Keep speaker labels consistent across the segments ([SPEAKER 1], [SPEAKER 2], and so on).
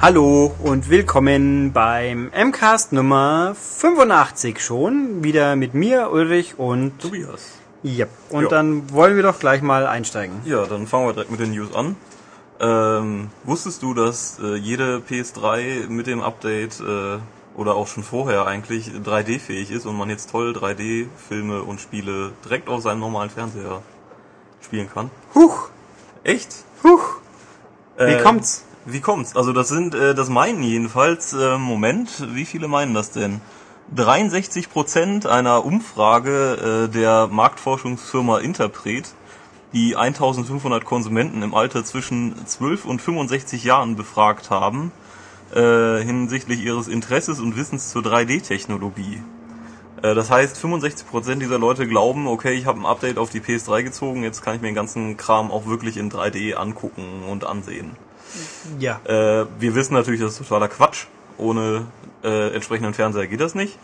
[SPEAKER 1] Hallo und willkommen beim MCAST Nummer 85 schon. Wieder mit mir, Ulrich und
[SPEAKER 2] Tobias.
[SPEAKER 1] Ja, und
[SPEAKER 2] Ja.
[SPEAKER 1] dann wollen wir doch gleich mal einsteigen.
[SPEAKER 2] Ja, dann fangen wir direkt mit den News an. Ähm, wusstest du, dass äh, jede PS3 mit dem Update äh, oder auch schon vorher eigentlich 3D-fähig ist und man jetzt toll 3D-Filme und Spiele direkt auf seinem normalen Fernseher spielen kann?
[SPEAKER 1] Huch,
[SPEAKER 2] Echt?
[SPEAKER 1] huch. Wie
[SPEAKER 2] Äh,
[SPEAKER 1] kommt's?
[SPEAKER 2] Wie kommt's? Also das sind, äh, das meinen jedenfalls, äh, Moment, wie viele meinen das denn? 63 Prozent einer Umfrage äh, der Marktforschungsfirma Interpret, die 1500 Konsumenten im Alter zwischen 12 und 65 Jahren befragt haben, äh, hinsichtlich ihres Interesses und Wissens zur 3D-Technologie. Äh, Das heißt, 65% dieser Leute glauben, okay, ich habe ein Update auf die PS3 gezogen, jetzt kann ich mir den ganzen Kram auch wirklich in 3D angucken und ansehen.
[SPEAKER 1] Ja.
[SPEAKER 2] Äh, wir wissen natürlich, das ist totaler Quatsch. Ohne äh, entsprechenden Fernseher geht das nicht.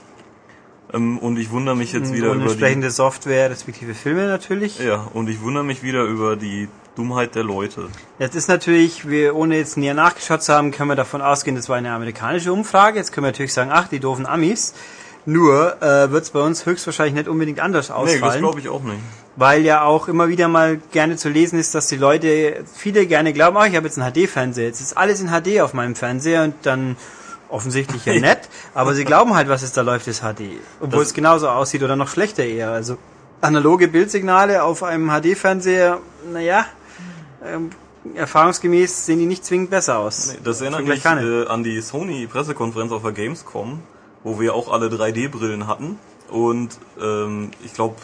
[SPEAKER 2] Ähm, und ich wundere mich jetzt wieder
[SPEAKER 1] Und
[SPEAKER 2] über die,
[SPEAKER 1] entsprechende Software, respektive Filme natürlich.
[SPEAKER 2] ja, und ich wundere mich wieder über die Dummheit der Leute.
[SPEAKER 1] Jetzt ist natürlich, wir, ohne jetzt näher nachgeschaut zu haben, können wir davon ausgehen, das war eine amerikanische Umfrage. Jetzt können wir natürlich sagen, ach, die doofen Amis. Nur äh, wird es bei uns höchstwahrscheinlich nicht unbedingt anders
[SPEAKER 2] Nee, das
[SPEAKER 1] ausfallen.
[SPEAKER 2] glaube ich auch nicht.
[SPEAKER 1] Weil ja auch immer wieder mal gerne zu lesen ist, dass die Leute, viele gerne glauben, oh, ich habe jetzt einen HD-Fernseher, jetzt ist alles in HD auf meinem Fernseher und dann offensichtlich ja nett, aber sie glauben halt, was es da läuft, ist HD. Obwohl
[SPEAKER 2] Das-
[SPEAKER 1] es genauso aussieht oder noch schlechter eher. Also analoge Bildsignale auf einem HD-Fernseher, naja, ähm, erfahrungsgemäß sehen die nicht zwingend besser aus.
[SPEAKER 2] Das erinnert mich äh, an die Sony-Pressekonferenz auf der Gamescom, wo wir auch alle 3D-Brillen hatten. Und ähm, ich glaube,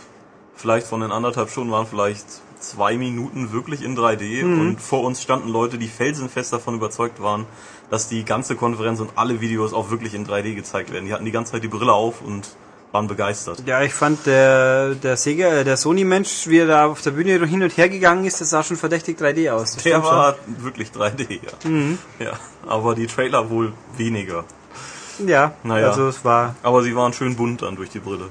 [SPEAKER 2] vielleicht von den anderthalb Stunden waren vielleicht zwei Minuten wirklich in 3D.
[SPEAKER 1] Mhm.
[SPEAKER 2] Und vor uns standen Leute, die felsenfest davon überzeugt waren, dass die ganze Konferenz und alle Videos auch wirklich in 3D gezeigt werden. Die hatten die ganze Zeit die Brille auf und waren begeistert.
[SPEAKER 1] Ja, ich fand der, der Sega, der Sony-Mensch, wie er da auf der Bühne hin und her gegangen ist, das sah schon verdächtig 3D aus. Das
[SPEAKER 2] Der
[SPEAKER 1] stimmt schon.
[SPEAKER 2] war wirklich 3D, ja.
[SPEAKER 1] Mhm.
[SPEAKER 2] ja. Aber die Trailer wohl weniger.
[SPEAKER 1] Ja,
[SPEAKER 2] Naja.
[SPEAKER 1] also es war,
[SPEAKER 2] Aber sie waren schön bunt dann durch die Brille.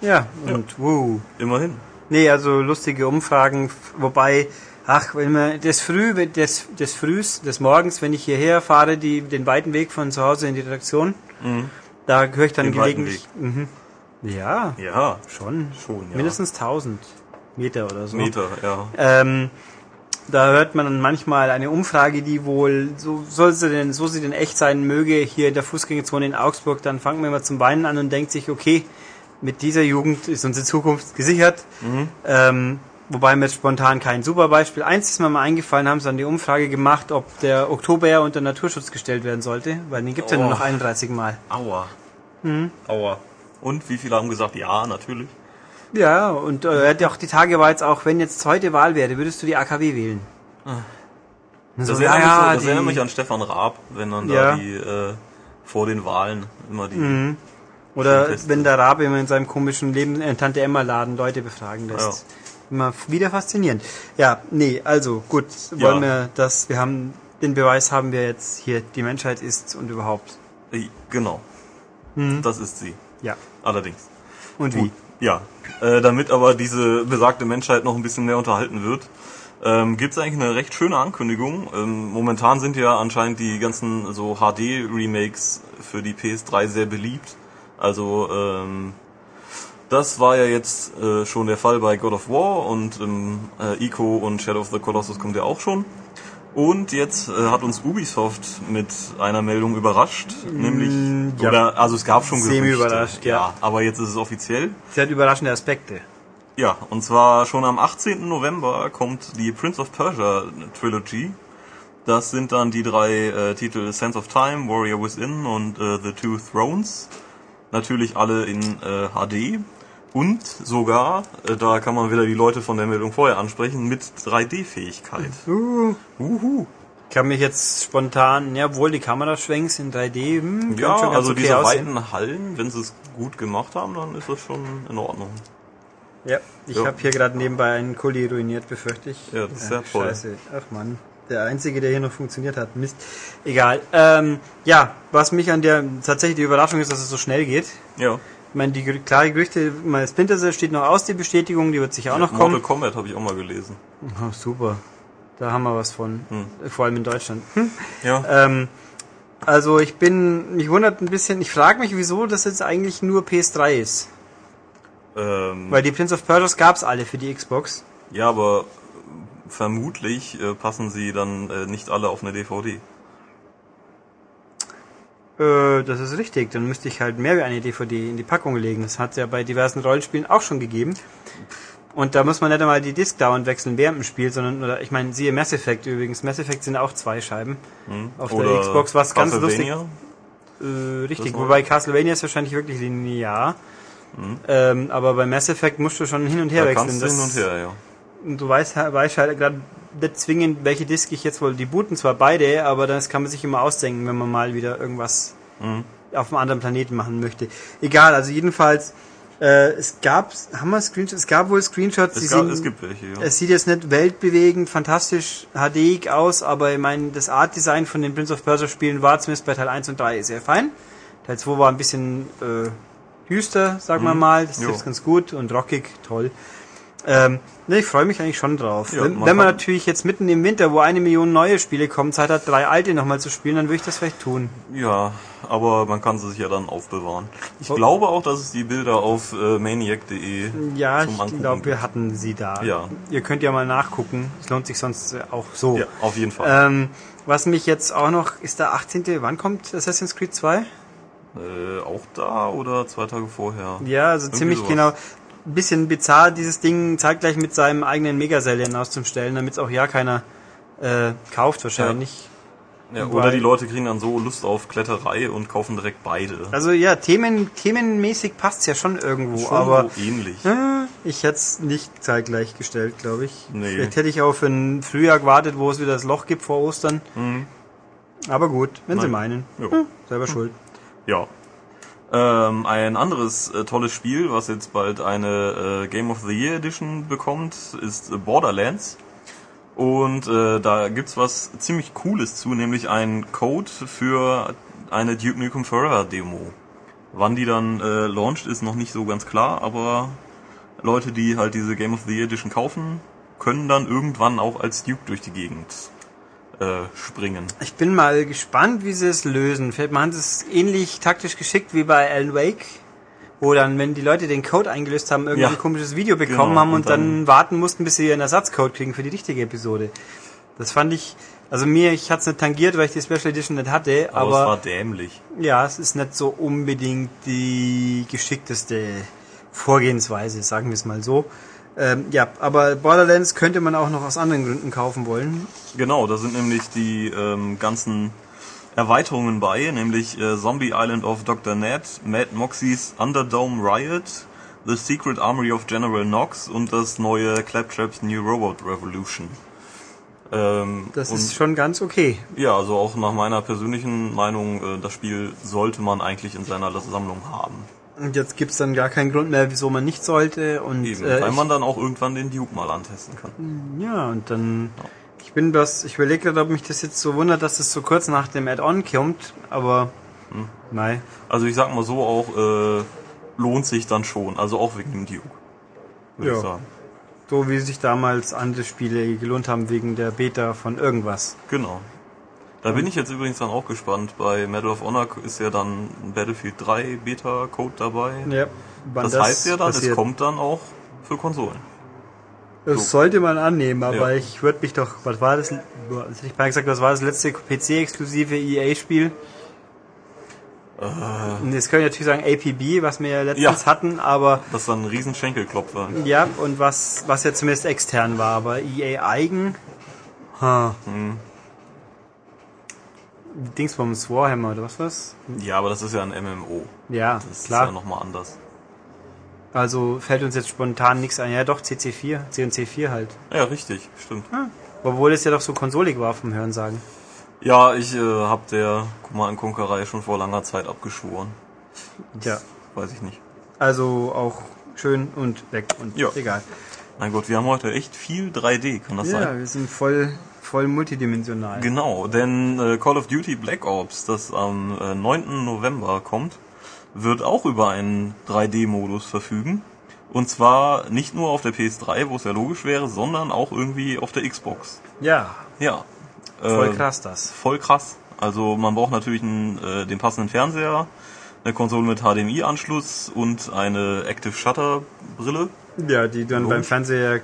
[SPEAKER 1] Ja, und wuh.
[SPEAKER 2] Immerhin.
[SPEAKER 1] Nee, also lustige Umfragen, wobei, ach, wenn man des Früh, des, des Frühs, des Morgens, wenn ich hierher fahre, die, den weiten Weg von zu Hause in die Redaktion,
[SPEAKER 2] Mhm.
[SPEAKER 1] da höre ich dann
[SPEAKER 2] Den
[SPEAKER 1] gelegentlich. Mhm. Ja,
[SPEAKER 2] Ja,
[SPEAKER 1] schon.
[SPEAKER 2] schon, ja.
[SPEAKER 1] Mindestens 1000 Meter oder so.
[SPEAKER 2] Meter, ja.
[SPEAKER 1] Ähm, da hört man dann manchmal eine Umfrage, die wohl, so soll sie denn, so sie denn echt sein möge, hier in der Fußgängerzone in Augsburg, dann fangen wir mal zum Weinen an und denkt sich, okay, mit dieser Jugend ist unsere Zukunft gesichert. Ähm, wobei mir jetzt spontan kein super Beispiel. Eins ist mir mal eingefallen, haben sie dann die Umfrage gemacht, ob der Oktober unter Naturschutz gestellt werden sollte, weil den gibt's ja nur noch 31 Mal.
[SPEAKER 2] Aua.
[SPEAKER 1] Mhm.
[SPEAKER 2] Aua. Und wie viele haben gesagt, ja, natürlich.
[SPEAKER 1] Ja, und äh, er ja auch die Tage war jetzt auch, wenn jetzt heute Wahl wäre, würdest du die AKW wählen?
[SPEAKER 2] Das,
[SPEAKER 1] So,
[SPEAKER 2] erinnert, mich, so, das
[SPEAKER 1] die-
[SPEAKER 2] erinnert mich an Stefan Raab, wenn dann
[SPEAKER 1] Ja.
[SPEAKER 2] da die äh, vor den Wahlen immer die.
[SPEAKER 1] Mhm. Oder wenn der Rabe immer in seinem komischen Leben äh, Tante Emma Laden Leute befragen lässt. Immer wieder faszinierend. Ja, nee, also gut, wollen
[SPEAKER 2] Ja.
[SPEAKER 1] wir das, wir haben den Beweis haben wir jetzt hier, die Menschheit ist und überhaupt.
[SPEAKER 2] Genau. Das ist sie.
[SPEAKER 1] Ja.
[SPEAKER 2] Allerdings.
[SPEAKER 1] Und
[SPEAKER 2] Gut. Ja. Äh, damit aber diese besagte Menschheit noch ein bisschen mehr unterhalten wird, ähm, gibt es eigentlich eine recht schöne Ankündigung. Ähm, momentan sind ja anscheinend die ganzen so HD-Remakes für die PS3 sehr beliebt. Also ähm, das war ja jetzt äh, schon der Fall bei God of War und ähm, äh, Ico und Shadow of the Colossus kommt ja auch schon. Und jetzt äh, hat uns Ubisoft mit einer Meldung überrascht, nämlich
[SPEAKER 1] Mm, ja.
[SPEAKER 2] oder also es gab schon Gerüchte,
[SPEAKER 1] Semi-überrascht, ja.
[SPEAKER 2] ja, aber jetzt ist es offiziell.
[SPEAKER 1] Sie hat überraschende Aspekte.
[SPEAKER 2] Ja, und zwar schon am 18. November kommt die Prince of Persia Trilogy. Das sind dann die drei äh, Titel Sense of Time, Warrior Within und äh, The Two Thrones. Natürlich alle in äh, HD. Und sogar, äh, da kann man wieder die Leute von der Meldung vorher ansprechen, mit 3D-Fähigkeit.
[SPEAKER 1] Uh,
[SPEAKER 2] Uhu.
[SPEAKER 1] ich kann mich jetzt spontan, ja, obwohl die Kameraschwenks in 3D, hm,
[SPEAKER 2] Ja, also
[SPEAKER 1] okay
[SPEAKER 2] diese
[SPEAKER 1] aussehen.
[SPEAKER 2] weiten Hallen, wenn sie es gut gemacht haben, dann ist das schon in Ordnung.
[SPEAKER 1] Ja, ich
[SPEAKER 2] Ja.
[SPEAKER 1] habe hier gerade nebenbei einen Kuli ruiniert, befürchte ich.
[SPEAKER 2] Ja, das ist sehr toll.
[SPEAKER 1] Scheiße. Ach Mann, der einzige, der hier noch funktioniert hat. Mist. Egal. Ähm, ja, was mich an der tatsächlich die Überraschung ist, dass es so schnell geht.
[SPEAKER 2] Ja.
[SPEAKER 1] Ich meine, die klare Gerüchte, mein Splinter Cell steht noch aus, die Bestätigung, die wird sicher auch noch
[SPEAKER 2] Mortal
[SPEAKER 1] kommen.
[SPEAKER 2] Kombat habe ich auch mal gelesen.
[SPEAKER 1] Oh, super. Da haben wir was von.
[SPEAKER 2] Hm.
[SPEAKER 1] Vor allem in Deutschland. Hm.
[SPEAKER 2] Ja.
[SPEAKER 1] Ähm, Also ich bin, mich wundert ein bisschen, ich frage mich, wieso das jetzt eigentlich nur PS3 ist.
[SPEAKER 2] Ähm,
[SPEAKER 1] Weil die Prince of Persia gab's alle für die Xbox.
[SPEAKER 2] ja, aber vermutlich äh, passen sie dann äh, nicht alle auf eine DVD.
[SPEAKER 1] Äh, das ist richtig. Dann müsste ich halt mehr wie eine DVD in die Packung legen. Das hat es ja bei diversen Rollenspielen auch schon gegeben. Und da muss man nicht einmal die Disc dauernd wechseln während dem Spiel, sondern, oder ich meine, siehe Mass Effect übrigens. Mass Effect sind auch zwei Scheiben
[SPEAKER 2] Hm?
[SPEAKER 1] auf der Xbox, was ganz lustig. Äh, richtig,
[SPEAKER 2] Das war-
[SPEAKER 1] wobei Castlevania ist wahrscheinlich wirklich linear. Ähm, aber bei Mass Effect musst du schon hin und her
[SPEAKER 2] Da
[SPEAKER 1] wechseln.
[SPEAKER 2] kannst du hin und her, ja.
[SPEAKER 1] Und du weißt, weißt halt gerade nicht zwingend, welche Disc ich jetzt wohl. Die booten zwar beide, aber das kann man sich immer ausdenken, wenn man mal wieder irgendwas
[SPEAKER 2] Mhm.
[SPEAKER 1] auf einem anderen Planeten machen möchte. Egal, also jedenfalls, äh, es gab, haben wir Screenshots? Es gab wohl Screenshots, die
[SPEAKER 2] Es, gab,
[SPEAKER 1] sind,
[SPEAKER 2] es gibt welche, ja.
[SPEAKER 1] es sieht jetzt nicht weltbewegend, fantastisch HD aus, aber ich meine, das Art-Design von den Prince of Persia Spielen war zumindest bei Teil 1 und 3 sehr fein. Teil 2 war ein bisschen äh, düster, sagen wir
[SPEAKER 2] Mhm.
[SPEAKER 1] mal, das trifft ganz gut und rockig, toll. Ähm, ne, ich freue mich eigentlich schon drauf.
[SPEAKER 2] Ja,
[SPEAKER 1] wenn
[SPEAKER 2] man
[SPEAKER 1] wenn man natürlich jetzt mitten im Winter, wo eine Million neue Spiele kommen, Zeit hat, drei alte nochmal zu spielen, dann würde ich das vielleicht tun.
[SPEAKER 2] Ja, aber man kann sie sich ja dann aufbewahren. Ich
[SPEAKER 1] Oh.
[SPEAKER 2] glaube auch, dass es die Bilder auf äh, maniac.de
[SPEAKER 1] Ja,
[SPEAKER 2] zum
[SPEAKER 1] ich
[SPEAKER 2] Angucken
[SPEAKER 1] glaube, wir hatten sie da.
[SPEAKER 2] Ja.
[SPEAKER 1] Ihr könnt ja mal nachgucken. Es lohnt sich sonst äh, auch so.
[SPEAKER 2] Ja, auf jeden Fall.
[SPEAKER 1] Ähm, was mich jetzt auch noch, ist der 18. Wann kommt Assassin's Creed 2?
[SPEAKER 2] Äh, auch da oder zwei Tage vorher?
[SPEAKER 1] Ja, also
[SPEAKER 2] Irgendwie
[SPEAKER 1] ziemlich
[SPEAKER 2] sowas.
[SPEAKER 1] genau. Ein bisschen bizarr, dieses Ding zeitgleich mit seinem eigenen Megasell auszustellen, damit es auch ja keiner äh, kauft wahrscheinlich.
[SPEAKER 2] Ja,
[SPEAKER 1] Weil-
[SPEAKER 2] oder die Leute kriegen dann so Lust auf Kletterei und kaufen direkt beide.
[SPEAKER 1] Also ja, Themen, themenmäßig passt's ja schon irgendwo,
[SPEAKER 2] Schon
[SPEAKER 1] aber
[SPEAKER 2] so ähnlich.
[SPEAKER 1] äh, ich hätte es nicht zeitgleich gestellt, glaube ich.
[SPEAKER 2] Nee.
[SPEAKER 1] Vielleicht hätte ich auf ein Frühjahr gewartet, wo es wieder das Loch gibt vor Ostern.
[SPEAKER 2] Mhm.
[SPEAKER 1] Aber gut, wenn sie
[SPEAKER 2] Nein.
[SPEAKER 1] meinen.
[SPEAKER 2] Jo.
[SPEAKER 1] Hm, selber schuld.
[SPEAKER 2] Ja. Ähm, ein anderes äh, tolles Spiel, was jetzt bald eine äh, Game of the Year Edition bekommt, ist äh, Borderlands. Und äh, da gibt's was ziemlich Cooles zu, nämlich ein Code für eine Duke Nukem Forever Demo. Wann die dann äh, launcht, ist noch nicht so ganz klar, aber Leute, die halt diese Game of the Year Edition kaufen, können dann irgendwann auch als Duke durch die Gegend springen.
[SPEAKER 1] Ich bin mal gespannt, wie sie es lösen. Vielleicht machen sie es ähnlich taktisch geschickt wie bei Alan Wake, wo dann, wenn die Leute den Code eingelöst haben, irgendwie
[SPEAKER 2] Ja.
[SPEAKER 1] ein komisches Video bekommen
[SPEAKER 2] Genau,
[SPEAKER 1] haben und,
[SPEAKER 2] und
[SPEAKER 1] dann,
[SPEAKER 2] dann-
[SPEAKER 1] warten mussten, bis sie ihren Ersatzcode kriegen für die richtige Episode. Das fand ich, also mir, ich hatte es nicht tangiert, weil ich die Special Edition nicht hatte,
[SPEAKER 2] Aber, es war
[SPEAKER 1] aber
[SPEAKER 2] dämlich.
[SPEAKER 1] ja, es ist nicht so unbedingt die geschickteste Vorgehensweise, sagen wir es mal so. Ähm, ja, aber Borderlands könnte man auch noch aus anderen Gründen kaufen wollen.
[SPEAKER 2] Genau, da sind nämlich die ähm, ganzen Erweiterungen bei, nämlich äh, Zombie Island of Dr. Ned, Mad Moxies Underdome Riot, The Secret Armory of General Knox und das neue Claptraps New Robot Revolution. Ähm,
[SPEAKER 1] Das ist schon ganz okay.
[SPEAKER 2] ja, also auch nach meiner persönlichen Meinung, äh, das Spiel sollte man eigentlich in seiner Sammlung haben.
[SPEAKER 1] Und jetzt gibt's dann gar keinen Grund mehr, wieso man nicht sollte. Und
[SPEAKER 2] Eben,
[SPEAKER 1] äh,
[SPEAKER 2] weil man dann auch irgendwann den Duke mal antesten kann.
[SPEAKER 1] ja, und dann ich bin das, ich überlege gerade, ob mich das jetzt so wundert, dass es so kurz nach dem Add-on kommt, aber
[SPEAKER 2] Hm.
[SPEAKER 1] nein.
[SPEAKER 2] Also ich sag mal so auch, äh, lohnt sich dann schon, also auch wegen dem Duke. Würde
[SPEAKER 1] Ja.
[SPEAKER 2] ich sagen.
[SPEAKER 1] So wie sich damals andere Spiele gelohnt haben wegen der Beta von irgendwas.
[SPEAKER 2] Genau. Da bin ich jetzt übrigens dann auch gespannt. Bei Medal of Honor ist ja dann ein Battlefield 3 Beta-Code dabei.
[SPEAKER 1] Ja, wann
[SPEAKER 2] das, heißt ja dann,
[SPEAKER 1] passiert.
[SPEAKER 2] es kommt dann auch für Konsolen.
[SPEAKER 1] Das sollte man annehmen, aber
[SPEAKER 2] Ja.
[SPEAKER 1] ich würde mich doch, was war das? hätte ich mal gesagt, was war das letzte PC-exklusive EA-Spiel? Und Jetzt können wir natürlich sagen APB, was wir ja letztens
[SPEAKER 2] Ja.
[SPEAKER 1] hatten, aber
[SPEAKER 2] Das dann ein riesen Schenkelklopfer.
[SPEAKER 1] ja, und was, was ja zumindest extern war, aber EA eigen. Ha.
[SPEAKER 2] Hm.
[SPEAKER 1] Dingsbums Warhammer oder was war's?
[SPEAKER 2] Ja, aber das ist ja ein MMO.
[SPEAKER 1] Ja,
[SPEAKER 2] Das
[SPEAKER 1] klar.
[SPEAKER 2] ist ja nochmal anders.
[SPEAKER 1] Also fällt uns jetzt spontan nichts ein. Ja, doch, CC4, C&C4 halt.
[SPEAKER 2] Ja, richtig, stimmt.
[SPEAKER 1] Obwohl es ja doch so konsolig war vom Hörensagen.
[SPEAKER 2] Ja, ich äh, hab der Command Conquerei schon vor langer Zeit abgeschworen.
[SPEAKER 1] Ja.
[SPEAKER 2] Weiß ich nicht.
[SPEAKER 1] Also auch schön und weg und
[SPEAKER 2] Ja.
[SPEAKER 1] egal.
[SPEAKER 2] Mein Gott, wir haben heute echt viel 3D, kann das
[SPEAKER 1] Ja,
[SPEAKER 2] sein?
[SPEAKER 1] wir sind voll, voll multidimensional.
[SPEAKER 2] Genau, denn äh, Call of Duty Black Ops, das am äh, 9. November kommt, wird auch über einen 3D-Modus verfügen. Und zwar nicht nur auf der PS3, wo es ja logisch wäre, sondern auch irgendwie auf der Xbox.
[SPEAKER 1] ja,
[SPEAKER 2] Ja.
[SPEAKER 1] voll
[SPEAKER 2] äh,
[SPEAKER 1] krass das.
[SPEAKER 2] Voll krass. Also man braucht natürlich einen, äh, den passenden Fernseher, eine Konsole mit HDMI-Anschluss und eine Active Shutter Brille.
[SPEAKER 1] Ja, die dann
[SPEAKER 2] Logisch.
[SPEAKER 1] beim Fernseher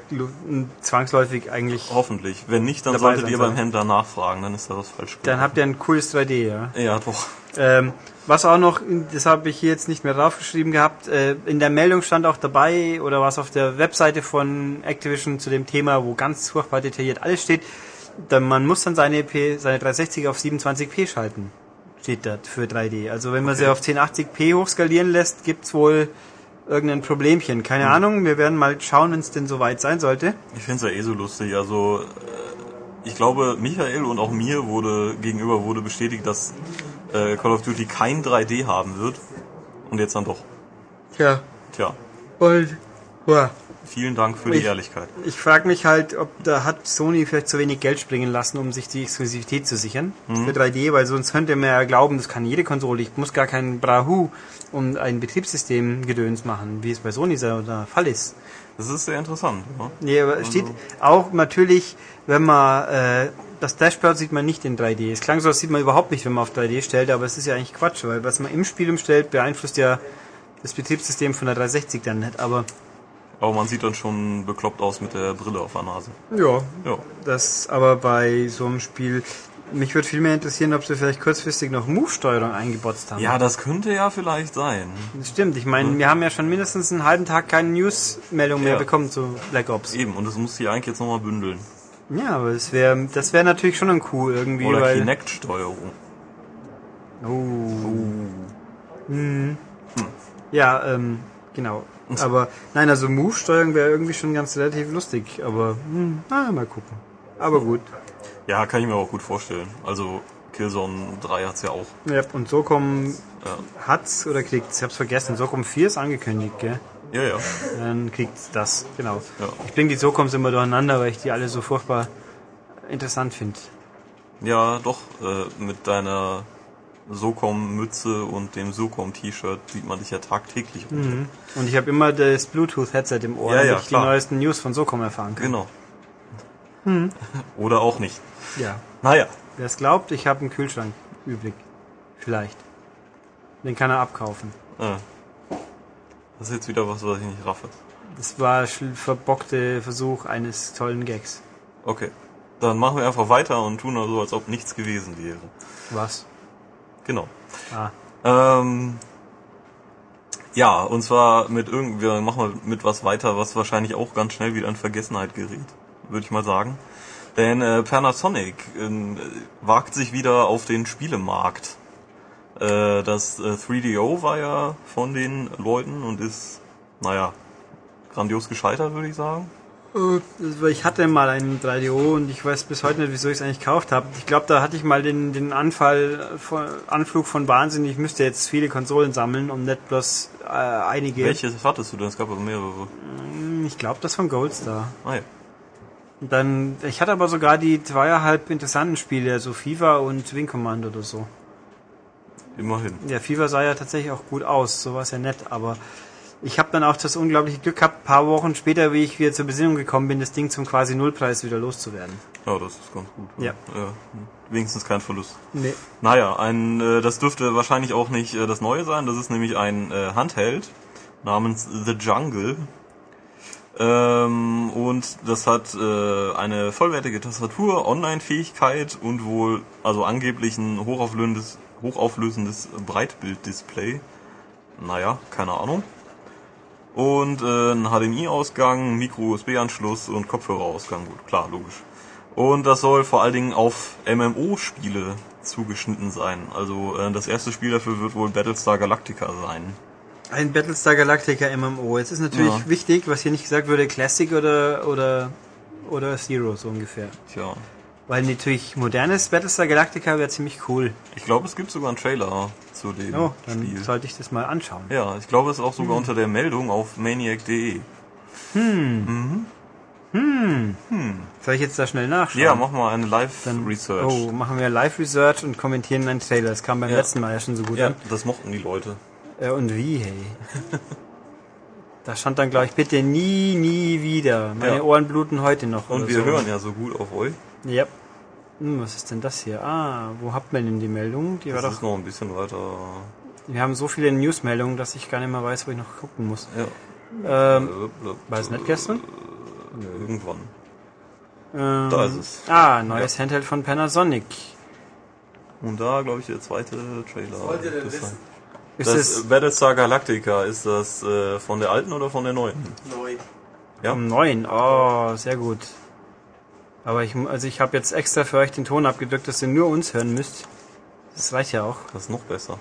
[SPEAKER 1] zwangsläufig eigentlich.
[SPEAKER 2] Hoffentlich. Wenn nicht, dann solltet ihr beim Händler nachfragen, dann ist da was falsch
[SPEAKER 1] Dann habt ihr ein cooles 3D, ja.
[SPEAKER 2] Ja, doch.
[SPEAKER 1] Ähm, was auch noch, das habe ich hier jetzt nicht mehr draufgeschrieben gehabt, äh, in der Meldung stand auch dabei, oder was auf der Webseite von Activision zu dem Thema, wo ganz furchtbar detailliert alles steht, da, man muss dann seine, P, seine 360 auf 27p schalten, steht da für 3D. Also wenn man
[SPEAKER 2] Okay.
[SPEAKER 1] sie auf 1080p hochskalieren lässt, gibt's wohl irgendein Problemchen. Keine Ahnung, wir werden mal schauen, wenn es denn soweit sein sollte.
[SPEAKER 2] Ich finde es ja eh so lustig. Also äh, ich glaube, Michael und auch mir wurde gegenüber wurde bestätigt, dass äh, Call of Duty kein 3D haben wird. Und jetzt dann doch.
[SPEAKER 1] Ja,
[SPEAKER 2] Tja,
[SPEAKER 1] und, ja.
[SPEAKER 2] Vielen Dank für die
[SPEAKER 1] Ich-
[SPEAKER 2] Ehrlichkeit.
[SPEAKER 1] Ich frage mich halt, ob da hat Sony vielleicht zu wenig Geld springen lassen, um sich die Exklusivität zu sichern für 3D, weil sonst könnte man ja glauben, das kann jede Konsole. Ich muss gar kein Brahu um ein Betriebssystem gedöns machen, wie es bei Sony so der Fall ist.
[SPEAKER 2] Das ist sehr interessant. Ja?
[SPEAKER 1] Nee, aber es steht auch natürlich, wenn man äh, das Dashboard sieht man nicht in 3D. Es klang so, das sieht man überhaupt nicht, wenn man auf 3D stellt, aber es ist ja eigentlich Quatsch, weil was man im Spiel umstellt, beeinflusst ja das Betriebssystem von der 360 dann nicht. Aber
[SPEAKER 2] Aber man sieht dann schon bekloppt aus mit der Brille auf der Nase.
[SPEAKER 1] ja,
[SPEAKER 2] Ja.
[SPEAKER 1] Das aber bei so einem Spiel, mich würde viel mehr interessieren, ob sie vielleicht kurzfristig noch Move-Steuerung eingebotzt haben.
[SPEAKER 2] Ja, das könnte ja vielleicht sein.
[SPEAKER 1] das stimmt. Ich meine, wir haben ja schon mindestens einen halben Tag keine News-Meldung mehr
[SPEAKER 2] Ja.
[SPEAKER 1] bekommen zu Black Ops.
[SPEAKER 2] Eben, und das muss sie eigentlich jetzt nochmal bündeln.
[SPEAKER 1] Ja, aber das wäre das wäre natürlich schon ein cool irgendwie,
[SPEAKER 2] Oder
[SPEAKER 1] weil
[SPEAKER 2] Kinect-Steuerung.
[SPEAKER 1] oh. Hm. Ja, ähm, genau. Aber nein, also Move-Steuerung wäre irgendwie schon ganz relativ lustig, aber hm, na, mal gucken. Aber gut.
[SPEAKER 2] Ja, kann ich mir auch gut vorstellen. Also Killzone 3 hat's ja auch.
[SPEAKER 1] Ja, und so kommen
[SPEAKER 2] Ja,
[SPEAKER 1] hat's oder kriegt's, ich hab's vergessen, so kommen 4 ist angekündigt, gell?
[SPEAKER 2] ja. ja.
[SPEAKER 1] Dann kriegt's das, genau.
[SPEAKER 2] Ja.
[SPEAKER 1] Ich bringe die Socoms immer durcheinander, weil ich die alle so furchtbar interessant finde.
[SPEAKER 2] Ja, doch, äh, mit deiner Socom-Mütze und dem Socom-T-Shirt sieht man dich ja tagtäglich. rum.
[SPEAKER 1] Und ich habe immer das Bluetooth-Headset im Ohr,
[SPEAKER 2] Ja, ja,
[SPEAKER 1] damit ich
[SPEAKER 2] klar.
[SPEAKER 1] die neuesten News von Socom erfahren kann.
[SPEAKER 2] Genau. Oder auch nicht.
[SPEAKER 1] Ja.
[SPEAKER 2] Naja,
[SPEAKER 1] Wer es glaubt, ich habe einen Kühlschrank übrig. Vielleicht. Den kann er abkaufen.
[SPEAKER 2] äh, das ist jetzt wieder was, was ich nicht raffe.
[SPEAKER 1] Das war verbockte Versuch eines tollen Gags.
[SPEAKER 2] Okay, dann machen wir einfach weiter und tun so, als ob nichts gewesen wäre.
[SPEAKER 1] Was?
[SPEAKER 2] Genau.
[SPEAKER 1] Ah.
[SPEAKER 2] Ähm, ja, und zwar mit irgend, wir machen mal mit was weiter, was wahrscheinlich auch ganz schnell wieder in Vergessenheit gerät, würde ich mal sagen. Denn äh, Panasonic äh, wagt sich wieder auf den Spielemarkt. Äh, das äh, 3DO war ja von den Leuten und ist, naja, grandios gescheitert, würde ich sagen.
[SPEAKER 1] Äh, Ich hatte mal einen 3DO und ich weiß bis heute nicht, wieso ich es eigentlich gekauft habe. Ich glaube, da hatte ich mal den, den Anfall, von, Anflug von Wahnsinn. Ich müsste jetzt viele Konsolen sammeln und nicht bloß äh, einige.
[SPEAKER 2] Welches hattest du denn? Es gab aber mehrere.
[SPEAKER 1] Hm, Ich glaube, das von Goldstar.
[SPEAKER 2] Ah, ja.
[SPEAKER 1] Und dann, ich hatte aber sogar die zweieinhalb interessanten Spiele, also FIFA und Wing Command oder so.
[SPEAKER 2] Immerhin.
[SPEAKER 1] Ja, FIFA sah ja tatsächlich auch gut aus, so war es ja nett, aber ich habe dann auch das unglaubliche Glück gehabt, paar Wochen später, wie ich wieder zur Besinnung gekommen bin, das Ding zum quasi Nullpreis wieder loszuwerden.
[SPEAKER 2] Ja, das ist ganz gut.
[SPEAKER 1] Ja.
[SPEAKER 2] ja wenigstens kein Verlust.
[SPEAKER 1] Nee.
[SPEAKER 2] Naja, ein, äh, das dürfte wahrscheinlich auch nicht äh, das Neue sein. Das ist nämlich ein äh, Handheld namens The Jungle. Ähm, und das hat äh, eine vollwertige Tastatur, Online-Fähigkeit und wohl, also angeblich ein hochauflösendes, hochauflösendes Breitbilddisplay. Naja, keine Ahnung. Und äh, ein HDMI-Ausgang, Micro-USB-Anschluss und Kopfhörerausgang. Gut, klar, logisch. Und das soll vor allen Dingen auf MMO-Spiele zugeschnitten sein. Also äh, das erste Spiel dafür wird wohl Battlestar Galactica sein.
[SPEAKER 1] Ein Battlestar Galactica MMO. Jetzt ist natürlich
[SPEAKER 2] Ja.
[SPEAKER 1] wichtig, was hier nicht gesagt wurde, Classic oder, oder, oder Zero, so ungefähr.
[SPEAKER 2] Tja,
[SPEAKER 1] Weil natürlich modernes Battlestar Galactica wäre ziemlich cool.
[SPEAKER 2] ich glaube, es gibt sogar einen Trailer zu dem
[SPEAKER 1] Oh, dann
[SPEAKER 2] Spiel.
[SPEAKER 1] sollte ich das mal anschauen.
[SPEAKER 2] Ja, ich glaube, es ist auch sogar unter der Meldung auf maniac.de.
[SPEAKER 1] Soll ich jetzt da schnell nachschauen?
[SPEAKER 2] Ja, mach mal eine Live-Research.
[SPEAKER 1] Oh, machen wir Live-Research und kommentieren einen Trailer. Das kam beim
[SPEAKER 2] Ja.
[SPEAKER 1] letzten Mal ja schon so gut
[SPEAKER 2] ja,
[SPEAKER 1] an.
[SPEAKER 2] das mochten die Leute.
[SPEAKER 1] Äh, und wie, hey? da stand dann, glaube ich, bitte nie, nie wieder. Meine
[SPEAKER 2] Ja.
[SPEAKER 1] Ohren bluten heute noch.
[SPEAKER 2] Und wir
[SPEAKER 1] so.
[SPEAKER 2] hören ja so gut auf euch.
[SPEAKER 1] Ja. Hm, was ist denn das hier? Ah, wo habt man denn die Meldung? Die war
[SPEAKER 2] Das
[SPEAKER 1] doch.
[SPEAKER 2] ist noch ein bisschen weiter.
[SPEAKER 1] Wir haben so viele Newsmeldungen, dass ich gar nicht mehr weiß, wo ich noch gucken muss.
[SPEAKER 2] Ja.
[SPEAKER 1] Ähm,
[SPEAKER 2] Blub,
[SPEAKER 1] war es nicht gestern?
[SPEAKER 2] Irgendwann.
[SPEAKER 1] Ähm,
[SPEAKER 2] Da ist es.
[SPEAKER 1] Ah, neues Handheld von Panasonic.
[SPEAKER 2] Und da, glaube ich, der zweite Trailer.
[SPEAKER 3] wollt ihr denn
[SPEAKER 2] Das-
[SPEAKER 3] wissen?
[SPEAKER 1] Ist
[SPEAKER 2] Das
[SPEAKER 1] es
[SPEAKER 2] Battlestar Galactica, ist das äh, von der alten oder von der neuen?
[SPEAKER 3] Neu.
[SPEAKER 2] Ja.
[SPEAKER 1] neun? Oh, sehr gut. Aber ich, also ich habe jetzt extra für euch den Ton abgedrückt, dass ihr nur uns hören müsst. Das reicht ja auch.
[SPEAKER 2] Das ist noch besser.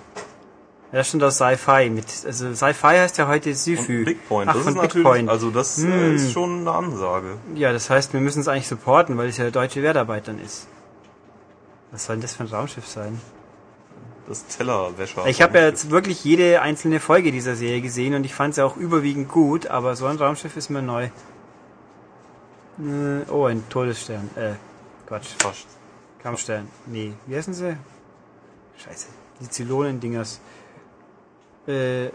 [SPEAKER 1] Ja, schon das Sci-Fi mit. Also Sci-Fi heißt ja heute
[SPEAKER 2] Und
[SPEAKER 1] Syfy.
[SPEAKER 2] Big Point,
[SPEAKER 1] Ach,
[SPEAKER 2] das
[SPEAKER 1] von
[SPEAKER 2] ist
[SPEAKER 1] Big
[SPEAKER 2] natürlich,
[SPEAKER 1] Point.
[SPEAKER 2] also das
[SPEAKER 1] Hm.
[SPEAKER 2] äh, ist schon eine Ansage.
[SPEAKER 1] Ja, das heißt, wir müssen es eigentlich supporten, weil es ja deutsche Wertarbeit dann ist. Was soll denn das für ein Raumschiff sein?
[SPEAKER 2] Das Tellerwäscher.
[SPEAKER 1] Ich habe ja jetzt wirklich jede einzelne Folge dieser Serie gesehen und ich fand sie auch überwiegend gut, aber so ein Raumschiff ist mir neu. Äh, Oh, ein Todesstern. Äh, Quatsch.
[SPEAKER 2] fast.
[SPEAKER 1] Kampfstern. Nee, wie heißen sie? Scheiße. Die Zylonen-Dingers. Äh,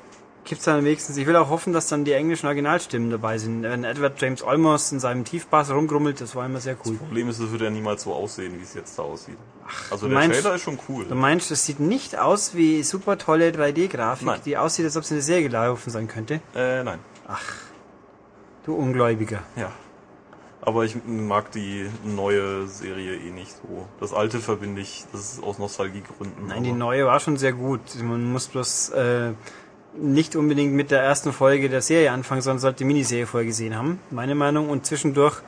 [SPEAKER 1] gibt's dann wenigstens, ich will auch hoffen, dass dann die englischen Originalstimmen dabei sind. Wenn Edward James Olmos in seinem Tiefbass rumgrummelt, das war immer sehr cool.
[SPEAKER 2] Problem ist, es wird ja niemals so aussehen, wie es jetzt da aussieht. also
[SPEAKER 1] du
[SPEAKER 2] der
[SPEAKER 1] meinst-
[SPEAKER 2] Trailer ist schon cool.
[SPEAKER 1] Du meinst, es sieht nicht aus wie super tolle 3D-Grafik,
[SPEAKER 2] Nein.
[SPEAKER 1] die aussieht, als ob es eine Serie gelaufen sein könnte?
[SPEAKER 2] Äh, nein.
[SPEAKER 1] Du Ungläubiger.
[SPEAKER 2] Ja. Aber ich mag die neue Serie eh nicht so. Das alte verbinde ich, das ist aus Nostalgiegründen.
[SPEAKER 1] Nein, die neue war schon sehr gut. Man muss bloß äh, nicht unbedingt mit der ersten Folge der Serie anfangen, sondern sollte die Miniserie vorher gesehen haben, meine Meinung. Und zwischendurch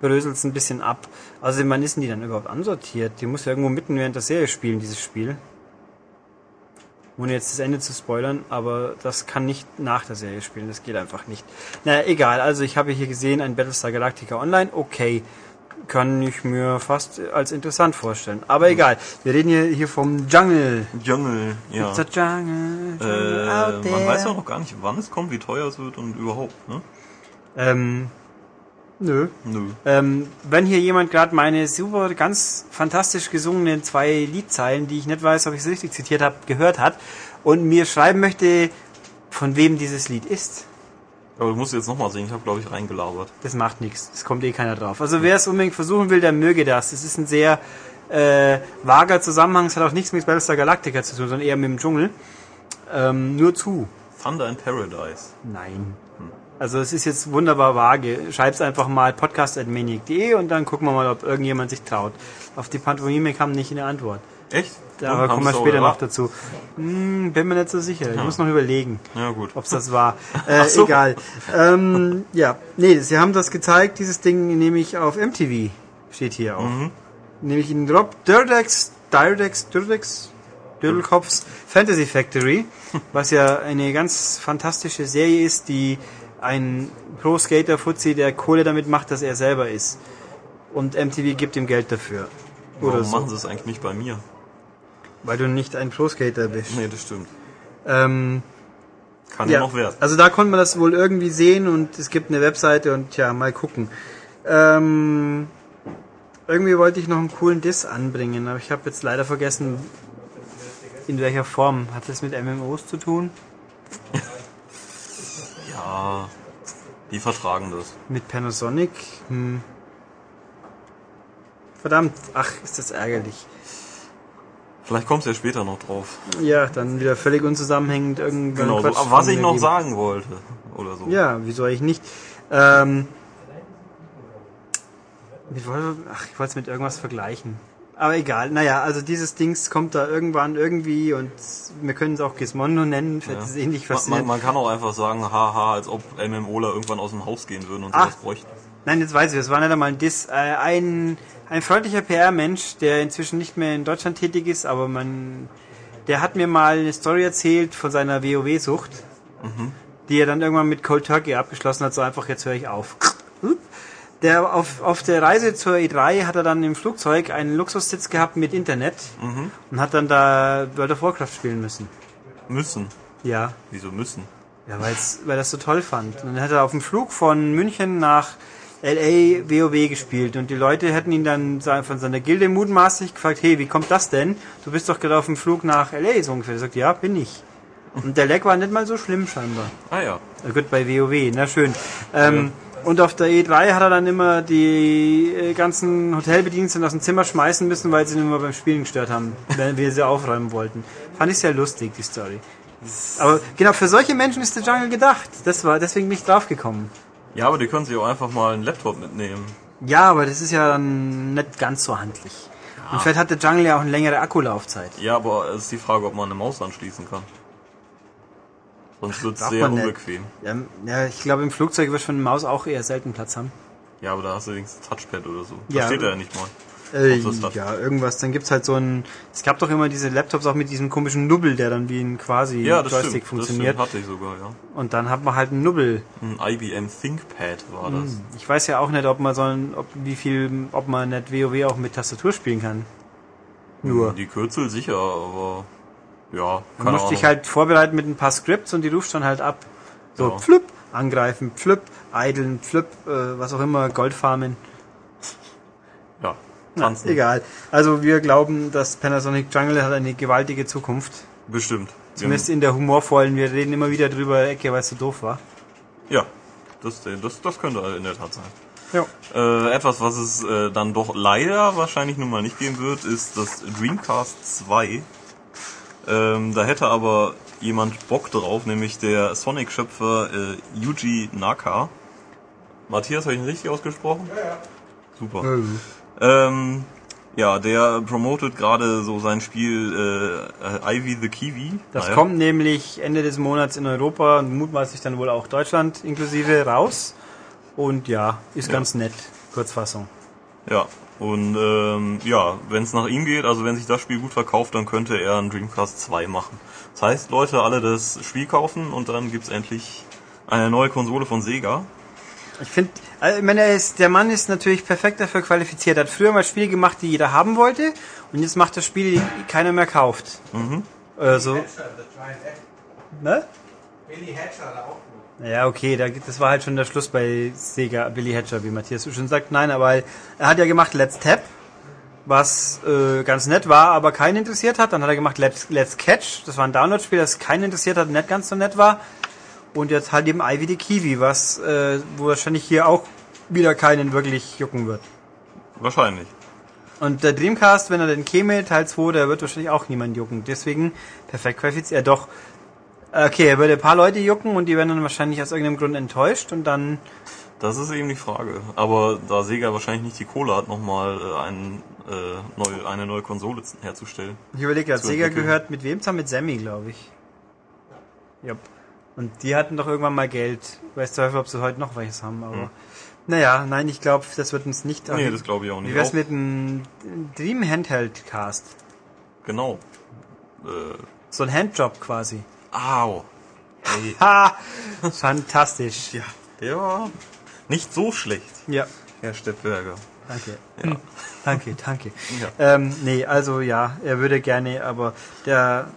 [SPEAKER 1] bröselt es ein bisschen ab. Also wann ist denn die dann überhaupt ansortiert? Die muss ja irgendwo mitten während der Serie spielen, dieses Spiel. Ohne jetzt das Ende zu spoilern, aber das kann nicht nach der Serie spielen, das geht einfach nicht. Naja, egal, also ich habe hier gesehen, ein Battlestar Galactica Online, okay. Kann ich mir fast als interessant vorstellen. Aber egal, wir reden hier, hier vom Jungle.
[SPEAKER 2] Jungle, ja.
[SPEAKER 1] It's a jungle,
[SPEAKER 2] Äh,
[SPEAKER 1] jungle there.
[SPEAKER 2] man weiß ja noch gar nicht, wann es kommt, wie teuer es wird und überhaupt, ne?
[SPEAKER 1] Ähm, nö.
[SPEAKER 2] Nö.
[SPEAKER 1] Ähm, wenn hier jemand gerade meine super, ganz fantastisch gesungenen zwei Liedzeilen, die ich nicht weiß, ob ich sie richtig zitiert habe, gehört hat und mir schreiben möchte, von wem dieses Lied ist,
[SPEAKER 2] Aber du musst jetzt nochmal singen, ich habe glaube ich reingelabert.
[SPEAKER 1] das macht nichts. Es kommt eh keiner drauf. Also wer es unbedingt versuchen will, der möge das. Es ist ein sehr äh, vager Zusammenhang. Es hat auch nichts mit Battlestar Galactica zu tun, sondern eher mit dem Dschungel. Ähm, nur zu.
[SPEAKER 2] Thunder in Paradise.
[SPEAKER 1] Nein. Also es ist jetzt wunderbar vage. Schreib's einfach mal podcast.maniac.de und dann gucken wir mal, ob irgendjemand sich traut. Auf die Pantomime kam nicht eine Antwort.
[SPEAKER 2] Echt?
[SPEAKER 1] Da kommen wir später noch dazu. Hm, bin mir nicht so sicher. Ich muss noch überlegen,
[SPEAKER 2] Ja gut.
[SPEAKER 1] ob es das war. Äh,
[SPEAKER 2] Ach so.
[SPEAKER 1] Egal. Ähm, ja, nee, sie haben das gezeigt, dieses Ding nämlich auf MTV. Steht hier auch.
[SPEAKER 2] Mhm.
[SPEAKER 1] Nämlich in Rob Dirdex, Dirdex, Dirdex, Dödelkopfs Fantasy Factory, was ja eine ganz fantastische Serie ist, die ein Pro-Skater-Fuzzi, der Kohle damit macht, dass er selber ist. Und MTV gibt ihm Geld dafür. Oder
[SPEAKER 2] Warum
[SPEAKER 1] so.
[SPEAKER 2] machen sie es eigentlich nicht bei mir?
[SPEAKER 1] Weil du nicht ein Pro-Skater bist.
[SPEAKER 2] Nee, das stimmt.
[SPEAKER 1] Ähm,
[SPEAKER 2] Kann ja, noch werden.
[SPEAKER 1] Also da konnte man das wohl irgendwie sehen und es gibt eine Webseite und ja, mal gucken. Ähm, irgendwie wollte ich noch einen coolen Diss anbringen, aber ich habe jetzt leider vergessen, in welcher Form. Hat das mit MMOs zu tun?
[SPEAKER 2] Ja, die vertragen das.
[SPEAKER 1] Mit Panasonic? Hm. Verdammt, ach, ist das ärgerlich.
[SPEAKER 2] Vielleicht kommst du ja später noch drauf.
[SPEAKER 1] Ja, dann wieder völlig unzusammenhängend irgendwann.
[SPEAKER 2] Genau, so,
[SPEAKER 1] Quatsch
[SPEAKER 2] aber was ich noch
[SPEAKER 1] geben.
[SPEAKER 2] sagen wollte. Oder so.
[SPEAKER 1] Ja, wieso eigentlich nicht? Ähm, ach, ich wollte es mit irgendwas vergleichen. Aber egal, naja, also dieses Dings kommt da irgendwann irgendwie und wir können es auch Gizmondo nennen, vielleicht
[SPEAKER 2] Ja.
[SPEAKER 1] ist es ähnlich
[SPEAKER 2] Man, man,
[SPEAKER 1] faszinierend.
[SPEAKER 2] man kann auch einfach sagen, haha, als ob MMOler irgendwann aus dem Haus gehen würden und
[SPEAKER 1] Ach.
[SPEAKER 2] sowas bräuchten.
[SPEAKER 1] Nein, jetzt weiß ich, es war nicht einmal ein Diss. Äh, ein, ein freundlicher PR-Mensch, der inzwischen nicht mehr in Deutschland tätig ist, aber man, der hat mir mal eine Story erzählt von seiner WoW-Sucht, die er dann irgendwann mit Cold Turkey abgeschlossen hat, so einfach, jetzt höre ich auf. Der auf, auf der Reise zur E3 hat er dann im Flugzeug einen Luxussitz gehabt mit Internet und hat dann da World of Warcraft spielen müssen.
[SPEAKER 2] Müssen.
[SPEAKER 1] Ja.
[SPEAKER 2] Wieso müssen?
[SPEAKER 1] Ja, weil's, weil er das so toll fand. Und dann hat er auf dem Flug von München nach LA WoW gespielt und die Leute hätten ihn dann von seiner Gilde mutmaßlich gefragt, hey, wie kommt das denn? Du bist doch gerade auf dem Flug nach LA, so ungefähr. Er sagt, ja, bin ich. Und der Leck war nicht mal so schlimm scheinbar.
[SPEAKER 2] Ah ja.
[SPEAKER 1] Gut, bei WoW, na schön. Ähm, Und auf der E3 hat er dann immer die äh, ganzen Hotelbediensteten aus dem Zimmer schmeißen müssen, weil sie ihn immer beim Spielen gestört haben, wenn wir sie aufräumen wollten. Fand ich sehr lustig, die Story. Aber genau, für solche Menschen ist der Jungle gedacht. Das war deswegen nicht draufgekommen.
[SPEAKER 2] Ja, aber die können sich auch einfach mal einen Laptop mitnehmen.
[SPEAKER 1] Ja, aber das ist ja dann nicht ganz so handlich. Und vielleicht hat der Jungle ja auch eine längere Akkulaufzeit.
[SPEAKER 2] Ja, aber es ist die Frage, ob man eine Maus anschließen kann. Sonst wird es sehr unbequem.
[SPEAKER 1] Ja, ja, ich glaube, im Flugzeug wird schon eine Maus auch eher selten Platz haben.
[SPEAKER 2] Ja, aber da hast du wenigstens Touchpad oder so.
[SPEAKER 1] Ja.
[SPEAKER 2] Da steht er ja nicht mal.
[SPEAKER 1] Äh, ja, irgendwas. Dann gibt's halt so ein. Es gab doch immer diese Laptops auch mit diesem komischen Nubbel, der dann wie ein quasi
[SPEAKER 2] Ja, das
[SPEAKER 1] Joystick
[SPEAKER 2] stimmt.
[SPEAKER 1] funktioniert.
[SPEAKER 2] Das stimmt, hatte ich sogar, ja.
[SPEAKER 1] Und dann hat man halt einen Nubbel.
[SPEAKER 2] Ein IBM ThinkPad war das.
[SPEAKER 1] Ich weiß ja auch nicht, ob man so ein, ob wie viel, ob man nicht WoW auch mit Tastatur spielen kann. Nur.
[SPEAKER 2] Die Kürzel sicher, aber ja,
[SPEAKER 1] Du
[SPEAKER 2] keine
[SPEAKER 1] musst
[SPEAKER 2] Ahnung.
[SPEAKER 1] dich halt vorbereiten mit ein paar Scripts und die rufst dann halt ab. So,
[SPEAKER 2] Ja.
[SPEAKER 1] pflüpp, angreifen, pflüpp, eideln, pflüpp, äh, was auch immer, Goldfarmen.
[SPEAKER 2] ja,
[SPEAKER 1] Na,
[SPEAKER 2] tanzen.
[SPEAKER 1] egal. Also wir glauben, dass Panasonic Jungle hat eine gewaltige Zukunft.
[SPEAKER 2] Bestimmt.
[SPEAKER 1] Zumindest in der humorvollen, wir reden immer wieder drüber, Ecke, weil es so doof war.
[SPEAKER 2] Ja, das, das, das könnte in der Tat sein.
[SPEAKER 1] Ja.
[SPEAKER 2] Äh, etwas, was es äh, dann doch leider wahrscheinlich nun mal nicht geben wird, ist das Dreamcast 2. Ähm, da hätte aber jemand Bock drauf, nämlich der Sonic-Schöpfer äh, Yuji Naka. Matthias, habe ich ihn richtig ausgesprochen? Ja, ja. Super. Ähm, ja, der promotet gerade so sein Spiel äh, äh, Ivy the Kiwi.
[SPEAKER 1] Das
[SPEAKER 2] Naja.
[SPEAKER 1] kommt nämlich Ende des Monats in Europa und mutmaßlich dann wohl auch Deutschland inklusive raus. Und ja, ist
[SPEAKER 2] Ja.
[SPEAKER 1] ganz nett. Kurzfassung.
[SPEAKER 2] Ja, und ähm, ja, wenn es nach ihm geht, also wenn sich das Spiel gut verkauft, dann könnte er einen Dreamcast 2 machen. Das heißt, Leute, alle das Spiel kaufen und dann gibt's endlich eine neue Konsole von Sega.
[SPEAKER 1] Ich finde, also, ich meine, er ist, der Mann ist natürlich perfekt dafür qualifiziert. Er hat früher mal Spiele gemacht, die jeder haben wollte. Und jetzt macht er Spiele, die keiner mehr kauft.
[SPEAKER 2] Mhm.
[SPEAKER 1] Also,
[SPEAKER 3] Hatcher, der Giant Egg.
[SPEAKER 1] ne?
[SPEAKER 3] Billy Hatcher hat er auch.
[SPEAKER 1] Ja, okay, da, das war halt schon der Schluss bei Sega, Billy Hatcher, wie Matthias schon sagt. Nein, aber er hat ja gemacht Let's Tap, was äh, ganz nett war, aber keinen interessiert hat. Dann hat er gemacht Let's, Let's Catch, das war ein Download-Spiel, das keinen interessiert hat nicht ganz so nett war. Und jetzt halt eben Ivy the Kiwi, was äh, wo wahrscheinlich hier auch wieder keinen wirklich jucken wird.
[SPEAKER 2] Wahrscheinlich.
[SPEAKER 1] Und der Dreamcast, wenn er denn käme, Teil 2, der wird wahrscheinlich auch niemand jucken. Deswegen perfekt qualifiziert. Ja, doch. Okay, er würde ein paar Leute jucken und die werden dann wahrscheinlich aus irgendeinem Grund enttäuscht und dann
[SPEAKER 2] Das ist eben die Frage. Aber da Sega wahrscheinlich nicht die Kohle hat, nochmal äh, ein, äh, neu, eine neue Konsole herzustellen.
[SPEAKER 1] Ich überlege gerade, Sega gehört mit wem zusammen? Mit Sammy, glaube ich. Ja. Und die hatten doch irgendwann mal Geld. Ich weiß Teufel, ob sie heute noch welches haben, aber.
[SPEAKER 2] Hm.
[SPEAKER 1] Naja, nein, ich glaube, das wird uns nicht.
[SPEAKER 2] Nee, das glaube ich auch nicht.
[SPEAKER 1] Wie wär's
[SPEAKER 2] Auch-
[SPEAKER 1] mit einem Dream Handheld Cast?
[SPEAKER 2] Genau. Äh,
[SPEAKER 1] So ein Handjob quasi.
[SPEAKER 2] Au. Ey.
[SPEAKER 1] Ha! Fantastisch.
[SPEAKER 2] Ja, der war nicht so schlecht,
[SPEAKER 1] Ja,
[SPEAKER 2] Herr Steppberger.
[SPEAKER 1] danke.
[SPEAKER 2] Ja.
[SPEAKER 1] Danke, danke.
[SPEAKER 2] Ja.
[SPEAKER 1] Ähm, nee, also ja, er würde gerne, aber der,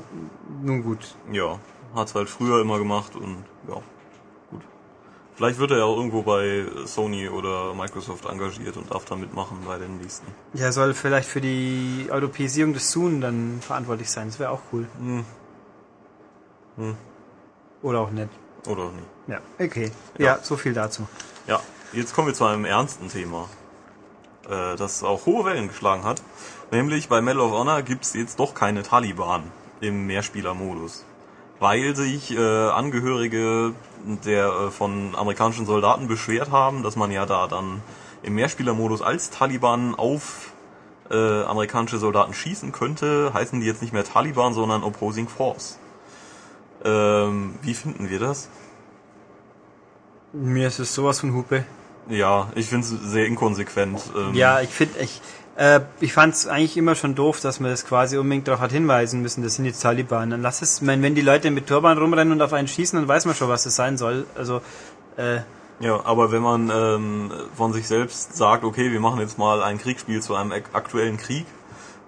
[SPEAKER 1] nun gut.
[SPEAKER 2] Ja, hat's halt früher immer gemacht und ja, gut. Vielleicht wird er ja auch irgendwo bei Sony oder Microsoft engagiert und darf da mitmachen bei den nächsten.
[SPEAKER 1] Ja, er soll vielleicht für die Europäisierung des Zoom dann verantwortlich sein. Das wäre auch cool.
[SPEAKER 2] Hm. Hm.
[SPEAKER 1] Oder auch nicht.
[SPEAKER 2] Oder nicht.
[SPEAKER 1] Ja, okay.
[SPEAKER 2] Ja.
[SPEAKER 1] Ja, so viel dazu.
[SPEAKER 2] Ja, jetzt kommen wir zu einem ernsten Thema, äh, das auch hohe Wellen geschlagen hat. Nämlich bei Medal of Honor gibt's jetzt doch keine Taliban im Mehrspielermodus. Weil sich äh, Angehörige der äh, von amerikanischen Soldaten beschwert haben, dass man ja da dann im Mehrspielermodus als Taliban auf äh, amerikanische Soldaten schießen könnte, heißen die jetzt nicht mehr Taliban, sondern Opposing Force. Ähm, wie finden wir das?
[SPEAKER 1] Mir ist es sowas von Hupe.
[SPEAKER 2] Ja, ich finde es sehr inkonsequent. Ähm,
[SPEAKER 1] Ja, ich finde, ich, äh, ich fand es eigentlich immer schon doof, dass man das quasi unbedingt darauf hat hinweisen müssen, das sind jetzt Taliban. Dann lass es, mein, wenn die Leute mit Turban rumrennen und auf einen schießen, dann weiß man schon, was es sein soll. Also, äh,
[SPEAKER 2] Ja, aber wenn man ähm, von sich selbst sagt, okay, wir machen jetzt mal ein Kriegsspiel zu einem ak- aktuellen Krieg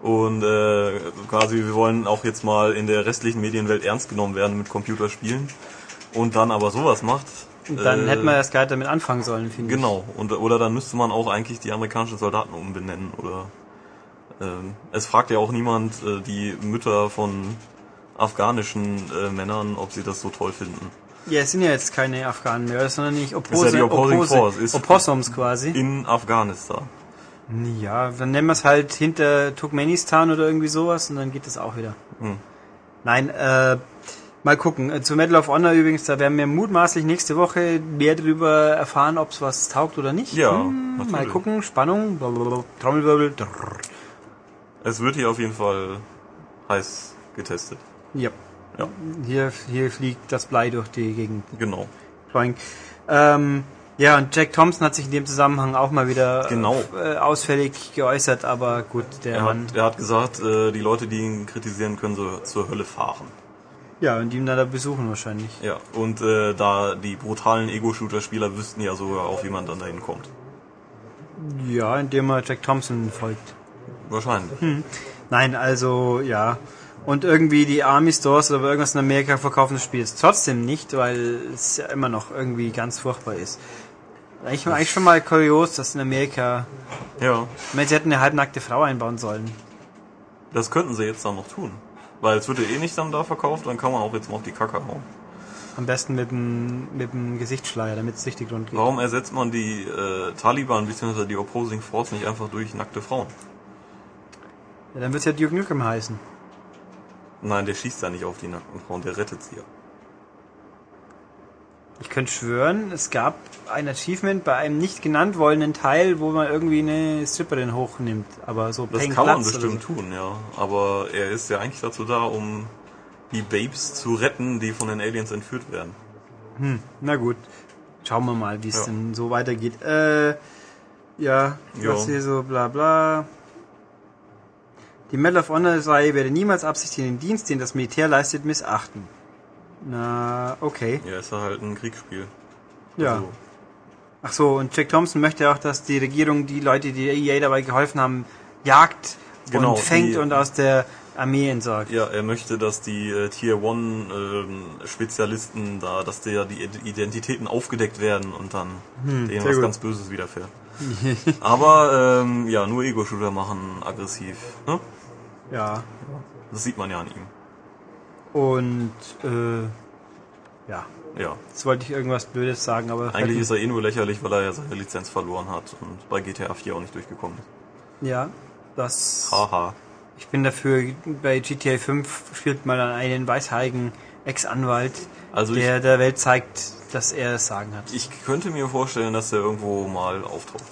[SPEAKER 2] und äh, quasi wir wollen auch jetzt mal in der restlichen Medienwelt ernst genommen werden mit Computerspielen und dann aber sowas macht,
[SPEAKER 1] dann
[SPEAKER 2] äh,
[SPEAKER 1] hätte man erst gar nicht damit anfangen sollen, finde ich.
[SPEAKER 2] genau und oder dann müsste man auch eigentlich die amerikanischen Soldaten umbenennen oder ähm, es fragt ja auch niemand äh, die Mütter von afghanischen äh, Männern, ob sie das so toll finden.
[SPEAKER 1] Ja, es sind ja jetzt keine Afghanen mehr, sondern nicht
[SPEAKER 2] ja
[SPEAKER 1] Oppose,
[SPEAKER 2] die Opposing
[SPEAKER 1] Oppose,
[SPEAKER 2] Force, ist-
[SPEAKER 1] Opossums quasi.
[SPEAKER 2] In Afghanistan.
[SPEAKER 1] Ja, dann nennen wir es halt hinter Turkmenistan oder irgendwie sowas und dann geht das auch wieder.
[SPEAKER 2] Hm.
[SPEAKER 1] Nein, äh, mal gucken. Äh, Zu Medal of Honor übrigens, da werden wir mutmaßlich nächste Woche mehr darüber erfahren, ob es was taugt oder nicht.
[SPEAKER 2] Ja,
[SPEAKER 1] Hm, mal gucken, Spannung, blablabla, Trommelwirbel. drrr.
[SPEAKER 2] Es wird hier auf jeden Fall heiß getestet.
[SPEAKER 1] Ja.
[SPEAKER 2] Ja.
[SPEAKER 1] Hier, hier fliegt das Blei durch die Gegend.
[SPEAKER 2] Genau.
[SPEAKER 1] Ähm, ja, und Jack Thompson hat sich in dem Zusammenhang auch mal wieder
[SPEAKER 2] Genau.
[SPEAKER 1] äh, ausfällig geäußert, aber gut, der
[SPEAKER 2] Er
[SPEAKER 1] Mann.
[SPEAKER 2] hat, er hat gesagt, äh, die Leute, die ihn kritisieren, können so zur Hölle fahren.
[SPEAKER 1] Ja, und ihn dann da besuchen wahrscheinlich.
[SPEAKER 2] Ja, und äh, da die brutalen Ego-Shooter-Spieler wüssten ja sogar auch, wie man dann dahin kommt.
[SPEAKER 1] Ja, indem er Jack Thompson folgt.
[SPEAKER 2] Wahrscheinlich.
[SPEAKER 1] Nein, also ja. Und irgendwie die Army Stores oder irgendwas in Amerika verkaufen das Spiel jetzt trotzdem nicht, weil es ja immer noch irgendwie ganz furchtbar ist. Eigentlich, eigentlich schon mal kurios, dass in Amerika,
[SPEAKER 2] Ja,
[SPEAKER 1] ich meine, sie hätten eine halbnackte Frau einbauen sollen.
[SPEAKER 2] das könnten sie jetzt dann noch tun. Weil es wird ja eh nicht dann da verkauft, dann kann man auch jetzt mal auf die Kacke hauen.
[SPEAKER 1] Am besten mit dem, mit dem Gesichtsschleier, damit es richtig rund geht.
[SPEAKER 2] Warum ersetzt man die äh, Taliban bzw. die Opposing Force nicht einfach durch nackte Frauen?
[SPEAKER 1] Ja, dann wird es ja Duke Nukem heißen.
[SPEAKER 2] Nein, der schießt ja nicht auf die nackten Frauen, der rettet sie ja.
[SPEAKER 1] Ich könnte schwören, es gab ein Achievement bei einem nicht genannt wollenden Teil, wo man irgendwie eine Stripperin hochnimmt. Aber so
[SPEAKER 2] Das kann man
[SPEAKER 1] Platz oder
[SPEAKER 2] bestimmt tun, ja. Aber er ist ja eigentlich dazu da, um die Babes zu retten, die von den Aliens entführt werden.
[SPEAKER 1] So. Na gut, schauen wir mal, wie es
[SPEAKER 2] Ja.
[SPEAKER 1] denn so weitergeht. Äh, ja,
[SPEAKER 2] Ja.
[SPEAKER 1] was hier so bla bla. Die Medal of Honor Reihe werde niemals absichtlich den Dienst, den das Militär leistet, missachten. Na, okay.
[SPEAKER 2] Ja, ist ja halt ein Kriegsspiel.
[SPEAKER 1] Ja.
[SPEAKER 2] Also,
[SPEAKER 1] Ach so, und Jack Thompson möchte auch, dass die Regierung die Leute, die EA dabei geholfen haben, jagt
[SPEAKER 2] Genau,
[SPEAKER 1] und fängt
[SPEAKER 2] die-
[SPEAKER 1] und aus der Armee entsorgt.
[SPEAKER 2] ja, er möchte, dass die äh, Tier 1 ähm, Spezialisten da, dass der die Id- Identitäten aufgedeckt werden und dann denen
[SPEAKER 1] Hm, sehr
[SPEAKER 2] was
[SPEAKER 1] gut.
[SPEAKER 2] ganz Böses widerfährt. Aber ähm, ja, nur Ego-Shooter machen aggressiv. Ne?
[SPEAKER 1] Ja.
[SPEAKER 2] Das sieht man ja an ihm.
[SPEAKER 1] Und äh, ja,
[SPEAKER 2] Ja.
[SPEAKER 1] jetzt wollte ich irgendwas Blödes sagen, aber
[SPEAKER 2] Eigentlich ist er eh nur lächerlich, weil er ja seine Lizenz verloren hat und bei GTA 4 auch nicht durchgekommen ist.
[SPEAKER 1] ja, das.
[SPEAKER 2] Haha.
[SPEAKER 1] Ich bin dafür, bei GTA 5 spielt man dann einen weißhaarigen Ex-Anwalt,
[SPEAKER 2] Also
[SPEAKER 1] der der Welt zeigt, dass er das Sagen hat.
[SPEAKER 2] Ich könnte mir vorstellen, dass er irgendwo mal auftaucht.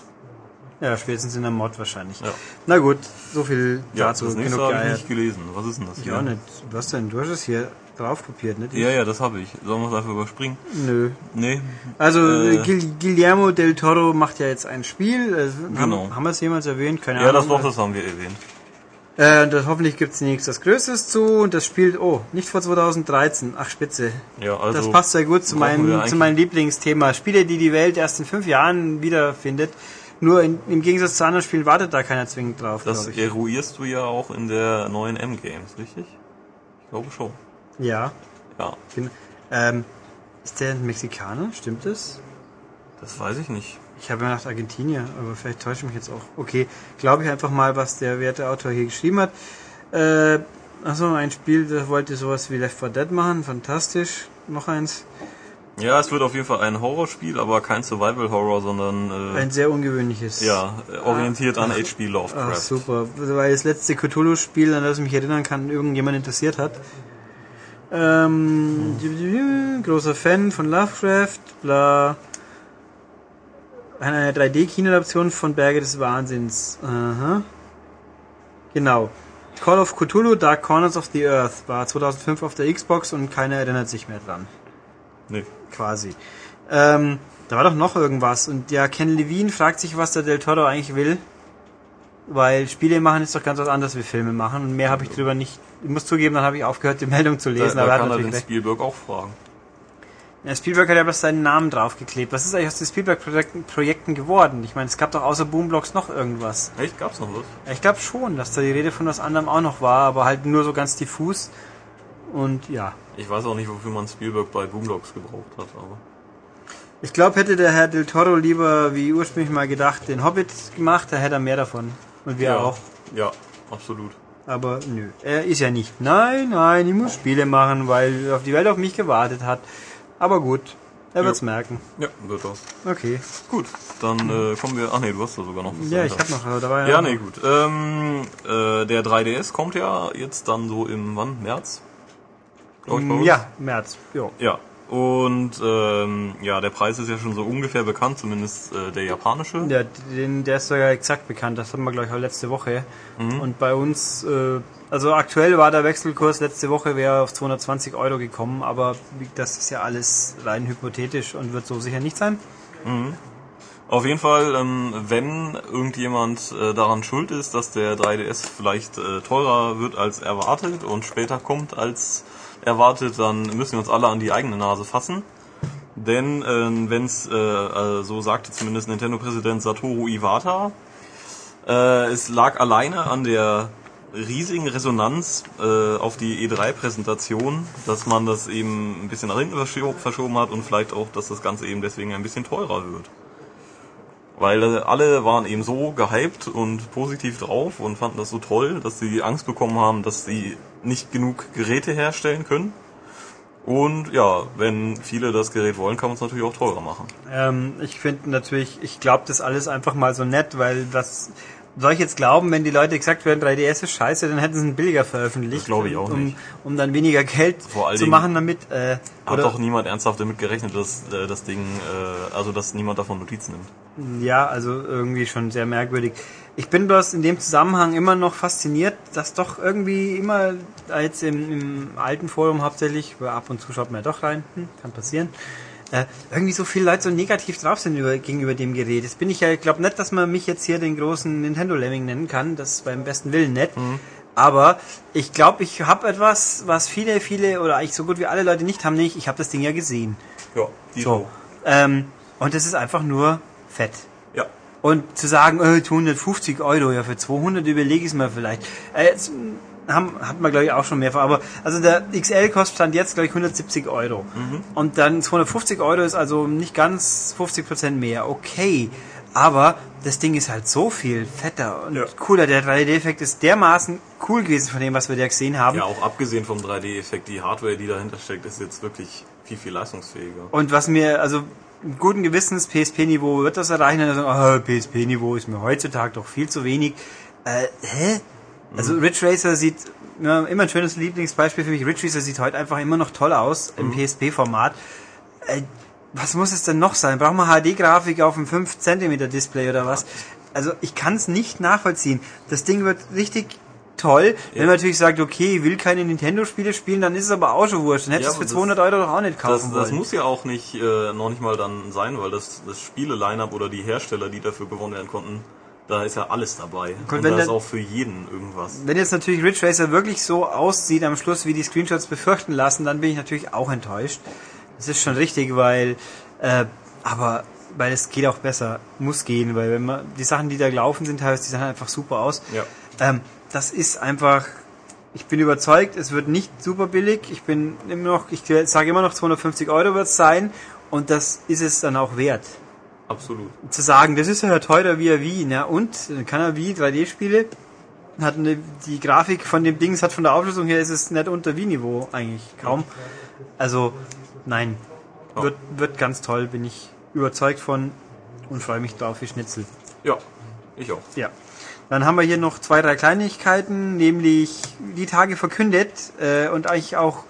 [SPEAKER 1] Ja, spätestens in der Mod wahrscheinlich.
[SPEAKER 2] Ja.
[SPEAKER 1] Na gut, so viel
[SPEAKER 2] Ja,
[SPEAKER 1] dazu.
[SPEAKER 2] das nächste habe ich nicht gelesen. Was ist denn das
[SPEAKER 1] auch nicht. Was denn? Du hast es hier drauf kopiert, ne?
[SPEAKER 2] Ja, ja, das habe ich. Sollen wir es einfach überspringen?
[SPEAKER 1] Nö.
[SPEAKER 2] Nee.
[SPEAKER 1] Also
[SPEAKER 2] Äh.
[SPEAKER 1] Guillermo del Toro macht ja jetzt ein Spiel. Also,
[SPEAKER 2] Genau.
[SPEAKER 1] Haben, haben wir es jemals erwähnt? Keine
[SPEAKER 2] Ja, das
[SPEAKER 1] Ahnung.
[SPEAKER 2] doch, das haben wir erwähnt.
[SPEAKER 1] Äh, das, hoffentlich gibt's nichts das Größtes zu und das spielt, oh, nicht vor 2013. Ach, spitze.
[SPEAKER 2] Ja, also.
[SPEAKER 1] das passt sehr gut zu meinem, zu meinem Lieblingsthema. Spiele, die die Welt erst in fünf Jahren wiederfindet. Nur in, im Gegensatz zu anderen Spielen wartet da keiner zwingend drauf,
[SPEAKER 2] Das eruierst du ja auch in der neuen M-Games, richtig? Ich glaube schon.
[SPEAKER 1] Ja.
[SPEAKER 2] Ja,
[SPEAKER 1] Bin, ähm, ist der ein Mexikaner? Stimmt das?
[SPEAKER 2] das weiß ich nicht.
[SPEAKER 1] Ich habe ja gedacht Argentinier, aber vielleicht täusche ich mich jetzt auch. Okay, glaube ich einfach mal, was der werte Autor hier geschrieben hat. Äh, achso, ein Spiel, das wollte sowas wie Left 4 Dead machen. Fantastisch. Noch eins.
[SPEAKER 2] Ja, es wird auf jeden Fall ein Horrorspiel, aber kein Survival-Horror, sondern äh,
[SPEAKER 1] Ein sehr ungewöhnliches.
[SPEAKER 2] ja, orientiert an H.P.
[SPEAKER 1] Ach,
[SPEAKER 2] Lovecraft.
[SPEAKER 1] super. Weil das letzte Cthulhu-Spiel, an das ich mich erinnern kann, irgendjemand interessiert hat. Ähm, großer Fan von Lovecraft, bla. Eine 3D-Kinoadaption von Berge des Wahnsinns. Aha. Genau. Call of Cthulhu Dark Corners of the Earth war 2005 auf der Xbox und keiner erinnert sich mehr dran.
[SPEAKER 2] Nee.
[SPEAKER 1] Quasi. Ähm, da war doch noch irgendwas. Und ja, Ken Levine fragt sich, was der Del Toro eigentlich will. Weil Spiele machen ist doch ganz was anderes wie Filme machen. Und mehr habe ich drüber nicht. Ich muss zugeben, dann habe ich aufgehört, die Meldung zu
[SPEAKER 2] Da,
[SPEAKER 1] lesen.
[SPEAKER 2] da
[SPEAKER 1] aber er
[SPEAKER 2] kann er den
[SPEAKER 1] recht.
[SPEAKER 2] Spielberg auch fragen.
[SPEAKER 1] Ja, Spielberg hat ja bloß seinen Namen draufgeklebt. Was ist eigentlich aus den Spielberg-Projekten Projekten geworden? Ich meine, es gab doch außer Boomblocks noch irgendwas.
[SPEAKER 2] Echt? Gab's noch was?
[SPEAKER 1] Ja, Ich glaube schon, dass da die Rede von was anderem auch noch war, aber halt nur so ganz diffus. Und ja.
[SPEAKER 2] Ich weiß auch nicht, wofür man Spielberg bei Boomblocks gebraucht hat, aber.
[SPEAKER 1] Ich glaube, hätte der Herr Del Toro lieber, wie ursprünglich mal gedacht, den Hobbit gemacht, da hätte er mehr davon. Und wir
[SPEAKER 2] ja,
[SPEAKER 1] auch.
[SPEAKER 2] Ja, absolut.
[SPEAKER 1] Aber nö, er ist ja nicht. Nein, nein, ich muss Spiele machen, weil auf die Welt auf mich gewartet hat. Aber gut, er wird's
[SPEAKER 2] Jo.
[SPEAKER 1] merken.
[SPEAKER 2] Ja, wird er.
[SPEAKER 1] Okay.
[SPEAKER 2] Gut, dann äh, kommen wir. Ach nee, du hast da sogar noch was.
[SPEAKER 1] Ja, ich hab noch, da war
[SPEAKER 2] Ja, nee, gut. Ähm, äh, der 3DS kommt ja jetzt dann so im wann? März? Glaub ich, uns?
[SPEAKER 1] Ja, März. Jo.
[SPEAKER 2] Ja. Und ähm, ja, der Preis ist ja schon so ungefähr bekannt, zumindest äh, der japanische.
[SPEAKER 1] Der, den, der ist sogar exakt bekannt, das hatten wir gleich auch letzte Woche.
[SPEAKER 2] Mhm.
[SPEAKER 1] Und bei uns, äh, also aktuell war der Wechselkurs letzte Woche wäre auf 220 Euro gekommen, aber das ist ja alles rein hypothetisch und wird so sicher nicht sein.
[SPEAKER 2] Auf jeden Fall, ähm, wenn irgendjemand äh, daran schuld ist, dass der 3DS vielleicht äh, teurer wird als erwartet und später kommt als erwartet, dann müssen wir uns alle an die eigene Nase fassen. Denn äh, wenn es, äh, so sagte zumindest Nintendo-Präsident Satoru Iwata, äh, es lag alleine an der riesigen Resonanz äh, auf die E3-Präsentation, dass man das eben ein bisschen nach hinten verscho- verschoben hat und vielleicht auch, dass das Ganze eben deswegen ein bisschen teurer wird. Weil äh, alle waren eben so gehypt und positiv drauf und fanden das so toll, dass sie Angst bekommen haben, dass sie nicht genug Geräte herstellen können. Und ja, wenn viele das Gerät wollen, kann man es natürlich auch teurer machen.
[SPEAKER 1] Ähm, ich finde natürlich, ich glaube das alles einfach mal so nett, weil das soll ich jetzt glauben, wenn die Leute gesagt werden, 3DS ist scheiße, dann hätten sie ihn billiger veröffentlicht.
[SPEAKER 2] Glaube ich auch
[SPEAKER 1] um,
[SPEAKER 2] nicht.
[SPEAKER 1] Um dann weniger Geld zu machen damit. Äh,
[SPEAKER 2] Hat doch niemand ernsthaft damit gerechnet, dass äh, das Ding, äh, also dass niemand davon Notiz nimmt.
[SPEAKER 1] Ja, also irgendwie schon sehr merkwürdig. Ich bin bloß in dem Zusammenhang immer noch fasziniert, dass doch irgendwie immer, jetzt im, im alten Forum hauptsächlich, ab und zu schaut man ja doch rein, hm, kann passieren, äh, irgendwie so viele Leute so negativ drauf sind über, gegenüber dem Gerät. Das bin ich ja, ich glaube nicht, dass man mich jetzt hier den großen Nintendo-Lemming nennen kann, das ist beim besten Willen nicht. Aber ich glaube, ich habe etwas, was viele, viele oder eigentlich so gut wie alle Leute nicht haben, nämlich ich habe das Ding ja gesehen.
[SPEAKER 2] Ja, die
[SPEAKER 1] So. Ähm, und das ist einfach nur fett.
[SPEAKER 2] Ja.
[SPEAKER 1] Und zu sagen, äh, 250 Euro, ja, für 200 überlege ich es mir vielleicht. Äh, jetzt, haben, hat man, glaube ich, auch schon mehrfach. Aber, also der XL kostet stand jetzt, glaube ich, 170 Euro. Und dann 250 Euro ist also nicht ganz 50 Prozent mehr. Okay. Aber das Ding ist halt so viel fetter und
[SPEAKER 2] Ja.
[SPEAKER 1] cooler. Der 3D-Effekt ist dermaßen cool gewesen von dem, was wir da gesehen haben.
[SPEAKER 2] Ja, auch abgesehen vom 3D-Effekt, die Hardware, die dahinter steckt, ist jetzt wirklich viel, viel leistungsfähiger.
[SPEAKER 1] Und was mir, also guten Gewissens PSP-Niveau wird das erreichen. Dann sagen, oh, PSP-Niveau ist mir heutzutage doch viel zu wenig. Äh, hä? Also Ridge Racer sieht, ja, immer ein schönes Lieblingsbeispiel für mich, Ridge Racer sieht heute einfach immer noch toll aus im PSP-Format. Äh, was muss es denn noch sein? Brauchen wir HD-Grafik auf einem 5 cm Display oder was? Also ich kann es nicht nachvollziehen. Das Ding wird richtig toll. Wenn
[SPEAKER 2] Ja.
[SPEAKER 1] man natürlich sagt, okay, will keine Nintendo-Spiele spielen, dann ist es aber auch schon wurscht. Dann hättest
[SPEAKER 2] Ja,
[SPEAKER 1] du es für
[SPEAKER 2] aber das-
[SPEAKER 1] 200 Euro doch auch nicht kaufen
[SPEAKER 2] Das, das muss ja auch nicht, äh, noch nicht mal dann sein, weil das, das Spiele-Line-Up oder die Hersteller, die dafür gewonnen werden konnten, da ist ja alles dabei. Und
[SPEAKER 1] wenn
[SPEAKER 2] da ist auch für jeden irgendwas.
[SPEAKER 1] Wenn jetzt natürlich Ridge Racer wirklich so aussieht am Schluss, wie die Screenshots befürchten lassen, dann bin ich natürlich auch enttäuscht. Das ist schon richtig, weil, äh, aber, weil es geht auch besser, muss gehen, weil wenn man, die Sachen, die da gelaufen sind, teilweise, die sahen einfach super aus.
[SPEAKER 2] Ja.
[SPEAKER 1] Ähm, das ist einfach, ich bin überzeugt, es wird nicht super billig. Ich bin immer noch, ich sage immer noch 250 Euro wird es sein und das ist es dann auch wert
[SPEAKER 2] Absolut.
[SPEAKER 1] zu sagen, das ist ja teurer wie er Wii, ne? Und dann kann er Wii 3D-Spiele, hat eine, die Grafik von dem Ding, es hat von der Auflösung her ist es nicht unter Wii-Niveau eigentlich kaum. Also nein,
[SPEAKER 2] Ja.
[SPEAKER 1] wird wird ganz toll, bin ich überzeugt von und freue mich drauf wie Schnitzel.
[SPEAKER 2] Ja, ich auch.
[SPEAKER 1] Ja. Dann haben wir hier noch zwei, drei Kleinigkeiten, nämlich die Tage verkündet äh, und eigentlich auch,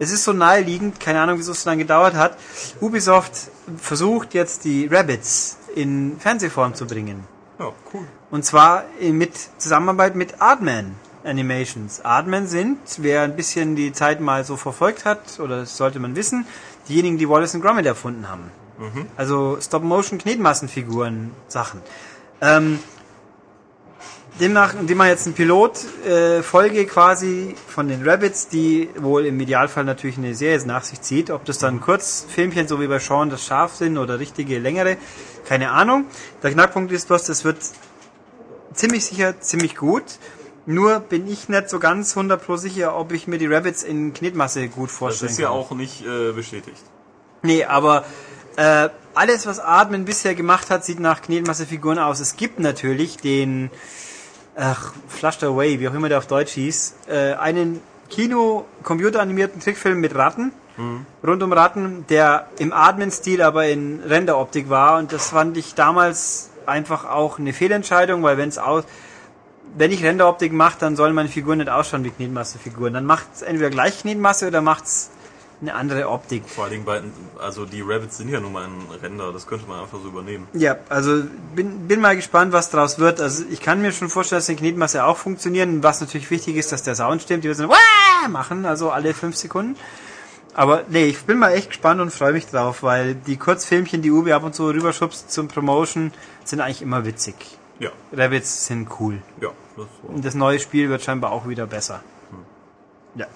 [SPEAKER 1] es ist so naheliegend, keine Ahnung, wieso es so lange gedauert hat. Ubisoft versucht jetzt die Rabbits in Fernsehform zu bringen.
[SPEAKER 2] Ja, cool.
[SPEAKER 1] Und zwar mit Zusammenarbeit mit Artman Animations. Artman sind, wer ein bisschen die Zeit mal so verfolgt hat, oder das sollte man wissen, diejenigen, die Wallace and Gromit erfunden haben. Also Stop-Motion-Knetmassenfiguren Sachen. Ähm, demnach, indem man jetzt ein Pilot-Folge äh, Folge quasi von den Rabbits, die wohl im Idealfall natürlich eine Serie nach sich zieht. Ob das dann Kurzfilmchen, so wie bei Sean das Schaf sind oder richtige längere, keine Ahnung. Der Knackpunkt ist bloß, das wird ziemlich sicher ziemlich gut. Nur bin ich nicht so ganz 100 pro sicher, ob ich mir die Rabbits in Knetmasse gut
[SPEAKER 2] Das
[SPEAKER 1] vorstellen
[SPEAKER 2] ist ja
[SPEAKER 1] kann.
[SPEAKER 2] auch nicht äh, bestätigt.
[SPEAKER 1] Nee, aber äh, alles, was Admin bisher gemacht hat, sieht nach Knetmassefiguren aus. Es gibt natürlich den, ach, Flushed Away, wie auch immer der auf Deutsch hieß, äh, einen Kino-computeranimierten Trickfilm mit Ratten. rund um Ratten, der im Admin-Stil aber in Renderoptik war und das fand ich damals einfach auch eine Fehlentscheidung, weil wenn es aus wenn ich Renderoptik mache, dann sollen meine Figuren nicht ausschauen wie Knetmasse-Figuren. Dann macht es entweder gleich Knetmasse oder macht es eine andere Optik.
[SPEAKER 2] Vor allen Dingen bei, also die Rabbits sind ja nun mal ein Render, das könnte man einfach so übernehmen.
[SPEAKER 1] Ja, also bin, bin mal gespannt, was draus wird. Also ich kann mir schon vorstellen, dass die Knetmasse auch funktionieren. Was natürlich wichtig ist, dass der Sound stimmt. Die müssen Wah! machen, also alle fünf Sekunden. Aber nee, ich bin mal echt gespannt und freue mich drauf, weil die Kurzfilmchen, die Ubi ab und zu rüberschubst zum Promotion, sind eigentlich immer witzig.
[SPEAKER 2] Ja,
[SPEAKER 1] Rabbits sind cool.
[SPEAKER 2] ja. Das
[SPEAKER 1] Und das neue Spiel wird scheinbar auch wieder besser. Ja.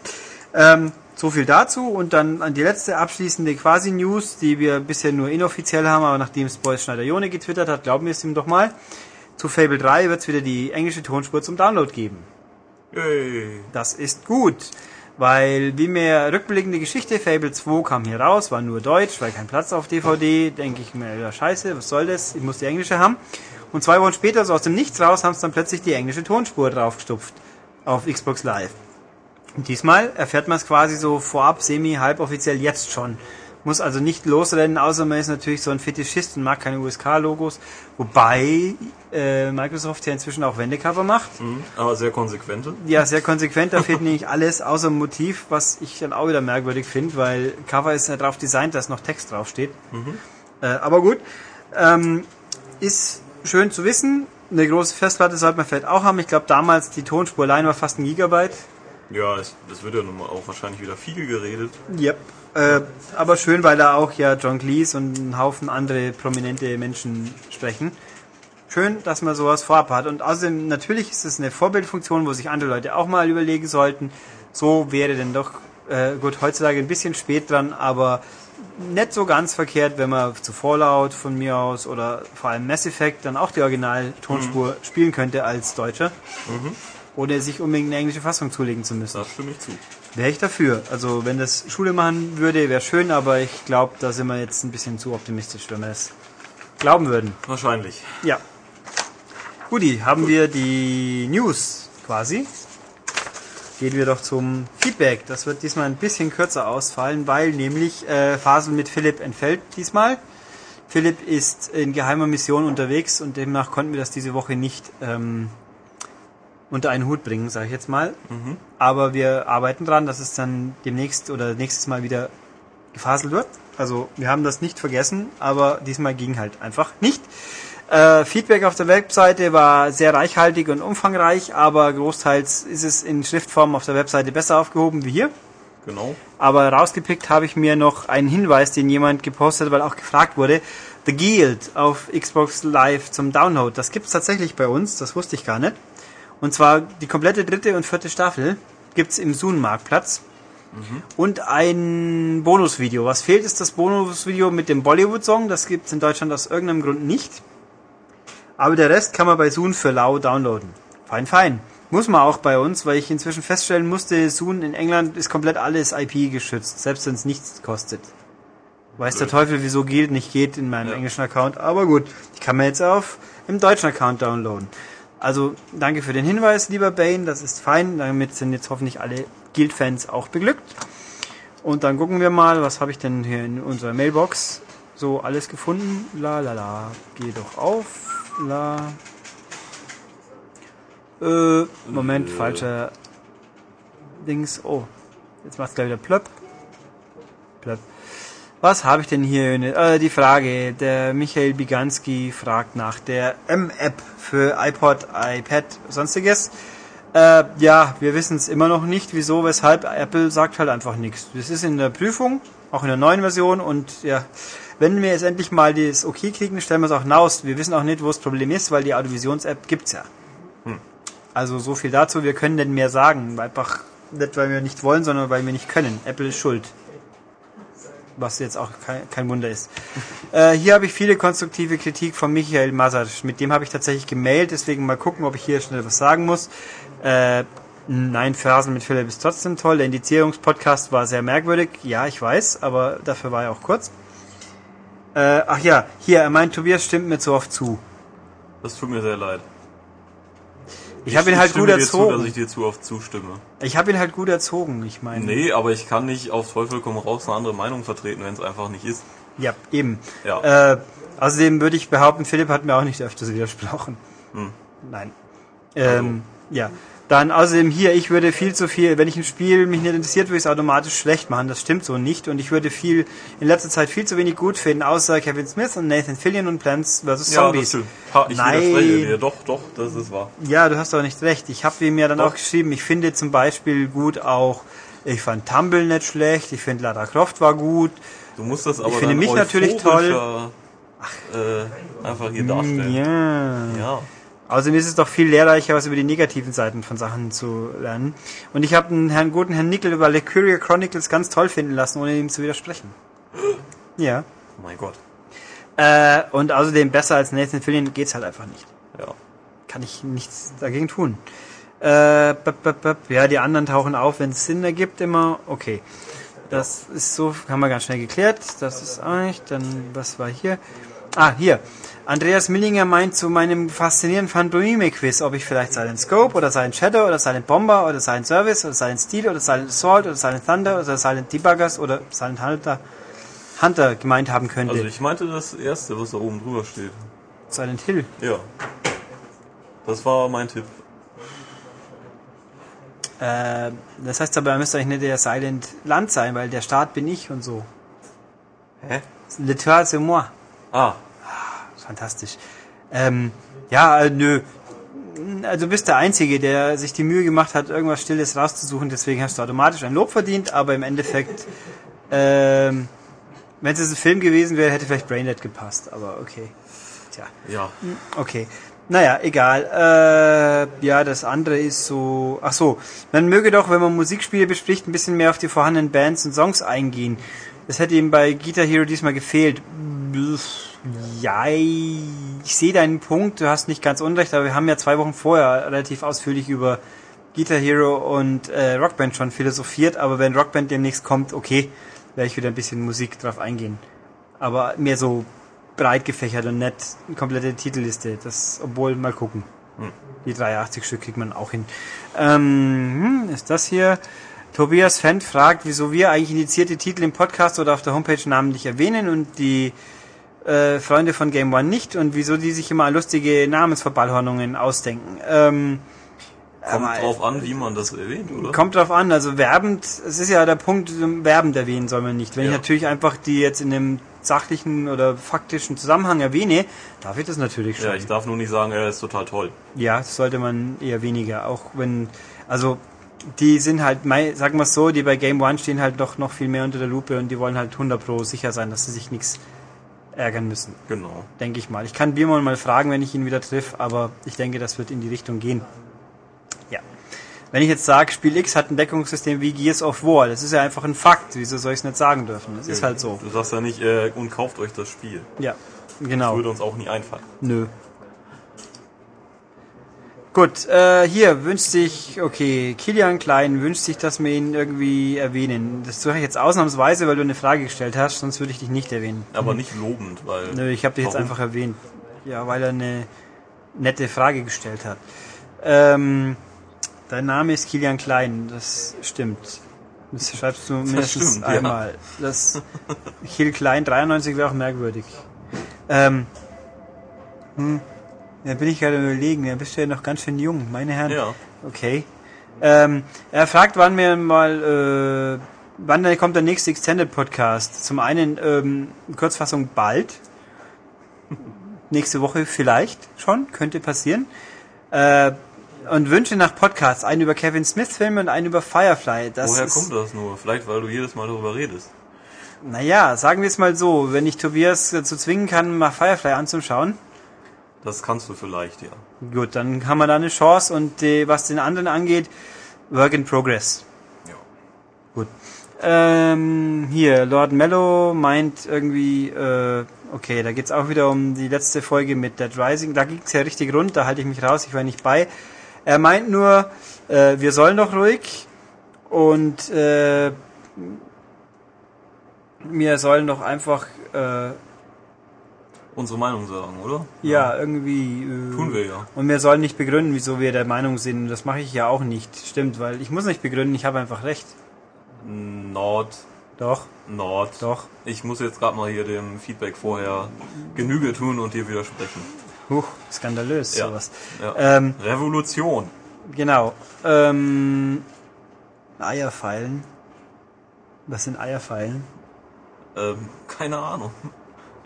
[SPEAKER 1] Ähm, so viel dazu und dann an die letzte abschließende Quasi-News, die wir bisher nur inoffiziell haben, aber nachdem es Boys Schneider-Jone getwittert hat, glauben wir es ihm doch mal. Zu Fable 3 wird es wieder die englische Tonspur zum Download geben.
[SPEAKER 2] Yay.
[SPEAKER 1] Das ist gut, weil wie mir rückblickende Geschichte, Fable 2 kam hier raus, war nur Deutsch, weil kein Platz auf DVD, denke ich mir, ja scheiße, was soll das, ich muss die englische haben. Und zwei Wochen später, so aus dem Nichts raus, haben es dann plötzlich die englische Tonspur draufgestupft auf Xbox Live. Diesmal erfährt man es quasi so vorab, semi, halb offiziell jetzt schon. Muss also nicht losrennen, außer man ist natürlich so ein Fetischist und mag keine USK-Logos. Wobei äh, Microsoft ja inzwischen auch Wendecover macht.
[SPEAKER 2] Mhm. Aber sehr konsequente.
[SPEAKER 1] Ja, sehr konsequent. Da fehlt nämlich alles außer Motiv, was ich dann auch wieder merkwürdig finde, weil Cover ist ja darauf designt, dass noch Text draufsteht. Äh, aber gut. Ähm, ist schön zu wissen. Eine große Festplatte sollte man vielleicht auch haben. Ich glaube, damals die Tonspur allein war fast ein Gigabyte.
[SPEAKER 2] Ja, es, es wird ja nun mal auch wahrscheinlich wieder viel geredet.
[SPEAKER 1] Yep. Äh, aber schön, weil da auch ja John Cleese und ein Haufen andere prominente Menschen sprechen. Schön, dass man sowas vorab hat. Und außerdem, natürlich ist es eine Vorbildfunktion, wo sich andere Leute auch mal überlegen sollten. So wäre denn doch, äh, gut, heutzutage ein bisschen spät dran, aber nicht so ganz verkehrt, wenn man zu Fallout von mir aus oder vor allem Mass Effect dann auch die Original-Tonspur spielen könnte als Deutscher. Ohne sich unbedingt eine englische Fassung zulegen zu müssen.
[SPEAKER 2] Da stimme ich zu.
[SPEAKER 1] Wäre ich dafür. Also wenn das Schule machen würde, wäre schön, aber ich glaube, da sind wir jetzt ein bisschen zu optimistisch, wenn wir es glauben würden.
[SPEAKER 2] Wahrscheinlich.
[SPEAKER 1] Ja. Guti, haben wir die News quasi. Gehen wir doch zum Feedback. Das wird diesmal ein bisschen kürzer ausfallen, weil nämlich äh, Fasel mit Philipp entfällt diesmal. Philipp ist in geheimer Mission unterwegs und demnach konnten wir das diese Woche nicht ähm, unter einen Hut bringen, sage ich jetzt mal. Aber wir arbeiten dran, dass es dann demnächst oder nächstes Mal wieder gefaselt wird. Also wir haben das nicht vergessen, aber diesmal ging halt einfach nicht. Äh, Feedback auf der Webseite war sehr reichhaltig und umfangreich, aber großteils ist es in Schriftform auf der Webseite besser aufgehoben wie hier.
[SPEAKER 2] Genau.
[SPEAKER 1] Aber rausgepickt habe ich mir noch einen Hinweis, den jemand gepostet hat, weil auch gefragt wurde. The Guild auf Xbox Live zum Download. Das gibt's tatsächlich bei uns, das wusste ich gar nicht. Und zwar die komplette dritte und vierte Staffel gibt's im Zoom-Marktplatz. Und ein Bonusvideo. Was fehlt, ist das Bonusvideo mit dem Bollywood-Song. Das gibt's in Deutschland aus irgendeinem Grund nicht. Aber der Rest kann man bei Zoom für lau downloaden. Fein, fein. Muss man auch bei uns, weil ich inzwischen feststellen musste, Zoom in England ist komplett alles IP geschützt, selbst wenn es nichts kostet. Weiß der Teufel, wieso geht, nicht geht in meinem
[SPEAKER 2] Ja.
[SPEAKER 1] englischen Account, aber gut, ich kann mir jetzt auf im deutschen Account downloaden. Also danke für den Hinweis, lieber Bane, das ist fein, damit sind jetzt hoffentlich alle Guild-Fans auch beglückt. Und dann gucken wir mal, was habe ich denn hier in unserer Mailbox so alles gefunden. La la la, geh doch auf. La. Äh, Moment,
[SPEAKER 2] Äh.
[SPEAKER 1] falscher Dings. Oh, jetzt macht's gleich wieder plöpp. Plöpp. Was habe ich denn hier? Äh, die Frage. Der Michael Biganski fragt nach der M-App für iPod, iPad, sonstiges. Äh, ja, wir wissen es immer noch nicht, wieso, weshalb. Apple sagt halt einfach nichts. Das ist in der Prüfung, auch in der neuen Version und ja, wenn wir jetzt endlich mal das okay kriegen, stellen wir es auch hinaus. Wir wissen auch nicht, wo das Problem ist, weil die Audiovisions-App gibt's ja. Also so viel dazu, wir können denn mehr sagen. Einfach nicht, weil wir nicht wollen, sondern weil wir nicht können. Apple ist schuld. Was jetzt auch kein, kein Wunder ist. äh, hier habe ich viele konstruktive Kritik von Michael Masac. Mit dem habe ich tatsächlich gemailt, deswegen mal gucken, ob ich hier schnell was sagen muss. Äh, nein, Phrasen mit Philipp ist trotzdem toll. Der Indizierungspodcast war sehr merkwürdig. Ja, ich weiß, aber dafür war er auch kurz. Äh, ach ja, hier, er meint, Tobias stimmt mir zu oft zu.
[SPEAKER 2] Das tut mir sehr leid.
[SPEAKER 1] Ich habe ihn halt gut
[SPEAKER 2] dir zu,
[SPEAKER 1] erzogen.
[SPEAKER 2] dass ich dir zu oft zustimme.
[SPEAKER 1] Ich habe ihn halt gut erzogen, ich meine.
[SPEAKER 2] Nee, aber ich kann nicht auf Teufel komm raus eine andere Meinung vertreten, wenn es einfach nicht ist.
[SPEAKER 1] Ja, eben.
[SPEAKER 2] Ja.
[SPEAKER 1] Äh, außerdem würde ich behaupten, Philipp hat mir auch nicht öfters widersprochen.
[SPEAKER 2] Hm.
[SPEAKER 1] Nein. Ähm, Ja. Dann außerdem hier, ich würde viel zu viel, wenn ich ein Spiel mich nicht interessiert, würde ich es automatisch schlecht machen. Das stimmt so nicht. Und ich würde viel, in letzter Zeit viel zu wenig gut finden, außer Kevin Smith und Nathan Fillion und Plants vs.
[SPEAKER 2] Ja, das
[SPEAKER 1] Zombies.
[SPEAKER 2] stimmt. Ich
[SPEAKER 1] Nein.
[SPEAKER 2] widerspreche dir. Doch, doch, das ist wahr.
[SPEAKER 1] Ja, du hast doch nicht recht. Ich habe mir dann
[SPEAKER 2] Doch.
[SPEAKER 1] auch geschrieben, ich finde zum Beispiel gut auch, ich fand Tumble nicht schlecht, ich finde Lara Croft war gut.
[SPEAKER 2] Du musst das aber
[SPEAKER 1] finde
[SPEAKER 2] dann
[SPEAKER 1] mich natürlich
[SPEAKER 2] euphorischer, Äh, einfach hier darstellen.
[SPEAKER 1] Ja.
[SPEAKER 2] Ja.
[SPEAKER 1] Außerdem ist es doch viel lehrreicher, was über die negativen Seiten von Sachen zu lernen. Und ich habe den Herrn guten Herrn Nickel über Le Courier Chronicles ganz toll finden lassen, ohne ihm zu widersprechen. Ja.
[SPEAKER 2] Oh mein Gott.
[SPEAKER 1] Äh, und außerdem besser als Nathan Fillion geht's halt einfach nicht.
[SPEAKER 2] Ja.
[SPEAKER 1] Kann ich nichts dagegen tun. Äh, bap, bap, bap. ja, die anderen tauchen auf, wenn es Sinn ergibt immer. Okay. Das ist so, haben wir ganz schnell geklärt. Das ist eigentlich, dann, was war hier? Ah, hier. Andreas Millinger meint zu meinem faszinierenden Phantomime-Quiz, ob ich vielleicht Silent Scope oder Silent Shadow oder Silent Bomber oder Silent Service oder Silent Steel oder Silent Assault oder Silent Thunder oder Silent Debuggers oder Silent Hunter, Hunter gemeint haben könnte.
[SPEAKER 2] Also ich meinte das erste, was da oben drüber steht.
[SPEAKER 1] Silent Hill.
[SPEAKER 2] Ja. Das war mein Tipp.
[SPEAKER 1] Äh, das heißt aber, er müsste eigentlich nicht der Silent Land sein, weil der Staat bin ich und so.
[SPEAKER 2] Hä?
[SPEAKER 1] Le Toit c'est moi.
[SPEAKER 2] Ah,
[SPEAKER 1] Fantastisch. Ähm, ja, äh, nö. Also du bist der Einzige, der sich die Mühe gemacht hat, irgendwas Stilles rauszusuchen, deswegen hast du automatisch ein Lob verdient, aber im Endeffekt, ähm, wenn es ein Film gewesen wäre, hätte vielleicht Braindead gepasst, aber okay. Tja.
[SPEAKER 2] ja.
[SPEAKER 1] Okay. Naja, egal. Äh, ja, das andere ist so. Ach so, man möge doch, wenn man Musikspiele bespricht, ein bisschen mehr auf die vorhandenen Bands und Songs eingehen. Das hätte ihm bei Guitar Hero diesmal gefehlt. Ja, ich sehe deinen Punkt. Du hast nicht ganz unrecht, aber wir haben ja zwei Wochen vorher relativ ausführlich über Guitar Hero und äh, Rockband schon philosophiert. Aber wenn Rockband demnächst kommt, okay, werde ich wieder ein bisschen Musik drauf eingehen. Aber mehr so breit gefächert und nicht eine komplette Titelliste. Das, obwohl, mal gucken. Die 83 Stück kriegt man auch hin. Ähm, hm, ist das hier? Tobias Fendt fragt, wieso wir eigentlich indizierte Titel im Podcast oder auf der Homepage namentlich erwähnen und die äh, Freunde von Game One nicht und wieso die sich immer lustige Namensverballhornungen ausdenken. Ähm,
[SPEAKER 2] Kommt
[SPEAKER 1] aber-
[SPEAKER 2] drauf an, wie man das erwähnt, oder?
[SPEAKER 1] Kommt drauf an, also werbend, es ist ja der Punkt, werbend erwähnen soll man nicht. Wenn ich
[SPEAKER 2] Ja.
[SPEAKER 1] natürlich einfach die jetzt in einem sachlichen oder faktischen Zusammenhang erwähne, darf ich das natürlich schon.
[SPEAKER 2] Ja, ich darf nur nicht sagen, er ist total toll.
[SPEAKER 1] Ja, das sollte man eher weniger. Auch wenn, also die sind halt, sagen wir es so, die bei Game One stehen halt doch noch viel mehr unter der Lupe und die wollen halt 100 Pro sicher sein, dass sie sich nichts ärgern müssen,
[SPEAKER 2] Genau.
[SPEAKER 1] denke ich mal. Ich kann Biermann mal fragen, wenn ich ihn wieder triff, aber ich denke, das wird in die Richtung gehen. Ja. Wenn ich jetzt sage, Spiel X hat ein Deckungssystem wie Gears of War, das ist ja einfach ein Fakt. Wieso soll ich es nicht sagen dürfen? Das ist halt so.
[SPEAKER 2] Du sagst ja nicht, äh, und kauft euch das Spiel.
[SPEAKER 1] Ja, genau.
[SPEAKER 2] Würde uns auch nie einfallen.
[SPEAKER 1] Nö. Gut, äh, hier wünscht sich, okay, Kilian Klein wünscht sich, dass wir ihn irgendwie erwähnen. Das tue ich jetzt ausnahmsweise, weil du eine Frage gestellt hast, sonst würde ich dich nicht erwähnen.
[SPEAKER 2] Aber nicht lobend, weil.
[SPEAKER 1] Nö, ich habe dich jetzt einfach erwähnt. Ja, weil er eine nette Frage gestellt hat. Ähm, dein Name ist Kilian Klein, das stimmt. Das schreibst du mindestens
[SPEAKER 2] stimmt, ja.
[SPEAKER 1] einmal. Das Kil Klein 93 wäre auch merkwürdig. Ähm, hm, da bin ich gerade überlegen, da bist du ja noch ganz schön jung, meine Herren.
[SPEAKER 2] Ja.
[SPEAKER 1] Okay. Ähm, er fragt, wann wir mal, äh, wann kommt der nächste Extended Podcast? Zum einen ähm, Kurzfassung bald. Nächste Woche vielleicht schon, könnte passieren. Äh, und Wünsche nach Podcasts, einen über Kevin Smith Filme und einen über Firefly. Das
[SPEAKER 2] Woher kommt das nur? Vielleicht, weil du jedes Mal darüber redest.
[SPEAKER 1] Naja, sagen wir es mal so, wenn ich Tobias dazu zwingen kann, mal Firefly anzuschauen,
[SPEAKER 2] Das kannst du vielleicht, ja.
[SPEAKER 1] gut, dann haben wir da eine Chance und äh, was den anderen angeht, Work in Progress.
[SPEAKER 2] Ja.
[SPEAKER 1] Gut. Ähm, hier, Lord Mellow meint irgendwie, äh, okay, da geht's auch wieder um die letzte Folge mit Dead Rising. Da ging's ja richtig rund, da halte ich mich raus, ich war nicht bei. Er meint nur, äh, wir sollen doch ruhig und äh, wir sollen doch einfach äh,
[SPEAKER 2] unsere Meinung sagen, oder?
[SPEAKER 1] Ja, irgendwie. Äh,
[SPEAKER 2] Tun wir ja.
[SPEAKER 1] Und wir sollen nicht begründen, wieso wir der Meinung sind. Das mache ich ja auch nicht. Stimmt, weil ich muss nicht begründen, ich habe einfach recht.
[SPEAKER 2] Nord,
[SPEAKER 1] Doch,
[SPEAKER 2] Nord.
[SPEAKER 1] doch.
[SPEAKER 2] Ich muss jetzt gerade mal hier dem Feedback vorher Genüge tun und dir widersprechen.
[SPEAKER 1] Huch, skandalös,
[SPEAKER 2] Ja.
[SPEAKER 1] sowas.
[SPEAKER 2] Ja.
[SPEAKER 1] Ähm,
[SPEAKER 2] Revolution.
[SPEAKER 1] genau. Ähm, Eierfeilen. Was sind Eierfeilen?
[SPEAKER 2] Ähm, keine Ahnung.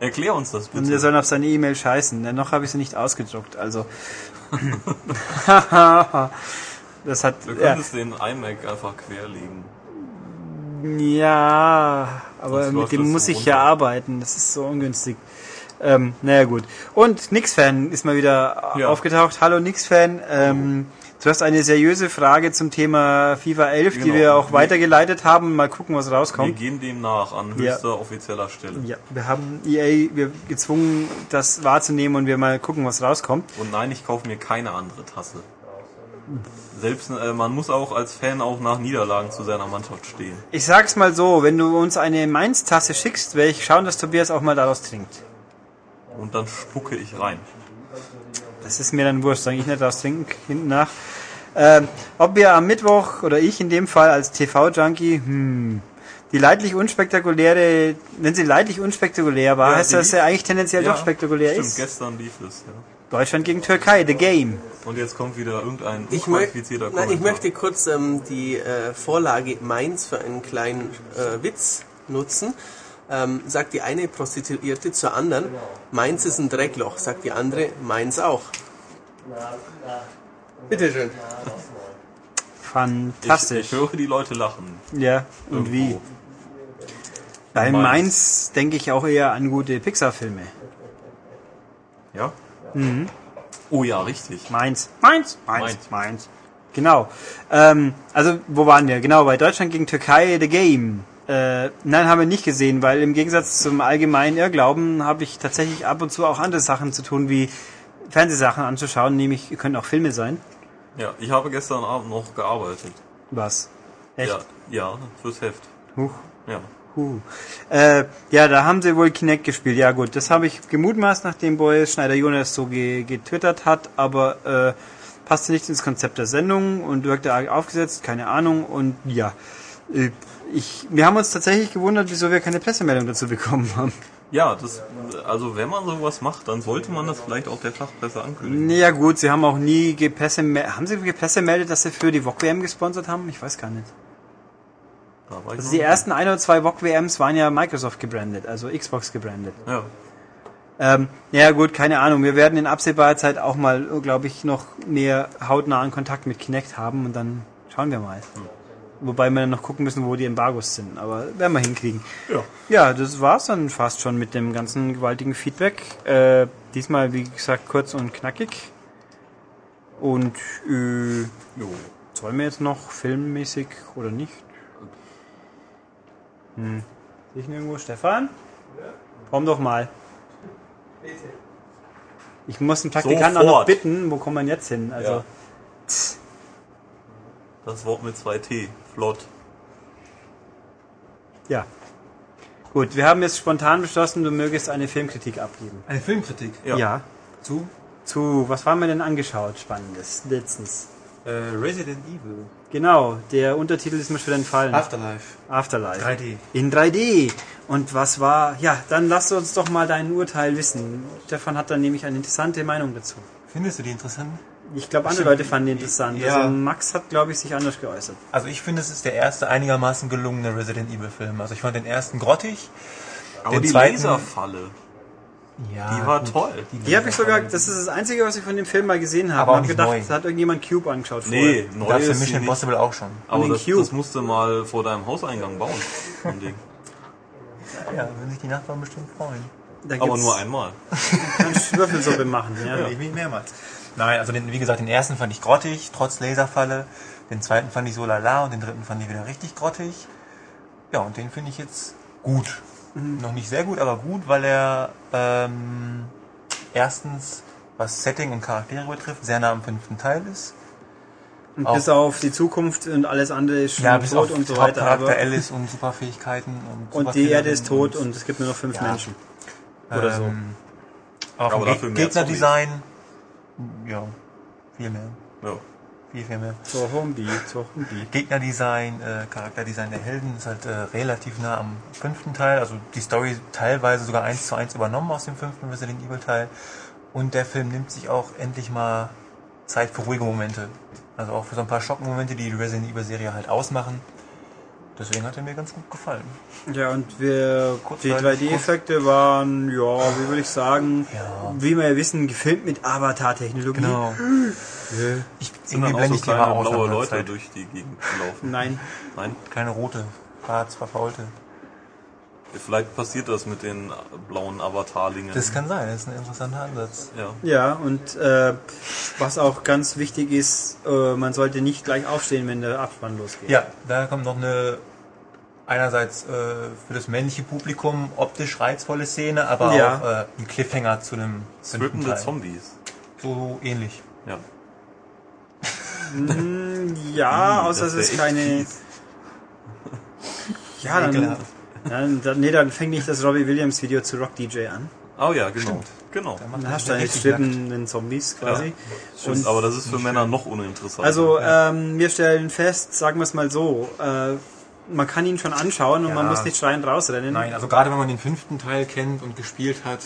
[SPEAKER 2] Erklär uns das
[SPEAKER 1] Und wir
[SPEAKER 2] bitte.
[SPEAKER 1] sollen auf seine E-Mail scheißen, denn noch habe ich sie nicht ausgedruckt, also. das hat.
[SPEAKER 2] Du
[SPEAKER 1] Ja,
[SPEAKER 2] könntest den iMac einfach querlegen.
[SPEAKER 1] ja, aber
[SPEAKER 2] Sonst
[SPEAKER 1] mit dem muss
[SPEAKER 2] so
[SPEAKER 1] ich ja
[SPEAKER 2] runter.
[SPEAKER 1] arbeiten, das ist so ungünstig. Ähm, naja, gut. Und Nix-Fan ist mal wieder
[SPEAKER 2] Ja.
[SPEAKER 1] aufgetaucht. Hallo Nix-Fan. Ähm, du hast eine seriöse Frage zum Thema FIFA 11, die
[SPEAKER 2] Genau.
[SPEAKER 1] wir auch
[SPEAKER 2] Wir-
[SPEAKER 1] weitergeleitet haben. Mal gucken, was
[SPEAKER 2] Wir
[SPEAKER 1] rauskommt.
[SPEAKER 2] gehen dem nach an
[SPEAKER 1] Ja.
[SPEAKER 2] höchster offizieller Stelle.
[SPEAKER 1] Ja, wir haben EA wir gezwungen, das wahrzunehmen und wir mal gucken, was rauskommt.
[SPEAKER 2] Und nein, ich kaufe mir keine andere Tasse. Selbst äh, man muss auch als Fan auch nach Niederlagen zu seiner Mannschaft stehen.
[SPEAKER 1] Ich sag's mal so, wenn du uns eine Mainz-Tasse schickst, werde ich schauen, dass Tobias auch mal daraus trinkt.
[SPEAKER 2] Und dann spucke ich rein.
[SPEAKER 1] Das ist mir dann wurscht, sage ich nicht daraus trinken hinten nach. Ähm, ob wir am Mittwoch oder ich in dem Fall als TV-Junkie, hm, die leidlich unspektakuläre, wenn sie leidlich unspektakulär war,
[SPEAKER 2] Ja,
[SPEAKER 1] heißt das, dass er eigentlich tendenziell doch spektakulär
[SPEAKER 2] stimmt,
[SPEAKER 1] ist.
[SPEAKER 2] gestern lief es, ja.
[SPEAKER 1] Deutschland gegen Türkei, the game.
[SPEAKER 2] Und jetzt kommt wieder irgendein
[SPEAKER 4] Ich, möcht,
[SPEAKER 2] unqualifizierter
[SPEAKER 4] nein, ich möchte kurz ähm, die äh, Vorlage Mainz für einen kleinen äh, Witz nutzen. Ähm, sagt die eine Prostituierte zur anderen, Mainz ist ein Dreckloch. Sagt die andere, Mainz auch. Bitteschön.
[SPEAKER 2] ich,
[SPEAKER 1] Fantastisch.
[SPEAKER 2] ich höre die Leute lachen.
[SPEAKER 1] ja, und
[SPEAKER 2] Irgendwo.
[SPEAKER 1] wie? Bei
[SPEAKER 2] Mainz.
[SPEAKER 1] Mainz denke ich auch eher an gute Pixar-Filme.
[SPEAKER 2] Ja? Oh ja, richtig.
[SPEAKER 1] Mainz. Mainz. Mainz.
[SPEAKER 2] Mainz.
[SPEAKER 1] Mainz. Genau. Ähm, also, wo waren wir? Genau, bei Deutschland gegen Türkei, The Game. Äh, nein, haben wir nicht gesehen, weil im Gegensatz zum allgemeinen Irrglauben habe ich tatsächlich ab und zu auch andere Sachen zu tun, wie Fernsehsachen anzuschauen, nämlich können auch Filme sein.
[SPEAKER 2] Ja, ich habe gestern Abend noch gearbeitet.
[SPEAKER 1] Was? Echt?
[SPEAKER 2] Ja, ja, fürs Heft.
[SPEAKER 1] Huch.
[SPEAKER 2] Ja.
[SPEAKER 1] Huh. Äh, ja, da haben sie wohl Kinect gespielt. Ja gut, das habe ich gemutmaßt, nachdem Boris Schneider-Jonas so ge getwittert hat, aber äh, passte nicht ins Konzept der Sendung und wirkte aufgesetzt, keine Ahnung. Und ja, äh, ich, wir haben uns tatsächlich gewundert, wieso wir keine Pressemeldung dazu bekommen haben.
[SPEAKER 2] Ja, das, also wenn man sowas macht, dann sollte man das vielleicht auch der Fachpresse ankündigen.
[SPEAKER 1] Ja gut, sie haben auch nie gepressemeldet. Haben sie gepressemeldet, dass sie für die VOG-WM gesponsert haben? Ich weiß gar nicht. Also die ersten ein oder zwei VOG-WMs waren ja Microsoft gebrandet, also Xbox gebrandet.
[SPEAKER 2] Ja.
[SPEAKER 1] Ähm, ja gut, keine Ahnung. Wir werden in absehbarer Zeit auch mal, glaube ich, noch mehr hautnahen Kontakt mit Kinect haben und dann schauen wir mal. Wobei wir dann noch gucken müssen, wo die Embargos sind. Aber werden wir hinkriegen.
[SPEAKER 2] Ja.
[SPEAKER 1] Ja, das war's dann fast schon mit dem ganzen gewaltigen Feedback. Äh, diesmal, wie gesagt, kurz und knackig. Und äh,
[SPEAKER 2] Jo.
[SPEAKER 1] sollen wir jetzt noch filmmäßig oder nicht? Hm. Sehe ich nirgendwo Stefan? Komm doch mal. Ich muss den Praktikanten auch noch bitten, wo kommt man jetzt hin? Also,
[SPEAKER 2] Ja. Das Wort mit zwei T. Flott.
[SPEAKER 1] ja. Gut, wir haben jetzt spontan beschlossen, du mögest eine Filmkritik abgeben.
[SPEAKER 3] Eine Filmkritik.
[SPEAKER 2] Ja.
[SPEAKER 3] Zu
[SPEAKER 1] Zu, was haben wir denn angeschaut? Spannendes, letztens.
[SPEAKER 3] äh, Resident Evil.
[SPEAKER 1] Genau, der Untertitel ist mir schon entfallen.
[SPEAKER 3] Afterlife.
[SPEAKER 1] Afterlife.
[SPEAKER 3] 3D.
[SPEAKER 1] In 3D. Und was war, ja, dann lass uns doch mal dein Urteil wissen. Stefan hat dann nämlich eine interessante Meinung dazu.
[SPEAKER 3] Findest du die interessant?
[SPEAKER 1] Ich glaube, andere Leute fanden die interessant.
[SPEAKER 3] Ja.
[SPEAKER 1] Also Max hat, glaube ich, sich anders geäußert.
[SPEAKER 3] Also ich finde, es ist der erste einigermaßen gelungene Resident Evil Film. Also ich fand den ersten grottig.
[SPEAKER 2] Aber
[SPEAKER 3] Den
[SPEAKER 2] die
[SPEAKER 3] zweiten-
[SPEAKER 2] Laserfalle,
[SPEAKER 3] Ja,
[SPEAKER 2] die war
[SPEAKER 3] gut.
[SPEAKER 2] toll.
[SPEAKER 1] Die habe ich sogar, das ist das Einzige, was ich von dem Film mal gesehen habe.
[SPEAKER 3] Aber auch
[SPEAKER 1] Und hab
[SPEAKER 3] nicht
[SPEAKER 1] gedacht,
[SPEAKER 3] neu.
[SPEAKER 1] da hat irgendjemand Cube angeschaut
[SPEAKER 2] Nee,
[SPEAKER 1] vorher.
[SPEAKER 2] neu
[SPEAKER 3] Das
[SPEAKER 2] ist
[SPEAKER 3] Mission
[SPEAKER 2] nicht.
[SPEAKER 3] Impossible auch schon.
[SPEAKER 2] Aber das,
[SPEAKER 1] Cube.
[SPEAKER 2] das musst du mal vor deinem Hauseingang bauen.
[SPEAKER 3] Ja, würden sich die Nachbarn bestimmt freuen.
[SPEAKER 1] Da
[SPEAKER 2] Aber nur einmal.
[SPEAKER 1] kannst Würfelsuppe machen, ja.
[SPEAKER 3] Ich mich mehrmals. Nein, also den, wie gesagt, den ersten fand ich grottig, trotz Laserfalle. Den zweiten fand ich so lala und den dritten fand ich wieder richtig grottig. Ja, und den finde ich jetzt gut. Noch nicht sehr gut, aber gut, weil er ähm, erstens, was Setting und Charaktere betrifft, sehr nah am fünften Teil ist.
[SPEAKER 1] Und
[SPEAKER 3] Auch-
[SPEAKER 1] bis auf die Zukunft und alles andere ist schon
[SPEAKER 3] Ja, bis
[SPEAKER 1] tot
[SPEAKER 3] auf
[SPEAKER 1] und so weiter.
[SPEAKER 3] Hauptcharakter
[SPEAKER 1] Aber,
[SPEAKER 3] Alice und Superfähigkeiten und
[SPEAKER 1] und die Erde ist tot
[SPEAKER 3] und,
[SPEAKER 1] und es gibt nur noch fünf
[SPEAKER 3] Ja.
[SPEAKER 1] Menschen. Oder so.
[SPEAKER 3] ähm, Geg-
[SPEAKER 2] mehr
[SPEAKER 3] Gegnerdesign, ja, viel mehr.
[SPEAKER 2] Ja.
[SPEAKER 3] Viel, viel mehr.
[SPEAKER 1] Zombie, Zombie.
[SPEAKER 3] Gegnerdesign, äh, Charakterdesign der Helden ist halt äh, relativ nah am fünften Teil. Also die Story teilweise sogar eins zu eins übernommen aus dem fünften Resident Evil Teil. Und der Film nimmt sich auch endlich mal Zeit für ruhige Momente. Also auch für so ein paar Schockmomente, die die Resident Evil Serie halt ausmachen. Deswegen hat er mir ganz gut gefallen.
[SPEAKER 1] Ja, und wir, die
[SPEAKER 3] Kurzweilig,
[SPEAKER 1] 3D-Effekte waren, ja, wie würde ich sagen,
[SPEAKER 3] Ja.
[SPEAKER 1] wie wir ja wissen, gefilmt mit Avatar-Technologie.
[SPEAKER 3] Genau.
[SPEAKER 1] Ja.
[SPEAKER 3] Ich,
[SPEAKER 2] Sind
[SPEAKER 3] irgendwie blende
[SPEAKER 2] so
[SPEAKER 3] ich die mal aus.
[SPEAKER 2] blaue Leute
[SPEAKER 3] Zeit.
[SPEAKER 2] durch die Gegend laufen?
[SPEAKER 1] Nein.
[SPEAKER 2] Nein?
[SPEAKER 3] Keine rote, schwarz, verfaulte.
[SPEAKER 2] Vielleicht passiert das mit den blauen Avatarlingen.
[SPEAKER 3] Das kann sein, das ist ein interessanter Ansatz.
[SPEAKER 2] ja.
[SPEAKER 1] Ja, und äh, was auch ganz wichtig ist, äh, man sollte nicht gleich aufstehen, wenn der Abspann losgeht.
[SPEAKER 3] Ja, da kommt noch eine einerseits äh, für das männliche Publikum optisch reizvolle Szene, aber
[SPEAKER 1] Ja.
[SPEAKER 3] auch äh, ein Cliffhanger zu einem Teil.
[SPEAKER 2] Zombies.
[SPEAKER 3] So ähnlich.
[SPEAKER 2] Ja.
[SPEAKER 1] Ja,
[SPEAKER 2] Ih,
[SPEAKER 1] außer
[SPEAKER 2] das
[SPEAKER 1] es ist keine. Ja, dann, dann, dann, nee, dann fängt nicht das Robbie Williams Video zu Rock DJ an.
[SPEAKER 2] Oh ja, genau.
[SPEAKER 3] Stimmt.
[SPEAKER 2] Genau.
[SPEAKER 1] Dann
[SPEAKER 3] er
[SPEAKER 1] hast du
[SPEAKER 3] nackt.
[SPEAKER 1] strippenden Zombies quasi.
[SPEAKER 2] Stimmt,
[SPEAKER 1] Und-
[SPEAKER 2] aber das ist für Männer noch uninteressanter.
[SPEAKER 1] Also ähm, wir stellen fest, sagen wir es mal so, äh, man kann ihn schon anschauen und
[SPEAKER 3] Ja.
[SPEAKER 1] man muss nicht schreiend rausrennen.
[SPEAKER 3] Nein, also gerade wenn man den fünften Teil kennt und gespielt hat,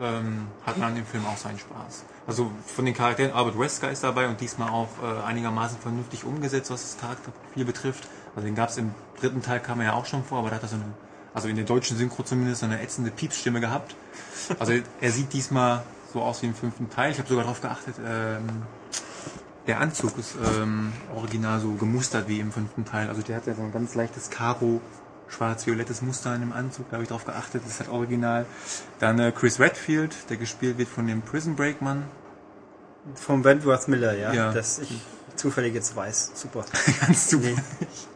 [SPEAKER 3] ähm, hat man an dem Film auch seinen Spaß. Also von den Charakteren, Albert Wesker ist dabei und diesmal auch äh, einigermaßen vernünftig umgesetzt, was das Charakterprofil betrifft. Also den gab es im dritten Teil, kam er ja auch schon vor, aber da hat er so eine, also in der deutschen Synchro zumindest, so eine ätzende Piepsstimme gehabt. Also er sieht diesmal so aus wie im fünften Teil. Ich habe sogar darauf geachtet, ähm, der Anzug ist ähm, original so gemustert wie im fünften Teil. Also der hat ja so ein ganz leichtes Karo, schwarz-violettes Muster in dem Anzug. Da habe ich darauf geachtet, das ist halt original. Dann äh, Chris Redfield, der gespielt wird von dem Prison Break Mann.
[SPEAKER 1] Vom Wentworth Miller, ja,
[SPEAKER 3] Ja.
[SPEAKER 1] das ich zufällig jetzt weiß. Super.
[SPEAKER 3] Ganz super.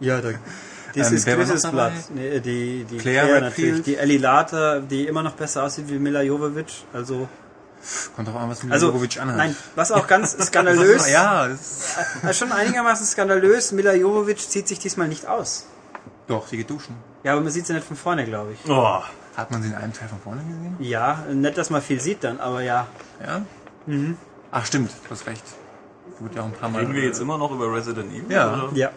[SPEAKER 1] Ja, da, das
[SPEAKER 3] Ähm,
[SPEAKER 1] ist Chris's? Blatt. Nee, die, die
[SPEAKER 3] Claire
[SPEAKER 1] Claire, natürlich. Die Ellie Later, die immer noch besser aussieht wie Mila Jovovich. Also,
[SPEAKER 3] Kommt drauf an, was Mila
[SPEAKER 1] also
[SPEAKER 3] anhat.
[SPEAKER 1] nein, was auch ganz skandalös,
[SPEAKER 3] Ja, das ist,
[SPEAKER 1] äh, schon einigermaßen skandalös, Mila Jovovich zieht sich diesmal nicht aus.
[SPEAKER 3] doch, sie geht duschen.
[SPEAKER 1] Ja, aber man sieht sie nicht von vorne, glaube ich.
[SPEAKER 2] oh,
[SPEAKER 3] Hat man sie in einem Teil von vorne gesehen?
[SPEAKER 1] Ja, nicht, dass man viel sieht dann, aber ja.
[SPEAKER 3] Ja. Ach stimmt, du hast recht. Wird ja auch ein paar Mal.
[SPEAKER 2] reden wir jetzt immer noch über Resident Evil?
[SPEAKER 3] Ja.
[SPEAKER 2] Oder?
[SPEAKER 1] Ja.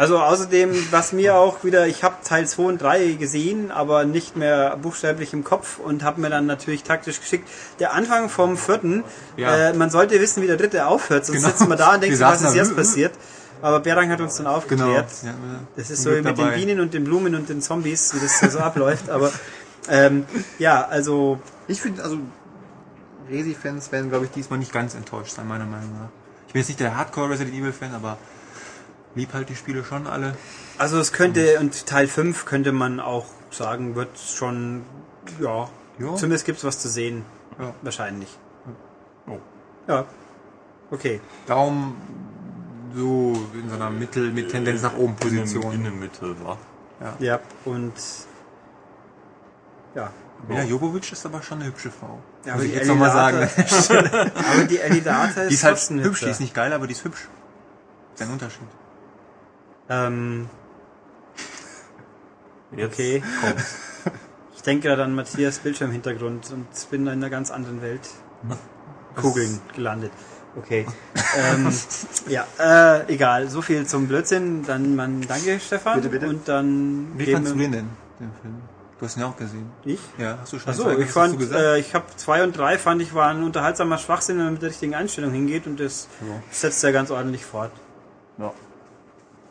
[SPEAKER 1] Also außerdem, was mir auch wieder, ich habe Teil 2 und 3 gesehen, aber nicht mehr buchstäblich im Kopf und habe mir dann natürlich taktisch geschickt. Der Anfang vom vierten,
[SPEAKER 3] Ja.
[SPEAKER 1] äh, man sollte wissen, wie der dritte aufhört, sonst
[SPEAKER 3] Genau.
[SPEAKER 1] sitzen wir da und denken, was ist jetzt passiert. Aber Berang hat uns dann
[SPEAKER 3] Genau.
[SPEAKER 1] aufgeklärt.
[SPEAKER 3] Ja,
[SPEAKER 1] Das ist so wie mit den
[SPEAKER 3] dabei.
[SPEAKER 1] Bienen und den Blumen und den Zombies, wie das so abläuft. Aber ähm, ja, also
[SPEAKER 3] Ich finde, also Resi-Fans werden, glaube ich, diesmal nicht ganz enttäuscht sein, meiner Meinung nach. Ich bin jetzt nicht der Hardcore Resident Evil-Fan, aber lieb halt die Spiele schon alle.
[SPEAKER 1] Also es könnte, und Teil 5 könnte man auch sagen, wird schon, ja,
[SPEAKER 3] Ja.
[SPEAKER 1] zumindest gibt's was zu sehen.
[SPEAKER 3] Ja.
[SPEAKER 1] Wahrscheinlich.
[SPEAKER 2] Oh.
[SPEAKER 1] Ja. Okay.
[SPEAKER 3] Daumen so in so einer Mittel mit Tendenz nach oben Position.
[SPEAKER 2] in der Mitte, war.
[SPEAKER 1] Ja, und ja.
[SPEAKER 3] Mila Jovovic ist aber schon eine hübsche Frau.
[SPEAKER 1] Ja,
[SPEAKER 3] Muss
[SPEAKER 1] aber
[SPEAKER 3] ich
[SPEAKER 1] die
[SPEAKER 3] jetzt nochmal sagen.
[SPEAKER 1] Aber die Elidata ist,
[SPEAKER 3] Die ist halt hübsch, die ist nicht geil, aber die ist hübsch. Das ist ein Unterschied.
[SPEAKER 1] Ähm,
[SPEAKER 2] Jetzt
[SPEAKER 1] Okay.
[SPEAKER 2] kommt's.
[SPEAKER 1] ich denke gerade an Matthias Bildschirmhintergrund und bin in einer ganz anderen Welt. Kugeln gelandet. Okay. ähm, ja, äh, egal. So viel zum Blödsinn. Dann man danke Stefan.
[SPEAKER 3] Bitte, bitte.
[SPEAKER 1] Und dann
[SPEAKER 3] Wie fandst du den denn, den Film? Du hast ihn ja auch gesehen.
[SPEAKER 1] Ich?
[SPEAKER 3] Ja, hast du schon
[SPEAKER 1] Achso, ich fand, äh, ich habe zwei und drei fand ich waren unterhaltsamer Schwachsinn, wenn man mit der richtigen Einstellung hingeht und das
[SPEAKER 3] Ja.
[SPEAKER 1] setzt er ganz ordentlich fort.
[SPEAKER 3] ja.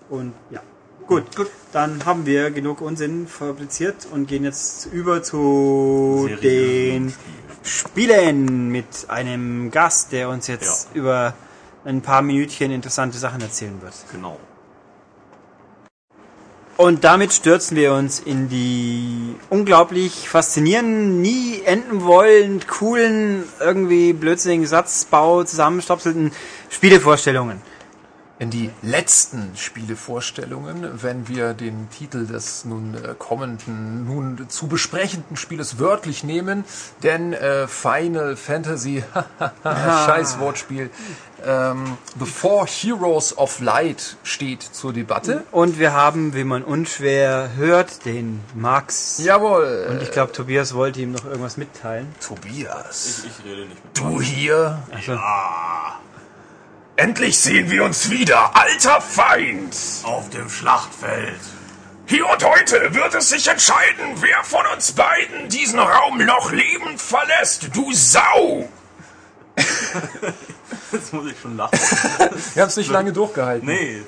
[SPEAKER 1] Und ja. Gut, gut. Dann haben wir genug Unsinn fabriziert und gehen jetzt über zu
[SPEAKER 2] Serie
[SPEAKER 1] den. Spielen mit einem Gast, der uns jetzt
[SPEAKER 2] Ja.
[SPEAKER 1] über ein paar Minütchen interessante Sachen erzählen wird.
[SPEAKER 2] Genau.
[SPEAKER 1] Und damit stürzen wir uns in die unglaublich faszinierenden, nie enden wollend coolen, irgendwie blödsinnigen Satzbau zusammenstopselten Spielevorstellungen.
[SPEAKER 5] In die letzten Spielevorstellungen, wenn wir den Titel des nun äh, kommenden, nun zu besprechenden Spieles wörtlich nehmen, denn äh, Final Fantasy, scheiß Wortspiel, ähm, The Four Heroes of Light steht zur Debatte.
[SPEAKER 1] Und wir haben, wie man unschwer hört, den Max.
[SPEAKER 5] Jawohl.
[SPEAKER 1] Und ich glaube, Tobias wollte ihm noch irgendwas mitteilen.
[SPEAKER 5] Tobias,
[SPEAKER 2] Ich, ich rede nicht mit
[SPEAKER 5] du hier?
[SPEAKER 1] Also,
[SPEAKER 5] Endlich sehen wir uns wieder, alter Feind!
[SPEAKER 2] Auf dem Schlachtfeld.
[SPEAKER 5] Hier und heute wird es sich entscheiden, wer von uns beiden diesen Raum noch lebend verlässt, du Sau!
[SPEAKER 2] Jetzt muss ich schon lachen.
[SPEAKER 5] Wir haben es nicht lange durchgehalten.
[SPEAKER 2] Nee,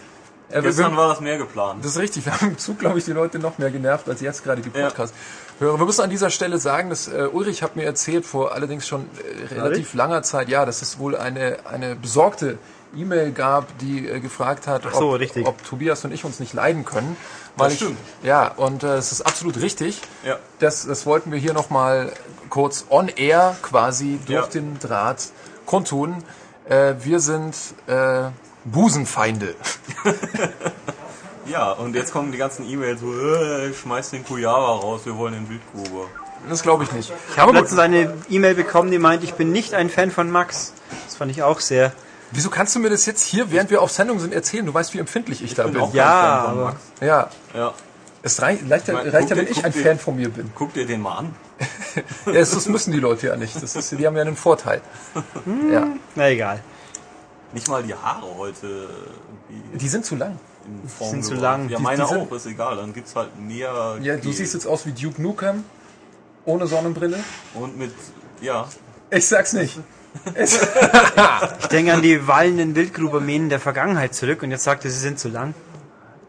[SPEAKER 5] Äh, wir-
[SPEAKER 2] gestern war das mehr geplant.
[SPEAKER 5] Das ist richtig, wir haben im Zug, glaube ich, die Leute noch mehr genervt, als jetzt gerade die Podcast höre. Wir müssen an dieser Stelle sagen, dass äh, Ulrich hat mir erzählt, vor allerdings schon äh, relativ langer Zeit, ja, dass es wohl eine, eine besorgte E-Mail gab, die äh, gefragt hat,
[SPEAKER 1] so,
[SPEAKER 5] ob,
[SPEAKER 1] richtig.
[SPEAKER 5] ob Tobias und ich uns nicht leiden können. Weil
[SPEAKER 2] Das
[SPEAKER 5] ich,
[SPEAKER 2] stimmt.
[SPEAKER 5] Ja, und äh, es ist absolut richtig.
[SPEAKER 2] Ja.
[SPEAKER 5] Das, das wollten wir hier nochmal kurz on air quasi durch
[SPEAKER 2] Ja.
[SPEAKER 5] den Draht kundtun. Äh, wir sind äh, Busenfeinde.
[SPEAKER 2] Ja, und jetzt kommen die ganzen E-Mails so, äh, schmeiß den Kujava raus, wir wollen den Wildgruber.
[SPEAKER 5] Das glaube ich nicht.
[SPEAKER 1] ich habe letztens eine E-Mail bekommen, die meint, ich bin nicht ein Fan von Max. Das fand ich auch sehr.
[SPEAKER 5] Wieso kannst du mir das jetzt hier, während wir auf Sendung sind, erzählen? Du weißt, wie empfindlich ich, da
[SPEAKER 2] bin
[SPEAKER 5] bin.
[SPEAKER 1] Ja,
[SPEAKER 2] Fan von Max.
[SPEAKER 5] Ja,
[SPEAKER 2] Ja.
[SPEAKER 5] es reicht, reicht, ja, reicht ja,
[SPEAKER 2] dir-
[SPEAKER 5] wenn ich
[SPEAKER 2] guck
[SPEAKER 5] ein
[SPEAKER 2] dir-
[SPEAKER 5] Fan von mir bin.
[SPEAKER 2] Guck dir den mal an.
[SPEAKER 5] Ja, das, das müssen die Leute ja nicht. Das ist, die haben ja einen Vorteil. Ja.
[SPEAKER 1] Na egal.
[SPEAKER 2] Nicht mal die Haare heute
[SPEAKER 5] Die sind zu lang.
[SPEAKER 2] in Form
[SPEAKER 1] sind zu
[SPEAKER 2] gebracht.
[SPEAKER 1] lang.
[SPEAKER 2] Ja,
[SPEAKER 5] Die-
[SPEAKER 2] meine
[SPEAKER 5] die sind-
[SPEAKER 2] auch, ist egal. Dann gibt's halt mehr.
[SPEAKER 5] Ja, du
[SPEAKER 2] Gel.
[SPEAKER 5] siehst jetzt aus wie Duke Nukem. Ohne Sonnenbrille.
[SPEAKER 2] Und mit, ja,
[SPEAKER 5] Ich sag's nicht.
[SPEAKER 1] Ich denke an die wallenden Wildgrubermähnen der Vergangenheit zurück und jetzt sagt er, sie sind zu lang.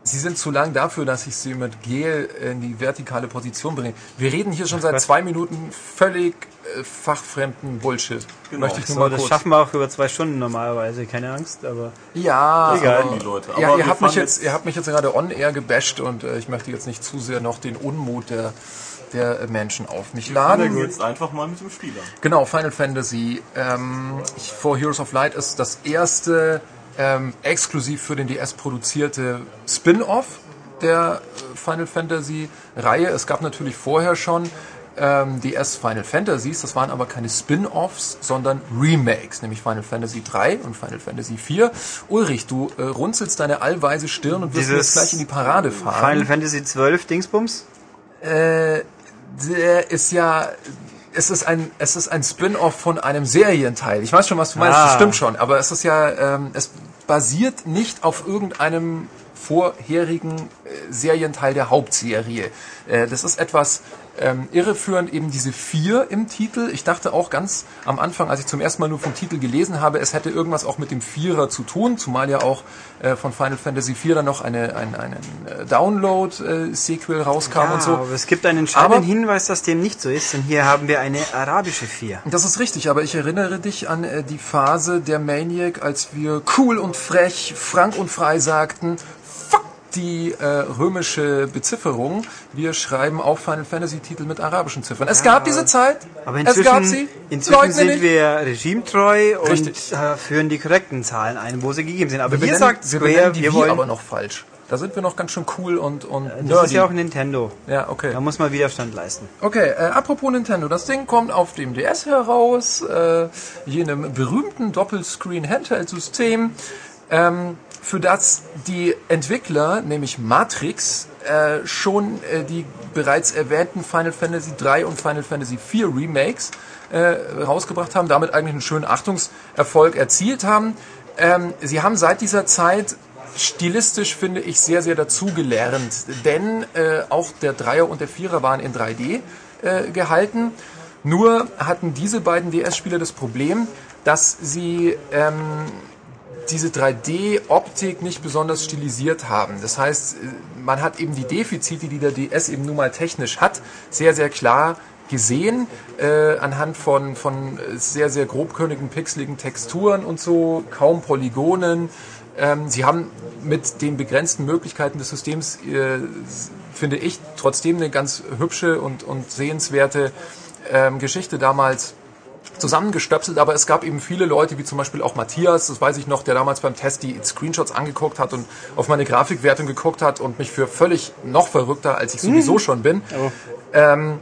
[SPEAKER 5] sie sind zu lang dafür, dass ich sie mit Gel in die vertikale Position bringe. Wir reden hier schon seit zwei Minuten völlig äh, fachfremden Bullshit.
[SPEAKER 2] Genau.
[SPEAKER 5] Möchte ich nur
[SPEAKER 1] So,
[SPEAKER 5] mal
[SPEAKER 1] das
[SPEAKER 5] kurz.
[SPEAKER 1] schaffen wir auch über zwei Stunden normalerweise, keine Angst, aber
[SPEAKER 5] Ja,
[SPEAKER 1] Egal.
[SPEAKER 5] aber-
[SPEAKER 2] die Leute.
[SPEAKER 5] ja,
[SPEAKER 2] Aber
[SPEAKER 5] ihr
[SPEAKER 2] wir
[SPEAKER 5] habt mich
[SPEAKER 2] fanden
[SPEAKER 5] jetzt, ihr habt mich jetzt gerade on air gebasht und äh, ich möchte jetzt nicht zu sehr noch den Unmut der der Menschen auf mich laden.
[SPEAKER 2] jetzt einfach mal mit dem Spieler.
[SPEAKER 5] Genau, Final Fantasy ähm, ich- For Heroes of Light ist das erste ähm, exklusiv für den DS produzierte Spin-off der äh, Final Fantasy Reihe. Es gab natürlich vorher schon ähm, DS Final Fantasies, das waren aber keine Spin-offs, sondern Remakes, nämlich Final Fantasy 3 und Final Fantasy 4. Ulrich, du äh, runzelst deine allweise Stirn und wirst jetzt gleich in die Parade fahren.
[SPEAKER 1] Final Fantasy 12 Dingsbums?
[SPEAKER 5] Äh, der ist ja, es ist ein, es ist ein Spin-off von einem Serienteil. Ich weiß schon, was du meinst, das
[SPEAKER 1] Ah.
[SPEAKER 5] stimmt schon, aber es ist ja, ähm, es basiert nicht auf irgendeinem vorherigen äh, Serienteil der Hauptserie. Äh, das ist etwas ähm, irreführend, eben diese vier im Titel. Ich dachte auch ganz am Anfang, als ich zum ersten Mal nur vom Titel gelesen habe, es hätte irgendwas auch mit dem Vierer zu tun, zumal ja auch äh, von Final Fantasy IV dann noch eine, ein, einen äh, Download-Sequel rauskam und so.
[SPEAKER 1] aber es gibt einen entscheidenden
[SPEAKER 5] Aber-
[SPEAKER 1] Hinweis, dass dem nicht so ist, denn hier haben wir eine arabische Vier.
[SPEAKER 5] Das ist richtig, aber ich erinnere dich an äh, die Phase der Maniac, als wir cool und frech, frank und frei sagten, die äh, römische Bezifferung. Wir schreiben auch Final Fantasy Titel mit arabischen Ziffern. Es gab diese Zeit,
[SPEAKER 1] Aber
[SPEAKER 5] es gab
[SPEAKER 1] inzwischen,
[SPEAKER 5] sie,
[SPEAKER 1] inzwischen sind
[SPEAKER 5] nicht.
[SPEAKER 1] wir regimetreu und
[SPEAKER 5] Richtig.
[SPEAKER 1] äh, führen die korrekten Zahlen ein, wo sie gegeben sind. Aber
[SPEAKER 5] wir
[SPEAKER 1] sagt
[SPEAKER 5] wir
[SPEAKER 1] Square,
[SPEAKER 5] benennen die
[SPEAKER 1] wir wollen...
[SPEAKER 5] aber noch falsch. Da sind wir noch ganz schön cool und, und
[SPEAKER 1] das
[SPEAKER 5] nerdy.
[SPEAKER 1] ist ja auch Nintendo.
[SPEAKER 5] ja, okay.
[SPEAKER 1] Da muss man Widerstand leisten.
[SPEAKER 5] Okay, äh, apropos Nintendo, das Ding kommt auf dem DS heraus, äh, jenem berühmten Doppelscreen-Handheld-System, ähm, für das die Entwickler, nämlich Matrix, äh, schon äh, die bereits erwähnten Final Fantasy 3 und Final Fantasy 4 Remakes äh, rausgebracht haben, damit eigentlich einen schönen Achtungserfolg erzielt haben. Ähm, sie haben seit dieser Zeit stilistisch finde ich sehr, sehr dazugelernt, denn äh, auch der Dreier und der Vierer waren in 3D äh, gehalten. Nur hatten diese beiden DS-Spiele das Problem, dass sie ähm, diese 3D-Optik nicht besonders stilisiert haben. Das heißt, äh, man hat eben die Defizite, die der DS eben nun mal technisch hat, sehr, sehr klar gesehen, äh, anhand von, von äh, sehr, sehr grobkörnigen, pixeligen Texturen und so, kaum Polygonen. Ähm, sie haben mit den begrenzten Möglichkeiten des Systems, äh, finde ich, trotzdem eine ganz hübsche und, und sehenswerte ähm, Geschichte damals zusammengestöpselt, aber es gab eben viele Leute, wie zum Beispiel auch Matthias, das weiß ich noch, der damals beim Test die Screenshots angeguckt hat und auf meine Grafikwertung geguckt hat und mich für völlig noch verrückter, als ich sowieso schon bin, ähm,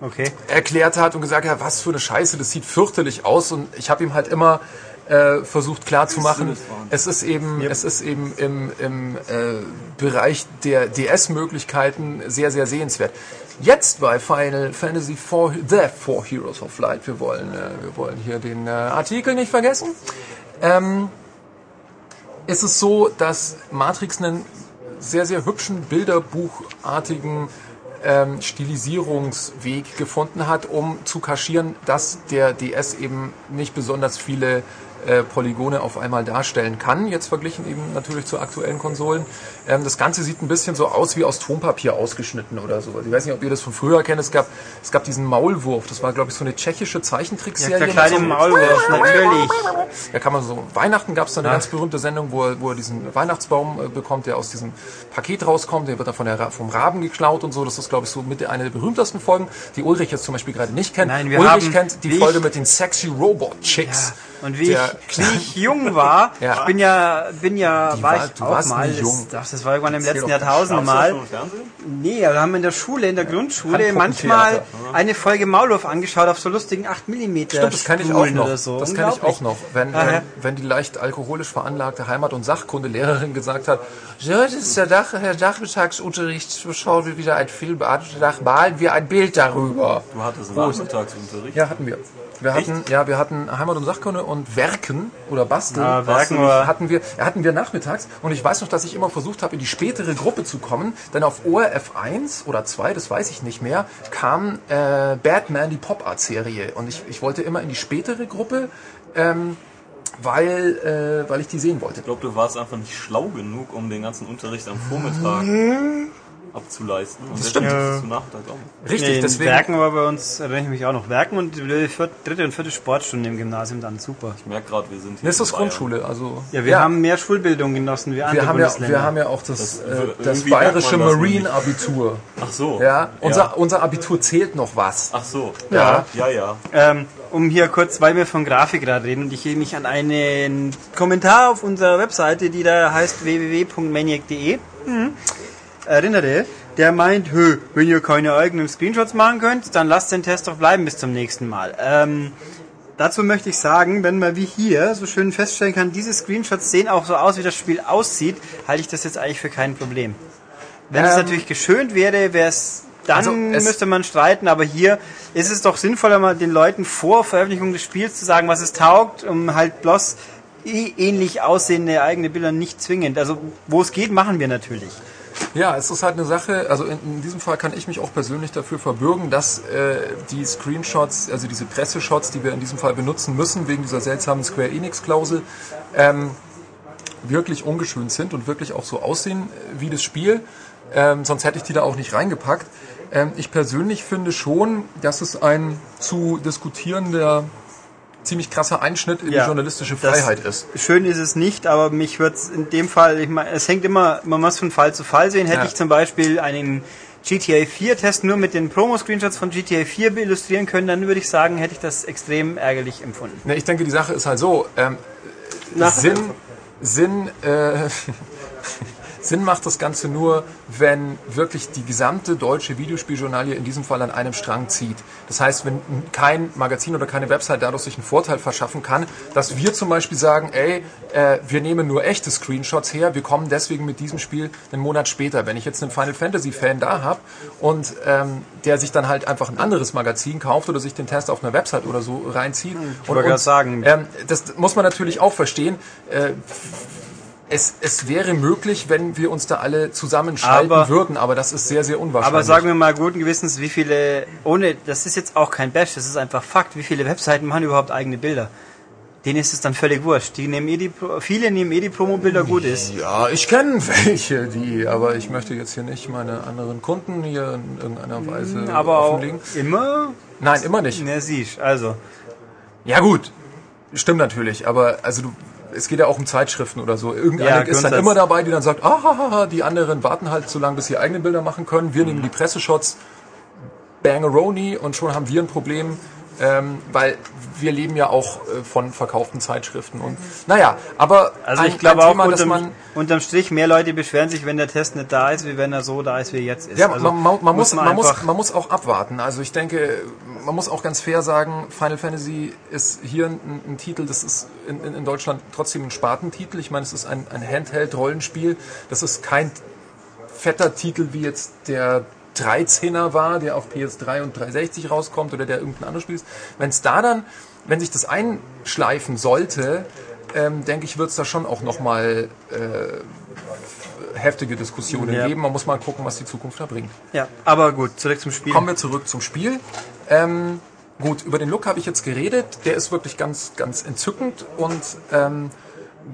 [SPEAKER 1] Okay.
[SPEAKER 5] erklärt hat und gesagt hat, was für eine Scheiße, das sieht fürchterlich aus. Und ich habe ihm halt immer äh, versucht klarzumachen, es ist eben, es ist eben im, im äh, Bereich der DS-Möglichkeiten sehr, sehr sehenswert. Jetzt bei Final Fantasy IV, The Four Heroes of Light, wir wollen, äh, wir wollen hier den äh, Artikel nicht vergessen, ähm, ist es so, dass Matrix einen sehr, sehr hübschen, bilderbuchartigen ähm, Stilisierungsweg gefunden hat, um zu kaschieren, dass der DS eben nicht besonders viele äh, Polygone auf einmal darstellen kann, jetzt verglichen eben natürlich zu aktuellen Konsolen. Ähm, das Ganze sieht ein bisschen so aus wie aus Tonpapier ausgeschnitten oder so. Ich weiß nicht, ob ihr das von früher kennt. Es gab, es gab diesen Maulwurf. Das war, glaube ich, so eine tschechische Zeichentrickserie.
[SPEAKER 1] Der
[SPEAKER 5] mit
[SPEAKER 1] kleine
[SPEAKER 5] so-
[SPEAKER 1] Maulwurf, natürlich.
[SPEAKER 5] da kann man so, Weihnachten gab es da eine ganz berühmte Sendung, wo er, wo er diesen Weihnachtsbaum äh, bekommt, der aus diesem Paket rauskommt, der wird dann von der, vom Raben geklaut und so. Das ist, glaube ich, so mit einer der berühmtesten Folgen, die Ulrich jetzt zum Beispiel gerade nicht kennt.
[SPEAKER 1] Nein, wir
[SPEAKER 5] Ulrich
[SPEAKER 1] haben-
[SPEAKER 5] kennt die Folge mit den sexy Robot Chicks.
[SPEAKER 1] Und wie
[SPEAKER 5] Der
[SPEAKER 1] ich, wie ich jung war,
[SPEAKER 5] Ja.
[SPEAKER 1] ich bin ja, bin ja, war
[SPEAKER 5] war-
[SPEAKER 1] ich
[SPEAKER 5] du
[SPEAKER 1] auch mal. Das, das war irgendwann im letzten Jahrtausend mal.
[SPEAKER 2] Schon im Fernsehen?
[SPEAKER 1] Nee, wir haben in der Schule, in der Grundschule manchmal eine Folge Maulwurf angeschaut auf so lustigen 8 mm
[SPEAKER 5] Stimmt, das kann ich auch noch.
[SPEAKER 1] oder so.
[SPEAKER 5] Das kann ich auch noch. Wenn, wenn, wenn die leicht alkoholisch veranlagte Heimat- und Sachkundelehrerin gesagt hat, "So, das ist der, Dach, der Nachmittagsunterricht, schauen wir wieder einen Film an, danach malen wir ein Bild darüber.
[SPEAKER 2] Du hattest Nachmittagsunterricht.
[SPEAKER 5] Ja, hatten wir. Wir hatten, ja, wir hatten Heimat- und Sachkunde und Werken oder Basteln.
[SPEAKER 1] Ah, Werken
[SPEAKER 5] hatten wir, hatten wir nachmittags. Und ich weiß noch, dass ich immer versucht habe, in die spätere Gruppe zu kommen. Denn auf ORF 1 oder 2, das weiß ich nicht mehr, kam äh, Batman, die Pop-Art-Serie. Und ich, ich wollte immer in die spätere Gruppe, ähm, weil, äh, weil ich die sehen wollte.
[SPEAKER 2] Ich glaube, du warst einfach nicht schlau genug, um den ganzen Unterricht am Vormittag abzuleisten. Und
[SPEAKER 5] stimmt.
[SPEAKER 2] deswegen musstest du Nachmittag auch.
[SPEAKER 5] Richtig,
[SPEAKER 1] Nee,
[SPEAKER 5] deswegen.
[SPEAKER 1] Werken war bei uns, erinnere ich mich auch noch, Werken und die dritte und vierte Sportstunde im Gymnasium dann super.
[SPEAKER 2] Ich merke gerade, wir sind hier.
[SPEAKER 5] Das ist. Grundschule, also.
[SPEAKER 1] Ja, wir haben mehr Schulbildung genossen wie andere
[SPEAKER 5] wir haben, ja, wir haben ja auch das,
[SPEAKER 2] Das-
[SPEAKER 5] äh, das bayerische
[SPEAKER 2] das
[SPEAKER 5] Marine-Abitur.
[SPEAKER 2] Ach so.
[SPEAKER 5] Ja, unser, unser Abitur zählt noch was.
[SPEAKER 2] Ach so.
[SPEAKER 5] Ja.
[SPEAKER 2] Ja, ja.
[SPEAKER 1] Ähm, um hier kurz, weil wir von Grafikrad reden und ich mich an einen Kommentar auf unserer Webseite, die da heißt www.maniac.de, mhm, erinnere, der meint, Hö, wenn ihr keine eigenen Screenshots machen könnt, dann lasst den Test doch bleiben bis zum nächsten Mal. Ähm, dazu möchte ich sagen, wenn man wie hier so schön feststellen kann, diese Screenshots sehen auch so aus, wie das Spiel aussieht, halte ich das jetzt eigentlich für kein Problem. Wenn es
[SPEAKER 5] Ähm,
[SPEAKER 1] natürlich geschönt wäre, wäre es dann
[SPEAKER 5] Also es-
[SPEAKER 1] müsste man streiten, aber hier ist es doch sinnvoller, mal den Leuten vor Veröffentlichung des Spiels zu sagen, was es taugt, um halt bloß eh ähnlich aussehende eigene Bilder nicht zwingend. Also wo es geht, machen wir natürlich.
[SPEAKER 5] Ja, es ist halt eine Sache, also in, in diesem Fall kann ich mich auch persönlich dafür verbürgen, dass äh, die Screenshots, also diese Presseshots, die wir in diesem Fall benutzen müssen, wegen dieser seltsamen Square Enix-Klausel, ähm, wirklich ungeschönt sind und wirklich auch so aussehen äh, wie das Spiel. Ähm, sonst hätte ich die da auch nicht reingepackt. Ähm, ich persönlich finde schon, dass es ein zu diskutierender, ziemlich krasser Einschnitt in
[SPEAKER 1] Ja,
[SPEAKER 5] die journalistische Freiheit ist.
[SPEAKER 1] Schön ist es nicht, aber mich würde es in dem Fall, ich meine, es hängt immer, man muss von Fall zu Fall sehen. Hätte
[SPEAKER 5] Ja.
[SPEAKER 1] ich zum Beispiel einen GTA 4 Test nur mit den Promo-Screenshots von GTA 4 illustrieren können, dann würde ich sagen, hätte ich das extrem ärgerlich empfunden.
[SPEAKER 5] Ne, ich denke, die Sache ist halt so. Ähm, Sinn, Sinn, äh, Sinn macht das Ganze nur, wenn wirklich die gesamte deutsche Videospieljournalie in diesem Fall an einem Strang zieht. Das heißt, wenn kein Magazin oder keine Website dadurch sich einen Vorteil verschaffen kann, dass wir zum Beispiel sagen, ey, äh, wir nehmen nur echte Screenshots her, wir kommen deswegen mit diesem Spiel einen Monat später. Wenn ich jetzt einen Final Fantasy Fan da habe und ähm, der sich dann halt einfach ein anderes Magazin kauft oder sich den Test auf einer Website oder so reinzieht. und
[SPEAKER 1] wollte gerade
[SPEAKER 5] uns-
[SPEAKER 1] sagen.
[SPEAKER 5] ähm, das muss man natürlich auch verstehen. Äh, es, es wäre möglich, wenn wir uns da alle zusammenschalten
[SPEAKER 1] Aber-
[SPEAKER 5] würden, aber das ist sehr, sehr unwahrscheinlich.
[SPEAKER 1] Aber sagen wir mal guten Gewissens, wie viele, ohne, das ist jetzt auch kein Bash, das ist einfach Fakt, wie viele Webseiten machen überhaupt eigene Bilder? Denen ist es dann völlig wurscht. Die nehmen eh die, viele nehmen eh die Promo-Bilder gut ist.
[SPEAKER 5] ja, ich kenne welche, die, aber ich möchte jetzt hier nicht meine anderen Kunden hier in irgendeiner Weise
[SPEAKER 1] Hm, Aber auch
[SPEAKER 5] offenlegen.
[SPEAKER 1] immer?
[SPEAKER 5] Nein, immer nicht.
[SPEAKER 1] Ne, siehst, also.
[SPEAKER 5] Ja gut, stimmt natürlich, aber also du, es geht ja auch um Zeitschriften oder so. Irgendeine
[SPEAKER 1] Ja,
[SPEAKER 5] ist dann immer dabei, die dann sagt, ah, ha, ha, ha, die anderen warten halt so lange, bis sie eigene Bilder machen können. Wir nehmen die Presseshots, Bangeroni und schon haben wir ein Problem, ähm, weil wir leben ja auch äh, von verkauften Zeitschriften und naja, aber
[SPEAKER 1] Also
[SPEAKER 5] ein-
[SPEAKER 1] ich glaube
[SPEAKER 5] ein
[SPEAKER 1] auch
[SPEAKER 5] Thema, das
[SPEAKER 1] unterm,
[SPEAKER 5] man
[SPEAKER 1] unterm Strich mehr Leute beschweren sich, wenn der Test nicht da ist, wie wenn er so da ist, wie er jetzt ist.
[SPEAKER 5] Ja,
[SPEAKER 1] also
[SPEAKER 5] man, man, man, muss, man, muss,
[SPEAKER 1] einfach-
[SPEAKER 5] man muss auch abwarten. Also ich denke, man muss auch ganz fair sagen, Final Fantasy ist hier ein, ein Titel, das ist in, in, in Deutschland trotzdem ein Spartentitel. Ich meine, es ist ein, ein Handheld-Rollenspiel. Das ist kein fetter Titel wie jetzt der 13er war, der auf PS3 und 360 rauskommt oder der irgendein anderes Spiel ist. Wenn es da dann, wenn sich das einschleifen sollte, ähm, denke ich, wird es da schon auch nochmal äh, heftige Diskussionen
[SPEAKER 1] Ja.
[SPEAKER 5] geben. Man muss mal gucken, was die Zukunft da bringt.
[SPEAKER 1] Ja, aber gut, zurück zum Spiel.
[SPEAKER 5] Kommen wir zurück zum Spiel. Ähm, gut, über den Look habe ich jetzt geredet. Der ist wirklich ganz, ganz entzückend und ähm,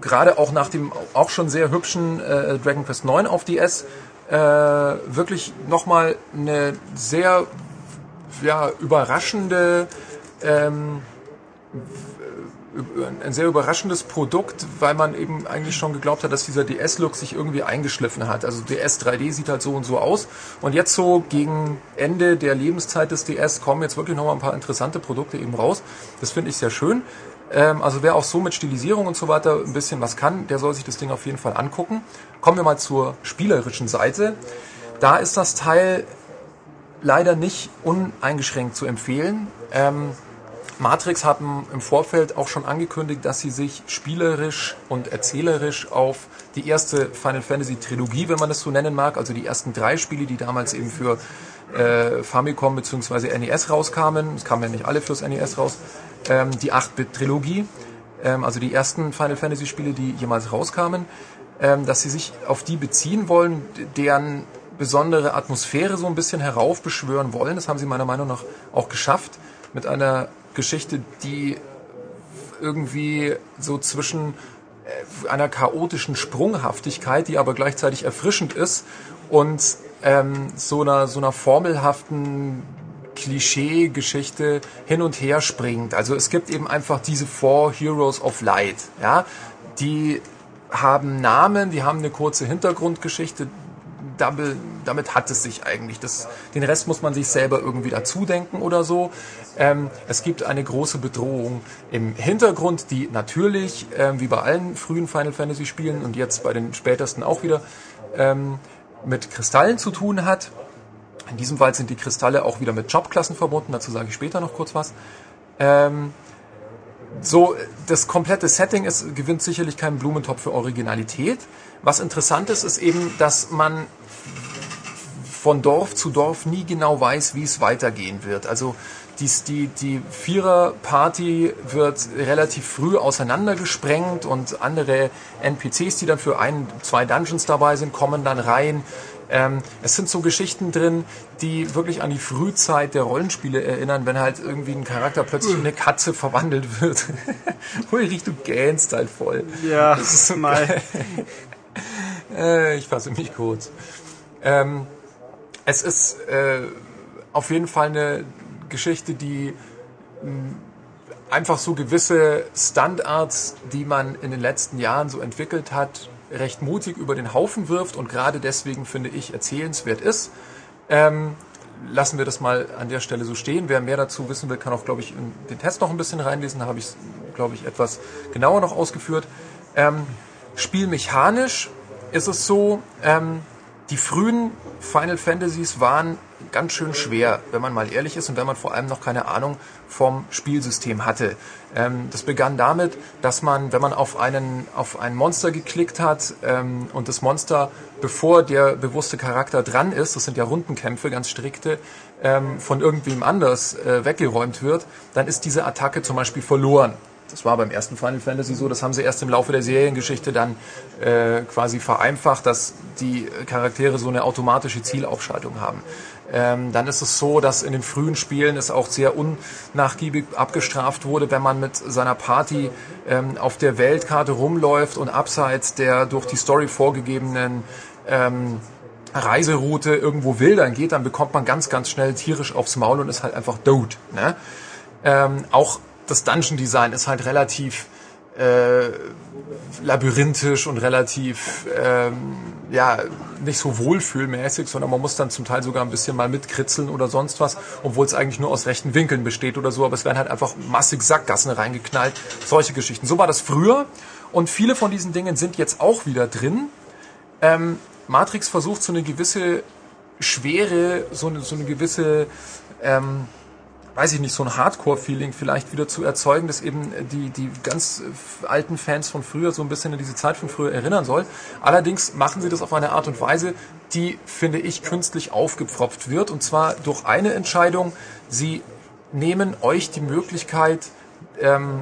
[SPEAKER 5] gerade auch nach dem auch schon sehr hübschen äh, Dragon Quest 9 auf DS äh, wirklich nochmal eine sehr ja, überraschende ähm, ein sehr überraschendes Produkt, weil man eben eigentlich schon geglaubt hat, dass dieser DS-Look sich irgendwie eingeschliffen hat. Also DS 3D sieht halt so und so aus. Und jetzt so gegen Ende der Lebenszeit des DS kommen jetzt wirklich nochmal ein paar interessante Produkte eben raus. Das finde ich sehr schön. Ähm, also wer auch so mit Stilisierung und so weiter ein bisschen was kann, der soll sich das Ding auf jeden Fall angucken. Kommen wir mal zur spielerischen Seite. Da ist das Teil leider nicht uneingeschränkt zu empfehlen. Ähm, Matrix haben im Vorfeld auch schon angekündigt, dass sie sich spielerisch und erzählerisch auf die erste Final Fantasy Trilogie, wenn man das so nennen mag, also die ersten drei Spiele, die damals eben für äh, Famicom bzw. NES rauskamen, es kamen ja nicht alle fürs NES raus, ähm, die 8-Bit-Trilogie, ähm, also die ersten Final Fantasy Spiele, die jemals rauskamen, ähm, dass sie sich auf die beziehen wollen, deren besondere Atmosphäre so ein bisschen heraufbeschwören wollen. Das haben sie meiner Meinung nach auch geschafft mit einer Geschichte, die irgendwie so zwischen äh, einer chaotischen Sprunghaftigkeit, die aber gleichzeitig erfrischend ist und ähm, so einer so einer formelhaften Klischee-Geschichte hin und her springt. Also es gibt eben einfach diese Four Heroes of Light, ja, die haben Namen, die haben eine kurze Hintergrundgeschichte. Double, damit hat es sich eigentlich. Das, den Rest muss man sich selber irgendwie dazu denken oder so. Ähm, es gibt eine große Bedrohung im Hintergrund, die natürlich, ähm, wie bei allen frühen Final Fantasy Spielen und jetzt bei den spätesten auch wieder, ähm, mit Kristallen zu tun hat. In diesem Fall sind die Kristalle auch wieder mit Jobklassen verbunden, dazu sage ich später noch kurz was. Ähm, so, das komplette Setting ist, gewinnt sicherlich keinen Blumentopf für Originalität. Was interessant ist, ist eben, dass man von Dorf zu Dorf nie genau weiß, wie es weitergehen wird. Also dies, die, die Vierer-Party wird relativ früh auseinandergesprengt und andere NPCs, die dann für ein, zwei Dungeons dabei sind, kommen dann rein. Ähm, es sind so Geschichten drin, die wirklich an die Frühzeit der Rollenspiele erinnern, wenn halt irgendwie ein Charakter plötzlich in eine Katze verwandelt wird. Ulrich, du gähnst halt voll.
[SPEAKER 1] Ja, das ist mal.
[SPEAKER 5] Äh, ich fasse mich kurz. Ähm, es ist äh, auf jeden Fall eine Geschichte, die mh, einfach so gewisse Standards, die man in den letzten Jahren so entwickelt hat, recht mutig über den Haufen wirft und gerade deswegen finde ich erzählenswert ist. Ähm, lassen wir das mal an der Stelle so stehen. Wer mehr dazu wissen will, kann auch, glaube ich, in den Test noch ein bisschen reinlesen. Da habe ich es, glaube ich, etwas genauer noch ausgeführt. Ähm, spielmechanisch ist es so, ähm, die frühen Final Fantasies waren ganz schön schwer, wenn man mal ehrlich ist und wenn man vor allem noch keine Ahnung vom Spielsystem hatte. Ähm, das begann damit, dass man, wenn man auf einen auf ein Monster geklickt hat ähm, und das Monster, bevor der bewusste Charakter dran ist, das sind ja Rundenkämpfe, ganz strikte, ähm, von irgendwem anders äh, weggeräumt wird, dann ist diese Attacke zum Beispiel verloren. Das war beim ersten Final Fantasy so, das haben sie erst im Laufe der Seriengeschichte dann äh, quasi vereinfacht, dass die Charaktere so eine automatische Zielaufschaltung haben. Ähm, dann ist es so, dass in den frühen Spielen es auch sehr unnachgiebig abgestraft wurde, wenn man mit seiner Party ähm, auf der Weltkarte rumläuft und abseits der durch die Story vorgegebenen ähm, Reiseroute irgendwo wildern geht, dann bekommt man ganz, ganz schnell tierisch aufs Maul und ist halt einfach dood. Ne? Ähm, auch das Dungeon Design ist halt relativ äh, labyrinthisch und relativ ähm, ja, nicht so wohlfühlmäßig, sondern man muss dann zum Teil sogar ein bisschen mal mitkritzeln oder sonst was, obwohl es eigentlich nur aus rechten Winkeln besteht oder so, aber es werden halt einfach massig Sackgassen reingeknallt, solche Geschichten. So war das früher und viele von diesen Dingen sind jetzt auch wieder drin. Ähm, Matrix versucht so eine gewisse Schwere, so eine, so eine gewisse, ähm, weiß ich nicht, so ein Hardcore-Feeling vielleicht wieder zu erzeugen, das eben die, die ganz alten Fans von früher so ein bisschen an diese Zeit von früher erinnern soll. Allerdings machen sie das auf eine Art und Weise, die, finde ich, künstlich aufgepfropft wird. Und zwar durch eine Entscheidung, sie nehmen euch die Möglichkeit, ähm,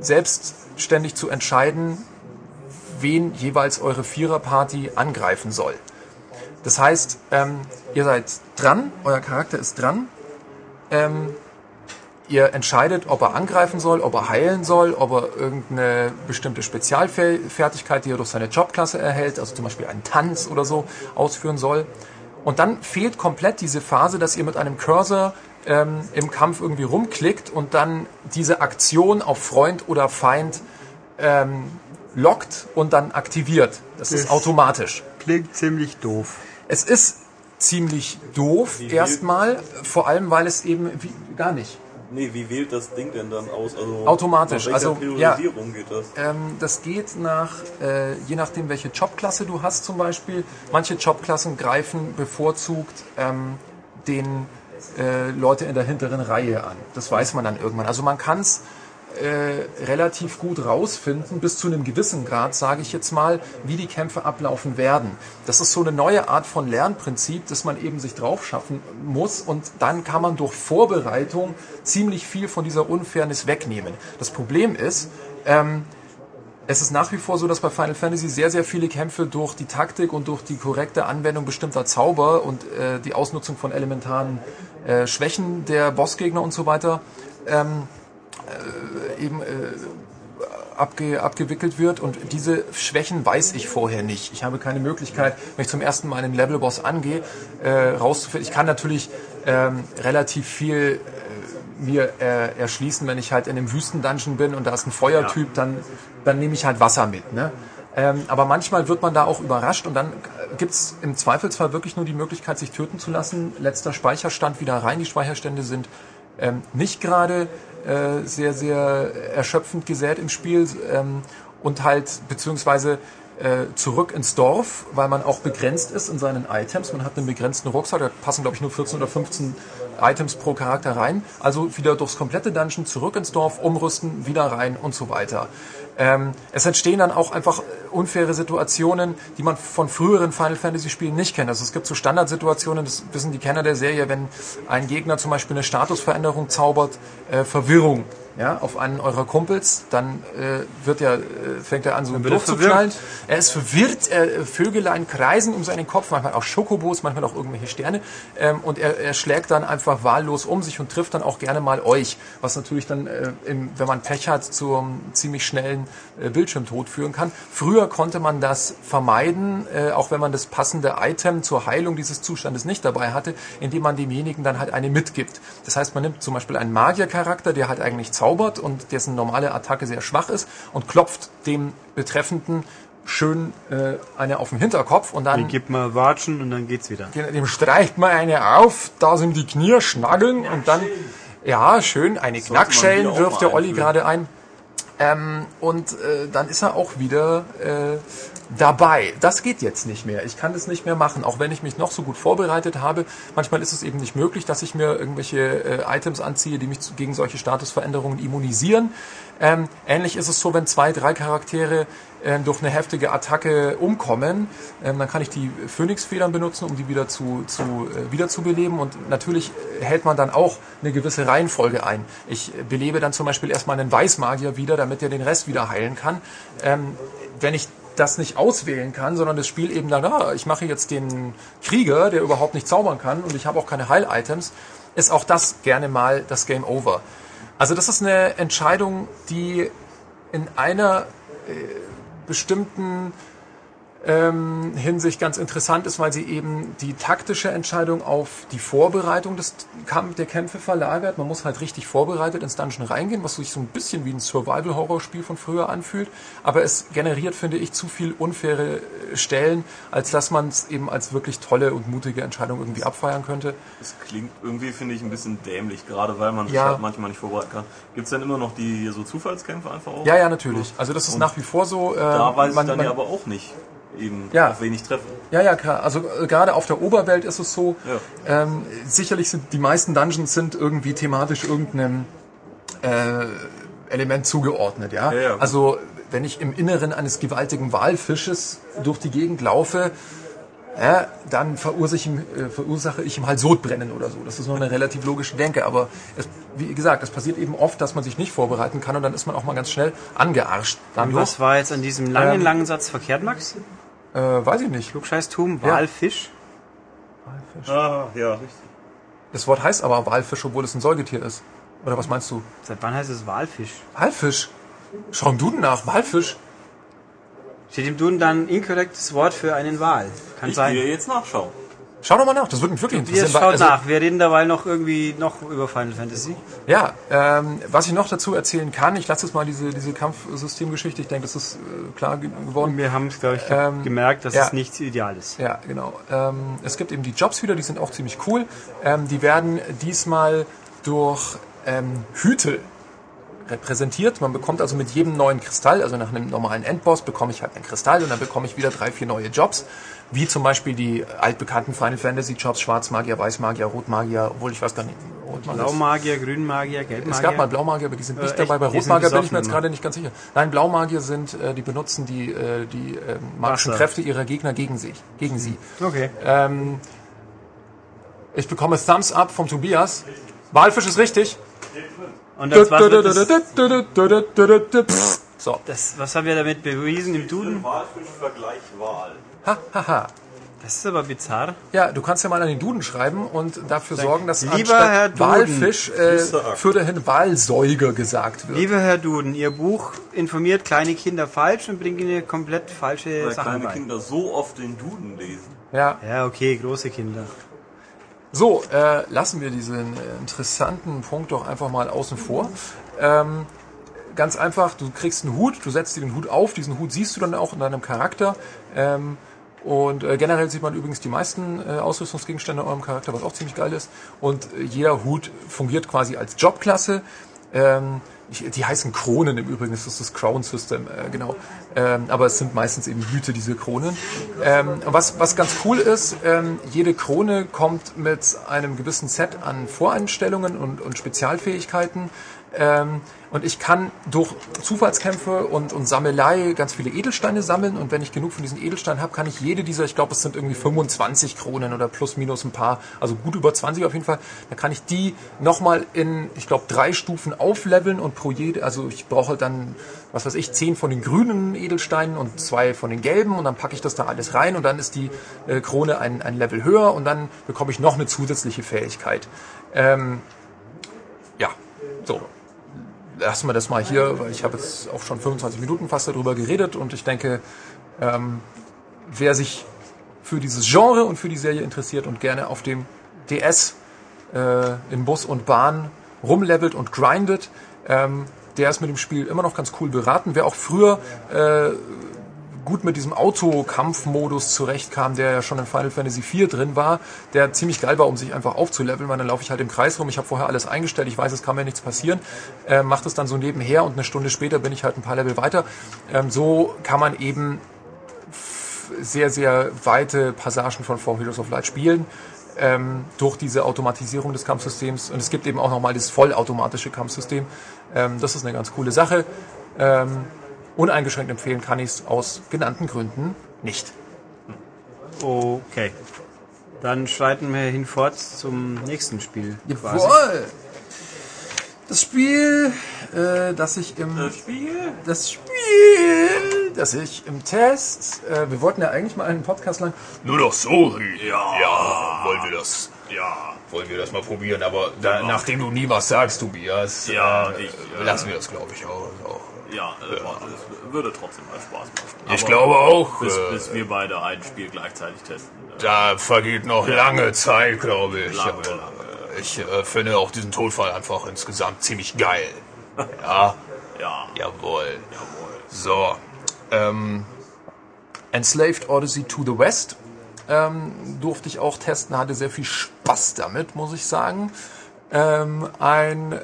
[SPEAKER 5] selbstständig zu entscheiden, wen jeweils eure Viererparty angreifen soll. Das heißt, ähm, ihr seid dran, euer Charakter ist dran. Ähm, ihr entscheidet, ob er angreifen soll, ob er heilen soll, ob er irgendeine bestimmte Spezialfertigkeit, die er durch seine Jobklasse erhält, also zum Beispiel einen Tanz oder so, ausführen soll. Und dann fehlt komplett diese Phase, dass ihr mit einem Cursor ähm, im Kampf irgendwie rumklickt und dann diese Aktion auf Freund oder Feind ähm, lockt und dann aktiviert. Das ist
[SPEAKER 1] Das-
[SPEAKER 5] automatisch.
[SPEAKER 1] Klingt ziemlich doof.
[SPEAKER 5] Es ist ziemlich doof erstmal, vor allem weil es eben wie, gar nicht.
[SPEAKER 2] Nee, wie wählt das Ding denn dann aus? Also
[SPEAKER 5] Automatisch, also,
[SPEAKER 2] Priorisierung geht das?
[SPEAKER 5] Ähm, das geht nach, äh, je nachdem welche Jobklasse du hast zum Beispiel. Manche Jobklassen greifen bevorzugt ähm, den äh, Leute in der hinteren Reihe an. Das weiß man dann irgendwann. Also man kann es äh, relativ gut rausfinden, bis zu einem gewissen Grad, sage ich jetzt mal, wie die Kämpfe ablaufen werden. Das ist so eine neue Art von Lernprinzip, das man eben sich drauf schaffen muss und dann kann man durch Vorbereitung ziemlich viel von dieser Unfairness wegnehmen. Das Problem ist, ähm, es ist nach wie vor so, dass bei Final Fantasy sehr, sehr viele Kämpfe durch die Taktik und durch die korrekte Anwendung bestimmter Zauber und äh, die Ausnutzung von elementaren äh, Schwächen der Bossgegner und so weiter ähm, äh, eben äh, abge, abgewickelt wird und diese Schwächen weiß ich vorher nicht. Ich habe keine Möglichkeit, wenn ich zum ersten Mal einen Levelboss angehe, äh, rauszufinden. Ich kann natürlich ähm, relativ viel äh, mir äh, erschließen, wenn ich halt in einem Wüstendungeon bin und da ist ein Feuertyp, dann, dann nehme ich halt Wasser mit. Ne? Ähm, aber manchmal wird man da auch überrascht und dann gibt's im Zweifelsfall wirklich nur die Möglichkeit, sich töten zu lassen. Letzter Speicherstand wieder rein. Die Speicherstände sind ähm, nicht gerade äh, sehr, sehr erschöpfend gesät im Spiel ähm, und halt beziehungsweise äh, zurück ins Dorf, weil man auch begrenzt ist in seinen Items. Man hat einen begrenzten Rucksack, da passen glaube ich nur 14 oder 15 Items pro Charakter rein. Also wieder durchs komplette Dungeon zurück ins Dorf, umrüsten, wieder rein und so weiter. Ähm, es entstehen dann auch einfach unfaire Situationen, die man von früheren Final Fantasy Spielen nicht kennt. Also es gibt so Standardsituationen, das wissen die Kenner der Serie, wenn ein Gegner zum Beispiel eine Statusveränderung zaubert, äh, Verwirrung. Ja, auf einen eurer Kumpels, dann äh, wird er, äh, fängt er an, so durchzuknallen. Er ist verwirrt, äh, Vögelein kreisen um seinen Kopf, manchmal auch Schokobos, manchmal auch irgendwelche Sterne. Ähm, und er, er schlägt dann einfach wahllos um sich und trifft dann auch gerne mal euch, was natürlich dann, äh, im, wenn man Pech hat, zum ziemlich schnellen äh, Bildschirmtod führen kann. Früher konnte man das vermeiden, äh, auch wenn man das passende Item zur Heilung dieses Zustandes nicht dabei hatte, indem man demjenigen dann halt eine mitgibt. Das heißt, man nimmt zum Beispiel einen Magiercharakter, der halt eigentlich zaubert und dessen normale Attacke sehr schwach ist und klopft dem Betreffenden schön äh, eine auf den Hinterkopf und dann
[SPEAKER 1] Dann gibt man Watschen und dann geht's wieder.
[SPEAKER 5] dem streicht man eine auf, da sind die Knie schnaggeln und dann, ja, schön, eine Knackschellen
[SPEAKER 2] wieder auch
[SPEAKER 5] wirft der Olli gerade ein. Ähm, und äh, dann ist er auch wieder äh, dabei. Das geht jetzt nicht mehr. Ich kann das nicht mehr machen, auch wenn ich mich noch so gut vorbereitet habe. Manchmal ist es eben nicht möglich, dass ich mir irgendwelche äh, Items anziehe, die mich gegen solche Statusveränderungen immunisieren. Ähm, ähnlich ist es so, wenn zwei, drei Charaktere ähm, durch eine heftige Attacke umkommen, ähm, dann kann ich die Phönixfedern benutzen, um die wieder zu, zu äh, wiederzubeleben. Und natürlich äh, hält man dann auch eine gewisse Reihenfolge ein. Ich äh, belebe dann zum Beispiel erstmal einen Weißmagier wieder, damit er den Rest wieder heilen kann. Ähm, wenn ich das nicht auswählen kann, sondern das Spiel eben dann, ah, ich mache jetzt den Krieger, der überhaupt nicht zaubern kann und ich habe auch keine Heil-Items, ist auch das gerne mal das Game Over. Also das ist eine Entscheidung, die in einer äh, bestimmten ähm, Hinsicht ganz interessant ist, weil sie eben die taktische Entscheidung auf die Vorbereitung des Kampf, der Kämpfe verlagert. Man muss halt richtig vorbereitet ins Dungeon reingehen, was sich so ein bisschen wie ein Survival-Horror-Spiel von früher anfühlt. Aber es generiert, finde ich, zu viel unfaire äh, Stellen, als dass man es eben als wirklich tolle und mutige Entscheidung irgendwie abfeiern könnte.
[SPEAKER 2] Das klingt irgendwie, finde ich, ein bisschen dämlich, gerade weil man sich
[SPEAKER 5] Ja.
[SPEAKER 2] halt manchmal nicht vorbereiten kann. Gibt es denn immer noch die so Zufallskämpfe einfach auch?
[SPEAKER 5] Ja, ja, natürlich. Also das ist
[SPEAKER 2] Und
[SPEAKER 5] nach wie vor so. Äh,
[SPEAKER 2] Da weiß
[SPEAKER 5] man-
[SPEAKER 2] ich dann
[SPEAKER 5] man-
[SPEAKER 2] ja aber auch nicht eben
[SPEAKER 5] Ja.
[SPEAKER 2] auf wen ich treffe.
[SPEAKER 5] Ja, ja, klar. Also äh, gerade auf der Oberwelt ist es so.
[SPEAKER 2] Ja.
[SPEAKER 5] Ähm, sicherlich sind die meisten Dungeons sind irgendwie thematisch irgendeinem äh, Element zugeordnet, ja.
[SPEAKER 2] Ja, ja,
[SPEAKER 5] also wenn ich im Inneren eines gewaltigen Walfisches durch die Gegend laufe, ja, dann verursache ich, ihm, äh, verursache ich ihm halt Sodbrennen oder so. Das ist nur eine relativ logische Denke. Aber es, wie gesagt, es passiert eben oft, dass man sich nicht vorbereiten kann und dann ist man auch mal ganz schnell angearscht. Dann
[SPEAKER 1] Was war jetzt an diesem langen,
[SPEAKER 5] Ähm,
[SPEAKER 1] langen Satz verkehrt, Max?
[SPEAKER 5] Äh, weiß ich nicht.
[SPEAKER 1] Klugscheißtum,
[SPEAKER 5] Ja.
[SPEAKER 1] Walfisch?
[SPEAKER 2] Ah, ja, richtig.
[SPEAKER 5] Das Wort heißt aber Walfisch, obwohl es ein Säugetier ist. Oder was meinst du?
[SPEAKER 1] Seit wann heißt es Walfisch?
[SPEAKER 5] Walfisch. Schau im Duden nach. Walfisch.
[SPEAKER 1] Steht im Duden dann ein inkorrektes Wort für einen Wal? Kann
[SPEAKER 2] Ich
[SPEAKER 1] sein.
[SPEAKER 2] gehe jetzt nachschauen.
[SPEAKER 5] Schau doch mal nach. Das würde mich wirklich
[SPEAKER 1] Wir
[SPEAKER 5] interessieren.
[SPEAKER 1] schaut
[SPEAKER 5] weil- also,
[SPEAKER 1] nach. Wir reden dabei noch irgendwie noch über Final Fantasy.
[SPEAKER 5] Ja, ähm, was ich noch dazu erzählen kann, ich lasse jetzt mal diese, diese Kampfsystemgeschichte. Ich denke, das ist äh, klar ge- geworden.
[SPEAKER 1] Wir haben es, glaube ich,
[SPEAKER 5] Ähm,
[SPEAKER 1] gemerkt, dass
[SPEAKER 5] ja.
[SPEAKER 1] es nicht ideal ist.
[SPEAKER 5] Ja, genau. Ähm, es gibt eben die Jobs wieder, die sind auch ziemlich cool. Ähm, die werden diesmal durch ähm, Hüte repräsentiert. Man bekommt also mit jedem neuen Kristall, also nach einem normalen Endboss, bekomme ich halt einen Kristall und dann bekomme ich wieder drei, vier neue Jobs. Wie zum Beispiel die altbekannten Final Fantasy Jobs, Schwarzmagier, Weißmagier, Rotmagier, obwohl ich weiß gar nicht, Rotmagier
[SPEAKER 1] Blaumagier, Grünmagier, Gelbmagier.
[SPEAKER 5] es gab mal Blaumagier, aber die sind nicht
[SPEAKER 1] Äh,
[SPEAKER 5] dabei. Bei Rotmagier bin ich mir jetzt gerade nicht ganz sicher. Nein, Blaumagier sind, äh, die benutzen die, äh, die äh, magischen
[SPEAKER 1] Wasser.
[SPEAKER 5] Kräfte ihrer Gegner gegen sich, gegen sie.
[SPEAKER 1] Okay.
[SPEAKER 5] Ähm, ich bekomme Thumbs up vom Tobias. Walfisch ist richtig.
[SPEAKER 1] Und das,
[SPEAKER 5] Pff, So,
[SPEAKER 1] das, was haben wir damit bewiesen im Duden?
[SPEAKER 2] Walfischvergleich Wahl.
[SPEAKER 5] Ha, ha, ha.
[SPEAKER 1] Das ist aber bizarr.
[SPEAKER 5] Ja, du kannst ja mal an den Duden schreiben und dafür sorgen, dass
[SPEAKER 1] Lieber
[SPEAKER 5] anstatt
[SPEAKER 1] Herr Duden,
[SPEAKER 5] Walfisch äh,
[SPEAKER 2] Mr. Ack.
[SPEAKER 5] für dahin Walsäuger gesagt wird.
[SPEAKER 1] Lieber Herr Duden, Ihr Buch informiert kleine Kinder falsch und bringt ihnen komplett falsche
[SPEAKER 2] Weil
[SPEAKER 1] Sachen
[SPEAKER 2] kleine
[SPEAKER 1] bei.
[SPEAKER 2] Kinder so oft den Duden lesen.
[SPEAKER 5] Ja,
[SPEAKER 1] Ja, okay, große Kinder.
[SPEAKER 5] So, äh, lassen wir diesen interessanten Punkt doch einfach mal außen vor. Ähm, ganz einfach, du kriegst einen Hut, du setzt dir den Hut auf, diesen Hut siehst du dann auch in deinem Charakter. Ähm, und äh, generell sieht man übrigens die meisten äh, Ausrüstungsgegenstände in eurem Charakter, was auch ziemlich geil ist. Und äh, jeder Hut fungiert quasi als Jobklasse. Ähm, ich, die heißen Kronen im Übrigen, das ist das Crown System, äh, genau. Ähm, aber es sind meistens eben Hüte, diese Kronen. Ähm, was, was ganz cool ist, ähm, jede Krone kommt mit einem gewissen Set an Voreinstellungen und, und Spezialfähigkeiten. Ähm, und ich kann durch Zufallskämpfe und, und Sammelei ganz viele Edelsteine sammeln. Und wenn ich genug von diesen Edelsteinen habe, kann ich jede dieser, ich glaube, es sind irgendwie 25 Kronen oder plus minus ein paar, also gut über 20 auf jeden Fall, dann kann ich die nochmal in, ich glaube, drei Stufen aufleveln und pro jede, also ich brauche halt dann, was weiß ich, 10 von den grünen Edelsteinen und zwei von den gelben und dann packe ich das da alles rein und dann ist die äh, Krone ein, ein Level höher und dann bekomme ich noch eine zusätzliche Fähigkeit. Ähm, ja, so lassen wir das mal hier, weil ich habe jetzt auch schon 25 Minuten fast darüber geredet und ich denke, ähm, wer sich für dieses Genre und für die Serie interessiert und gerne auf dem DS äh, in Bus und Bahn rumlevelt und grindet, ähm, der ist mit dem Spiel immer noch ganz cool beraten. Wer auch früher äh, gut mit diesem Autokampfmodus zurechtkam, der ja schon in Final Fantasy IV drin war, der ziemlich geil war, um sich einfach aufzuleveln, weil dann laufe ich halt im Kreis rum, ich habe vorher alles eingestellt, ich weiß, es kann mir nichts passieren, äh, mache das dann so nebenher und eine Stunde später bin ich halt ein paar Level weiter. Ähm, so kann man eben sehr, sehr weite Passagen von Four Heroes of Light spielen. Ähm, durch diese Automatisierung des Kampfsystems. Und es gibt eben auch nochmal das vollautomatische Kampfsystem. Ähm, das ist eine ganz coole Sache. Ähm, uneingeschränkt empfehlen kann ich es aus genannten Gründen nicht.
[SPEAKER 1] Okay. Dann schreiten wir hinfort zum nächsten Spiel. quasi.
[SPEAKER 5] Jawohl! Das Spiel, äh, das ich im
[SPEAKER 2] Das Spiel?
[SPEAKER 5] das Spiel, das ich im Test, äh, wir wollten ja eigentlich mal einen Podcast lang
[SPEAKER 6] Nur noch so, ja. Ja, wollen wir das, ja, wollen wir das mal probieren, aber da, nachdem du nie was sagst, Tobias,
[SPEAKER 2] Ja,
[SPEAKER 6] äh,
[SPEAKER 2] ich, äh,
[SPEAKER 6] lassen wir das, glaube ich, auch. auch. Ja, äh, es würde trotzdem mal Spaß machen.
[SPEAKER 7] Ich
[SPEAKER 6] Aber
[SPEAKER 7] glaube auch,
[SPEAKER 6] Bis,
[SPEAKER 7] äh,
[SPEAKER 6] bis wir beide ein Spiel gleichzeitig testen. Äh,
[SPEAKER 7] Da vergeht noch lange Zeit, glaube ich.
[SPEAKER 6] Lange, lange.
[SPEAKER 7] äh, Ich äh, finde auch diesen Todfall einfach insgesamt ziemlich geil. Ja,
[SPEAKER 6] Ja,
[SPEAKER 7] jawohl. So, ähm,
[SPEAKER 5] Enslaved Odyssey to the West ähm, durfte ich auch testen, hatte sehr viel Spaß damit, muss ich sagen. Ähm, ein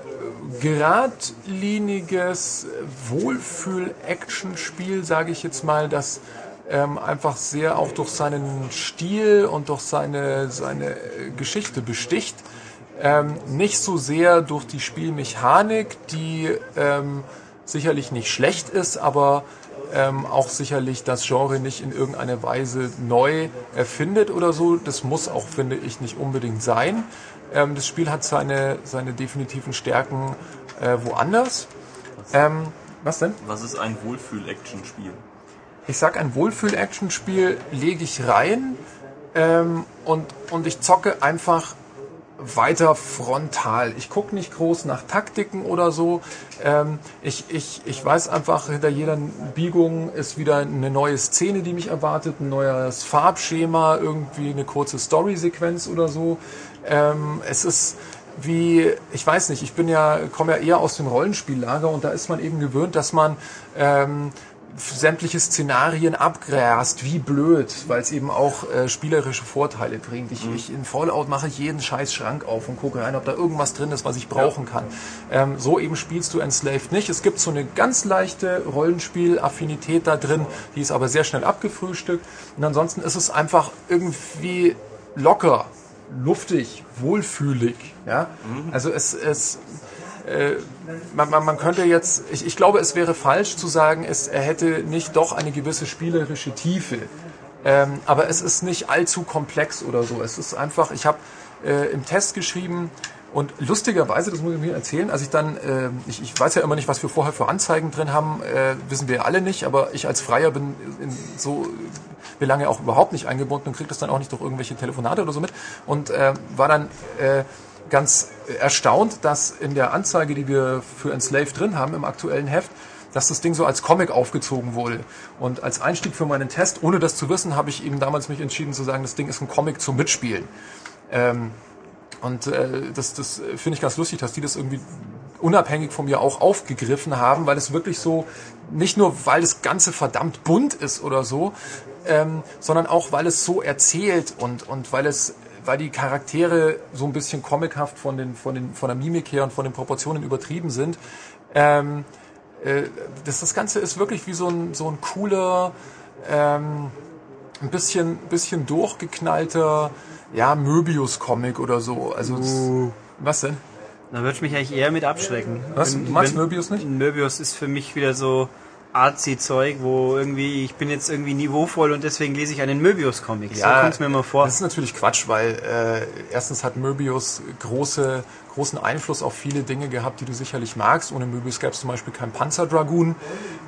[SPEAKER 5] geradliniges Wohlfühl-Action-Spiel, sage ich jetzt mal, das ähm, einfach sehr auch durch seinen Stil und durch seine, seine äh, Geschichte besticht. Ähm, nicht so sehr durch die Spielmechanik, die ähm, sicherlich nicht schlecht ist, aber ähm, auch sicherlich das Genre nicht in irgendeiner Weise neu erfindet oder so. Das muss auch, finde ich, nicht unbedingt sein. Ähm, das Spiel hat seine, seine definitiven Stärken äh, woanders. Ähm, was denn?
[SPEAKER 2] Was ist ein Wohlfühl-Action-Spiel?
[SPEAKER 5] Ich sag, ein Wohlfühl-Action-Spiel lege ich rein ähm, und, und ich zocke einfach weiter frontal. Ich gucke nicht groß nach Taktiken oder so. Ähm, ich, ich, ich weiß einfach, hinter jeder Biegung ist wieder eine neue Szene, die mich erwartet, ein neues Farbschema, irgendwie eine kurze Story-Sequenz oder so. Ähm, es ist wie, ich weiß nicht, ich bin ja, komme ja eher aus dem Rollenspiellager und da ist man eben gewöhnt, dass man ähm, sämtliche Szenarien abgrast, wie blöd, weil es eben auch äh, spielerische Vorteile bringt. Ich, ich in Fallout mache ich jeden scheiß Schrank auf und gucke rein, ob da irgendwas drin ist, was ich brauchen kann. Ähm, so eben spielst du Enslaved nicht. Es gibt so eine ganz leichte Rollenspiel-Affinität da drin, die ist aber sehr schnell abgefrühstückt. Und ansonsten ist es einfach irgendwie locker, luftig, wohlfühlig. Ja? Also es, es äh, man, man, man könnte jetzt, ich, ich glaube, es wäre falsch zu sagen, es, er hätte nicht doch eine gewisse spielerische Tiefe. Ähm, aber es ist nicht allzu komplex oder so. Es ist einfach, ich habe äh, im Test geschrieben und lustigerweise, das muss ich mir erzählen, als ich dann, äh, ich, ich weiß ja immer nicht, was wir vorher für Anzeigen drin haben, äh, wissen wir ja alle nicht, aber ich als Freier bin in so Belange auch überhaupt nicht eingebunden und kriege das dann auch nicht durch irgendwelche Telefonate oder so mit und äh, war dann äh, ganz erstaunt, dass in der Anzeige, die wir für Enslaved drin haben im aktuellen Heft, dass das Ding so als Comic aufgezogen wurde. Und als Einstieg für meinen Test, ohne das zu wissen, habe ich eben damals mich entschieden zu sagen, das Ding ist ein Comic zum Mitspielen. Ähm, und äh, das, das finde ich ganz lustig, dass die das irgendwie unabhängig von mir auch aufgegriffen haben, weil es wirklich so, nicht nur weil das Ganze verdammt bunt ist oder so, ähm, sondern auch weil es so erzählt und, und weil es weil die Charaktere so ein bisschen comichaft von, den, von, den, von der Mimik her und von den Proportionen übertrieben sind. Ähm, äh, das, das Ganze ist wirklich wie so ein, so ein cooler, ähm, ein bisschen, bisschen durchgeknallter, ja, Möbius-Comic oder so. Also, das, was denn?
[SPEAKER 1] Da würde ich mich eigentlich eher mit abschrecken.
[SPEAKER 5] Was?
[SPEAKER 1] Wenn-
[SPEAKER 5] Du magst
[SPEAKER 1] wenn-
[SPEAKER 5] Möbius nicht?
[SPEAKER 1] Möbius ist für mich wieder so artsy-Zeug, wo irgendwie, ich bin jetzt irgendwie niveauvoll und deswegen lese ich einen Möbius-Comic. so kommt es mir immer vor.
[SPEAKER 5] Das ist natürlich Quatsch, weil äh, erstens hat Möbius große, großen Einfluss auf viele Dinge gehabt, die du sicherlich magst. Ohne Möbius gäbe es zum Beispiel kein Panzerdragoon.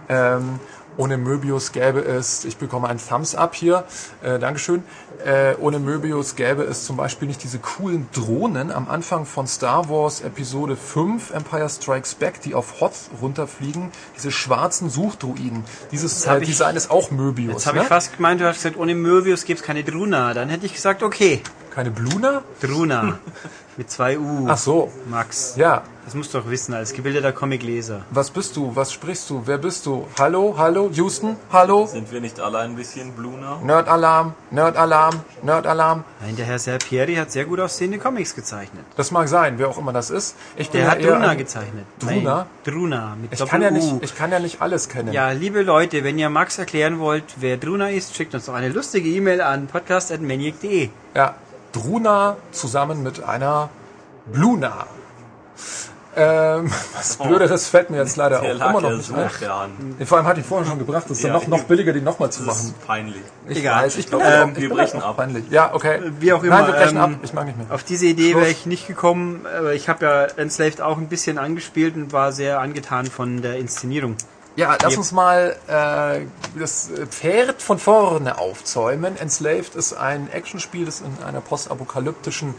[SPEAKER 5] Ähm, ohne Möbius gäbe es, ich bekomme ein Thumbs Up hier, äh, Dankeschön. Äh, ohne Möbius gäbe es zum Beispiel nicht diese coolen Drohnen am Anfang von Star Wars Episode 5 Empire Strikes Back, die auf Hoth runterfliegen. Diese schwarzen Suchdruiden. Dieses äh,
[SPEAKER 1] ich-
[SPEAKER 5] Design ist auch Möbius.
[SPEAKER 1] Jetzt habe
[SPEAKER 5] ne?
[SPEAKER 1] ich fast gemeint, du hast gesagt, ohne Möbius gibt es keine Druna. Dann hätte ich gesagt, okay,
[SPEAKER 5] Keine Bluna?
[SPEAKER 1] Druna. Mit zwei U.
[SPEAKER 5] Ach so.
[SPEAKER 1] Max.
[SPEAKER 5] Ja,
[SPEAKER 1] Das musst du doch wissen, als gebildeter Comicleser.
[SPEAKER 5] Was bist du? Was sprichst du? Wer bist du? Hallo? Hallo? Houston? Hallo?
[SPEAKER 2] Sind wir nicht alle ein bisschen Bluna?
[SPEAKER 5] Nerd-Alarm? Nerd-Alarm? Nerd-Alarm?
[SPEAKER 1] Nein, der Herr Serpieri hat sehr gut aussehende Comics gezeichnet.
[SPEAKER 5] Das mag sein, wer auch immer das ist. Ich bin
[SPEAKER 1] Der hat Druna
[SPEAKER 5] ein-
[SPEAKER 1] gezeichnet.
[SPEAKER 5] Druna?
[SPEAKER 1] Nein, Druna mit
[SPEAKER 5] Ich
[SPEAKER 1] Doppel
[SPEAKER 5] kann, ja
[SPEAKER 1] U.
[SPEAKER 5] nicht, ich kann ja nicht alles kennen.
[SPEAKER 1] Ja, liebe Leute, wenn ihr Max erklären wollt, wer Druna ist, schickt uns doch eine lustige E-Mail an podcast.maniac.de.
[SPEAKER 5] ja. Druna zusammen mit einer Bluna. Ähm, was Blöderes fällt mir jetzt leider
[SPEAKER 2] Der
[SPEAKER 5] auch immer noch nicht
[SPEAKER 2] so
[SPEAKER 5] ein. Vor allem hatte ich vorhin schon gebracht, das ist dann
[SPEAKER 2] Ja,
[SPEAKER 5] noch, noch billiger, die nochmal zu
[SPEAKER 2] Das
[SPEAKER 5] machen.
[SPEAKER 2] ist peinlich.
[SPEAKER 5] Ich
[SPEAKER 1] Egal.
[SPEAKER 5] weiß, ich
[SPEAKER 2] Ähm,
[SPEAKER 5] auch- ich
[SPEAKER 2] wir brechen ab.
[SPEAKER 5] peinlich. Ja, okay.
[SPEAKER 1] Wie auch immer,
[SPEAKER 5] Nein, wir brechen
[SPEAKER 1] ähm,
[SPEAKER 5] ab. Ich mag nicht mehr.
[SPEAKER 1] Auf diese Idee wäre ich nicht gekommen, aber ich habe ja Enslaved auch ein bisschen angespielt und war sehr angetan von der Inszenierung.
[SPEAKER 5] Ja, lass uns mal äh, das Pferd von vorne aufzäumen. Enslaved ist ein Actionspiel, das in einer postapokalyptischen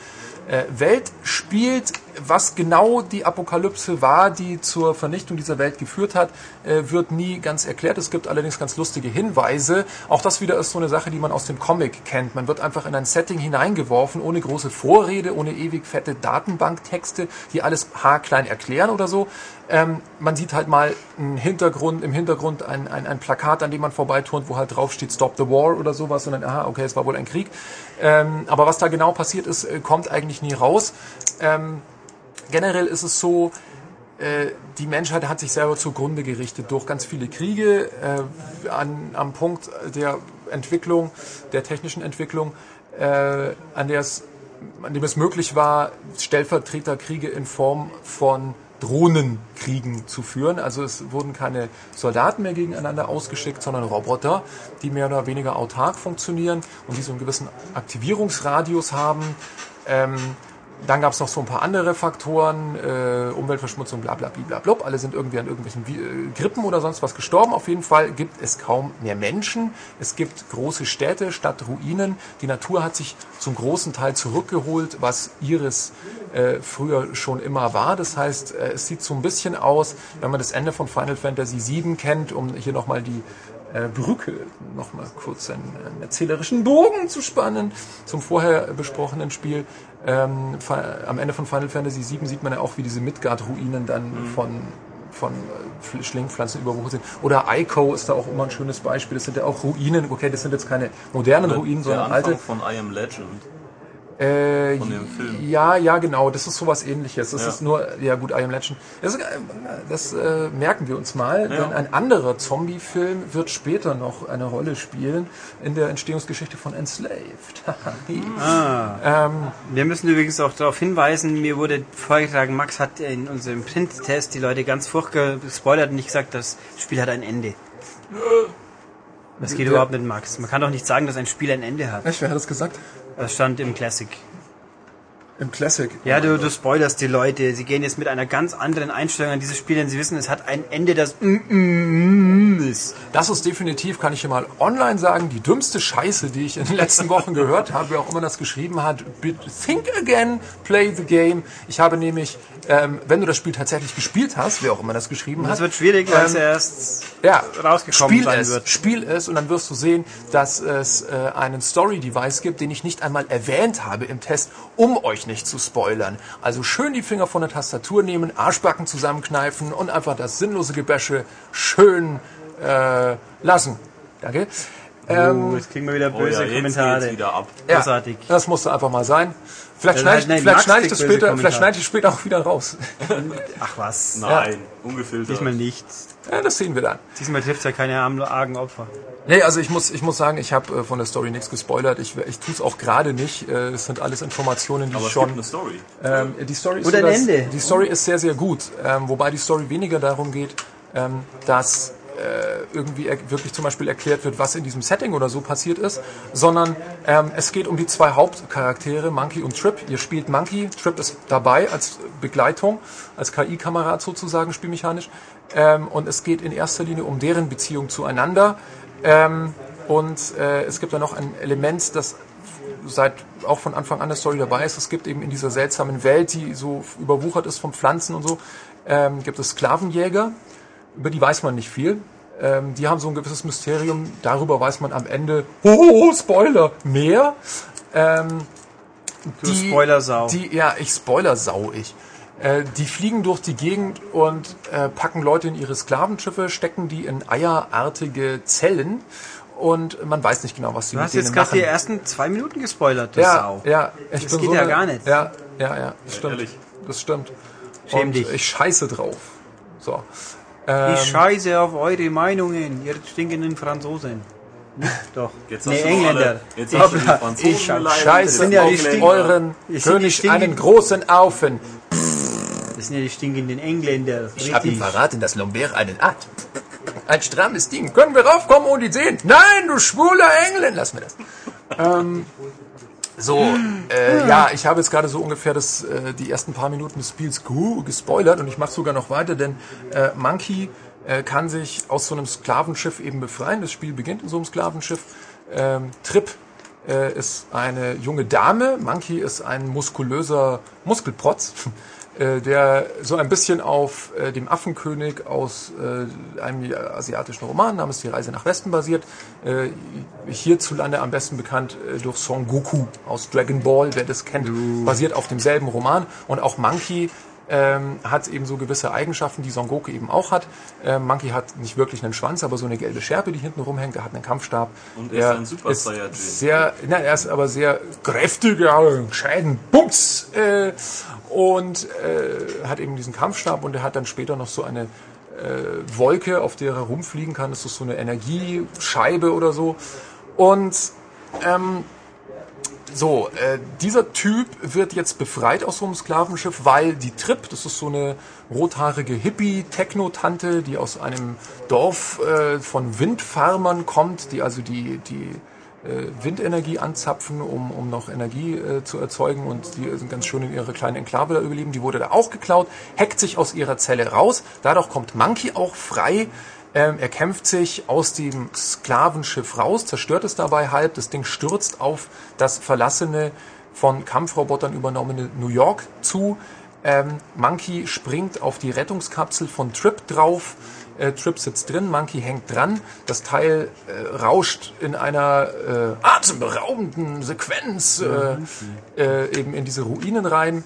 [SPEAKER 5] äh, Welt spielt. Was genau die Apokalypse war, die zur Vernichtung dieser Welt geführt hat, äh, wird nie ganz erklärt. Es gibt allerdings ganz lustige Hinweise. Auch das wieder ist so eine Sache, die man aus dem Comic kennt. Man wird einfach in ein Setting hineingeworfen, ohne große Vorrede, ohne ewig fette Datenbanktexte, die alles haarklein erklären oder so. Ähm, man sieht halt mal einen Hintergrund, im Hintergrund ein, ein, ein Plakat, an dem man vorbeiturnt, wo halt drauf steht Stop the War oder sowas und dann, aha, okay, es war wohl ein Krieg. Ähm, aber was da genau passiert ist, äh, kommt eigentlich nie raus. Ähm, generell ist es so, äh, die Menschheit hat sich selber zugrunde gerichtet durch ganz viele Kriege äh, an, am Punkt der Entwicklung, der technischen Entwicklung, äh, an, der es, an dem es möglich war, Stellvertreterkriege in Form von Drohnenkriegen zu führen. Also es wurden keine Soldaten mehr gegeneinander ausgeschickt, sondern Roboter, die mehr oder weniger autark funktionieren und die so einen gewissen Aktivierungsradius haben. Ähm, dann gab es noch so ein paar andere Faktoren, äh, Umweltverschmutzung, bla bla bla bla. Alle sind irgendwie an irgendwelchen Vi- äh, Grippen oder sonst was gestorben. Auf jeden Fall gibt es kaum mehr Menschen. Es gibt große Städte, Stadtruinen. Die Natur hat sich zum großen Teil zurückgeholt, was ihres äh, früher schon immer war. Das heißt, äh, es sieht so ein bisschen aus, wenn man das Ende von Final Fantasy VII kennt, um hier nochmal die äh, Brücke nochmal kurz einen, einen erzählerischen Bogen zu spannen zum vorher besprochenen Spiel. Ähm, am Ende von Final Fantasy VII sieht man ja auch, wie diese Midgard-Ruinen dann von von äh, Fl- Schlingpflanzen überwuchert sind. Oder Ico ist da auch immer ein schönes Beispiel. Das sind ja auch Ruinen. Okay, das sind jetzt keine modernen Ruinen,
[SPEAKER 2] der
[SPEAKER 5] sondern alte.
[SPEAKER 2] von I Am Legend.
[SPEAKER 5] Äh,
[SPEAKER 2] von dem Film.
[SPEAKER 5] Ja, ja, genau. Das ist sowas ähnliches. Das
[SPEAKER 2] Ja.
[SPEAKER 5] ist nur, ja gut, I Am Legend. Das, äh, das äh, merken wir uns mal,
[SPEAKER 2] Ja.
[SPEAKER 5] denn ein anderer Zombie-Film wird später noch eine Rolle spielen in der Entstehungsgeschichte von Enslaved.
[SPEAKER 1] Wir müssen übrigens auch darauf hinweisen, mir wurde vorgetragen, Max hat in unserem Print-Test die Leute ganz furchtbar gespoilert und nicht gesagt, das Spiel hat ein Ende. Das geht
[SPEAKER 5] Der-
[SPEAKER 1] überhaupt nicht, Max. Man kann doch nicht sagen, dass ein Spiel ein Ende hat.
[SPEAKER 5] Echt, wer hat das gesagt?
[SPEAKER 1] Das stand im Classic.
[SPEAKER 5] Im Classic.
[SPEAKER 1] Ja, du, du spoilerst die Leute. Sie gehen jetzt mit einer ganz anderen Einstellung an dieses Spiel, denn sie wissen, es hat ein Ende, das mm, mm, mm ist.
[SPEAKER 5] Das ist definitiv, kann ich hier mal online sagen, die dümmste Scheiße, die ich in den letzten Wochen gehört habe, wer auch immer das geschrieben hat. Think again, play the game. Ich habe nämlich, ähm, wenn du das Spiel tatsächlich gespielt hast, wer auch immer das geschrieben hat,
[SPEAKER 1] Das wird schwierig, weil es
[SPEAKER 5] Ähm,
[SPEAKER 1] erst
[SPEAKER 5] ja,
[SPEAKER 1] rausgekommen
[SPEAKER 5] spiel
[SPEAKER 1] sein
[SPEAKER 5] es,
[SPEAKER 1] wird.
[SPEAKER 5] Spiel es und dann wirst du sehen, dass es äh, einen Story-Device gibt, den ich nicht einmal erwähnt habe im Test, um euch nicht zu spoilern. Also schön die Finger von der Tastatur nehmen, Arschbacken zusammenkneifen und einfach das sinnlose Gebäsche schön äh, lassen. Danke.
[SPEAKER 1] oh, jetzt kriegen wir wieder
[SPEAKER 2] Oh
[SPEAKER 1] böse
[SPEAKER 2] ja, jetzt
[SPEAKER 1] Kommentare.
[SPEAKER 2] wieder ab.
[SPEAKER 5] Ja,
[SPEAKER 1] Großartig.
[SPEAKER 5] das musste einfach mal sein. Vielleicht
[SPEAKER 1] Das
[SPEAKER 5] schneide ich,
[SPEAKER 1] nein,
[SPEAKER 5] vielleicht
[SPEAKER 1] Max
[SPEAKER 5] schneide ich das später, vielleicht schneide ich später auch wieder raus.
[SPEAKER 1] Ach was.
[SPEAKER 2] Nein, ungefiltert.
[SPEAKER 1] Diesmal nicht.
[SPEAKER 5] Ja, das sehen wir dann.
[SPEAKER 1] Diesmal trifft ja keine armen, argen Opfer.
[SPEAKER 5] Nee, also ich muss, ich muss sagen, ich habe äh, von der Story nichts gespoilert. Ich, ich tue es auch gerade nicht. Äh, es sind alles Informationen, die
[SPEAKER 2] Aber
[SPEAKER 5] ich
[SPEAKER 2] es gibt
[SPEAKER 5] schon.
[SPEAKER 2] eine Story.
[SPEAKER 5] Ähm, die Story ist
[SPEAKER 1] Oder
[SPEAKER 5] so, dass-
[SPEAKER 1] Ende.
[SPEAKER 5] Die Story ist sehr, sehr gut. Ähm, wobei die Story weniger darum geht, ähm, dass äh, irgendwie wirklich zum Beispiel erklärt wird, was in diesem Setting oder so passiert ist, sondern ähm, es geht um die zwei Hauptcharaktere, Monkey und Trip. Ihr spielt Monkey, Trip ist dabei als Begleitung, als KI-Kamerad sozusagen, spielmechanisch. Ähm, und es geht in erster Linie um deren Beziehung zueinander. Ähm, und äh, es gibt da noch ein Element, das seit auch von Anfang an der Story dabei ist. Es gibt eben in dieser seltsamen Welt, die so überwuchert ist von Pflanzen und so, ähm, gibt es Sklavenjäger. Über die weiß man nicht viel. Ähm, die haben so ein gewisses Mysterium. Darüber weiß man am Ende, oh, Spoiler, mehr. Ähm,
[SPEAKER 1] Du Spoilersau.
[SPEAKER 5] Die, ja, ich Spoilersau ich. Äh, die fliegen durch die Gegend und äh, packen Leute in ihre Sklavenschiffe, stecken die in eierartige Zellen und man weiß nicht genau, was sie
[SPEAKER 1] Du
[SPEAKER 5] mit
[SPEAKER 1] hast
[SPEAKER 5] denen
[SPEAKER 1] jetzt gerade
[SPEAKER 5] machen.
[SPEAKER 1] die ersten zwei Minuten gespoilert, du
[SPEAKER 5] ja,
[SPEAKER 1] Sau.
[SPEAKER 5] ja, ich
[SPEAKER 1] Das
[SPEAKER 5] bin
[SPEAKER 1] geht
[SPEAKER 5] so
[SPEAKER 1] ja
[SPEAKER 5] eine-
[SPEAKER 1] gar nicht.
[SPEAKER 5] Ja, ja, ja, das stimmt.
[SPEAKER 2] ehrlich.
[SPEAKER 5] Das stimmt.
[SPEAKER 1] Schäm
[SPEAKER 5] und
[SPEAKER 1] dich.
[SPEAKER 5] ich scheiße drauf. So. Ähm,
[SPEAKER 1] Ich scheiße auf eure Meinungen, ihr stinkenden Franzosen. Doch.
[SPEAKER 2] Jetzt
[SPEAKER 1] nee,
[SPEAKER 2] hast du
[SPEAKER 1] Engländer.
[SPEAKER 2] alle- Jetzt hast du die
[SPEAKER 1] Ich-
[SPEAKER 2] Franzosen
[SPEAKER 5] Scheiße
[SPEAKER 1] ja
[SPEAKER 5] auf
[SPEAKER 1] Stinken-
[SPEAKER 5] euren
[SPEAKER 1] Ich
[SPEAKER 5] König einen großen Aufen.
[SPEAKER 1] Das sind ja die stinkenden Engländer.
[SPEAKER 5] Ich habe ihm verraten, dass Lambert einen hat. Ein strammes Ding. Können wir raufkommen und ihn sehen? Nein, du schwuler Engländer. Lass mir das. ähm, so, äh, ja, ich habe jetzt gerade so ungefähr das, äh, die ersten paar Minuten des Spiels gespoilert und ich mache sogar noch weiter, denn äh, Monkey äh, kann sich aus so einem Sklavenschiff eben befreien. Das Spiel beginnt in so einem Sklavenschiff. Ähm, Trip äh, ist eine junge Dame, Monkey ist ein muskulöser Muskelprotz, der so ein bisschen auf äh, dem Affenkönig aus äh, einem asiatischen Roman namens Die Reise nach Westen basiert. Äh, hierzulande am besten bekannt äh, durch Son Goku aus Dragon Ball, wer das kennt, basiert auf demselben Roman. Und auch Monkey ähm, hat eben so gewisse Eigenschaften, die Son Goku eben auch hat. Ähm, Monkey hat nicht wirklich einen Schwanz, aber so eine gelbe Schärpe, die hinten rumhängt. Er hat einen Kampfstab.
[SPEAKER 2] Und er ist ein Super
[SPEAKER 5] ist
[SPEAKER 2] Saiyajin.
[SPEAKER 5] sehr, nein, er ist aber sehr kräftiger, gescheiten Bums äh, und äh, hat eben diesen Kampfstab und er hat dann später noch so eine äh, Wolke, auf der er rumfliegen kann. Das ist so eine Energiescheibe oder so. Und ähm, so, äh, dieser Typ wird jetzt befreit aus so einem Sklavenschiff, weil die Trip, das ist so eine rothaarige Hippie-Techno-Tante, die aus einem Dorf äh, von Windfarmern kommt, die also die, die äh, Windenergie anzapfen, um, um noch Energie äh, zu erzeugen und die sind ganz schön in ihrer kleinen Enklave da überleben. Die wurde da auch geklaut, hackt sich aus ihrer Zelle raus. Dadurch kommt Monkey auch frei. Ähm, er kämpft sich aus dem Sklavenschiff raus, zerstört es dabei halb. Das Ding stürzt auf das verlassene, von Kampfrobotern übernommene New York zu. Ähm, Monkey springt auf die Rettungskapsel von Trip drauf. Äh, Trip sitzt drin, Monkey hängt dran. Das Teil äh, rauscht in einer äh, atemberaubenden Sequenz äh, äh, eben in diese Ruinen rein.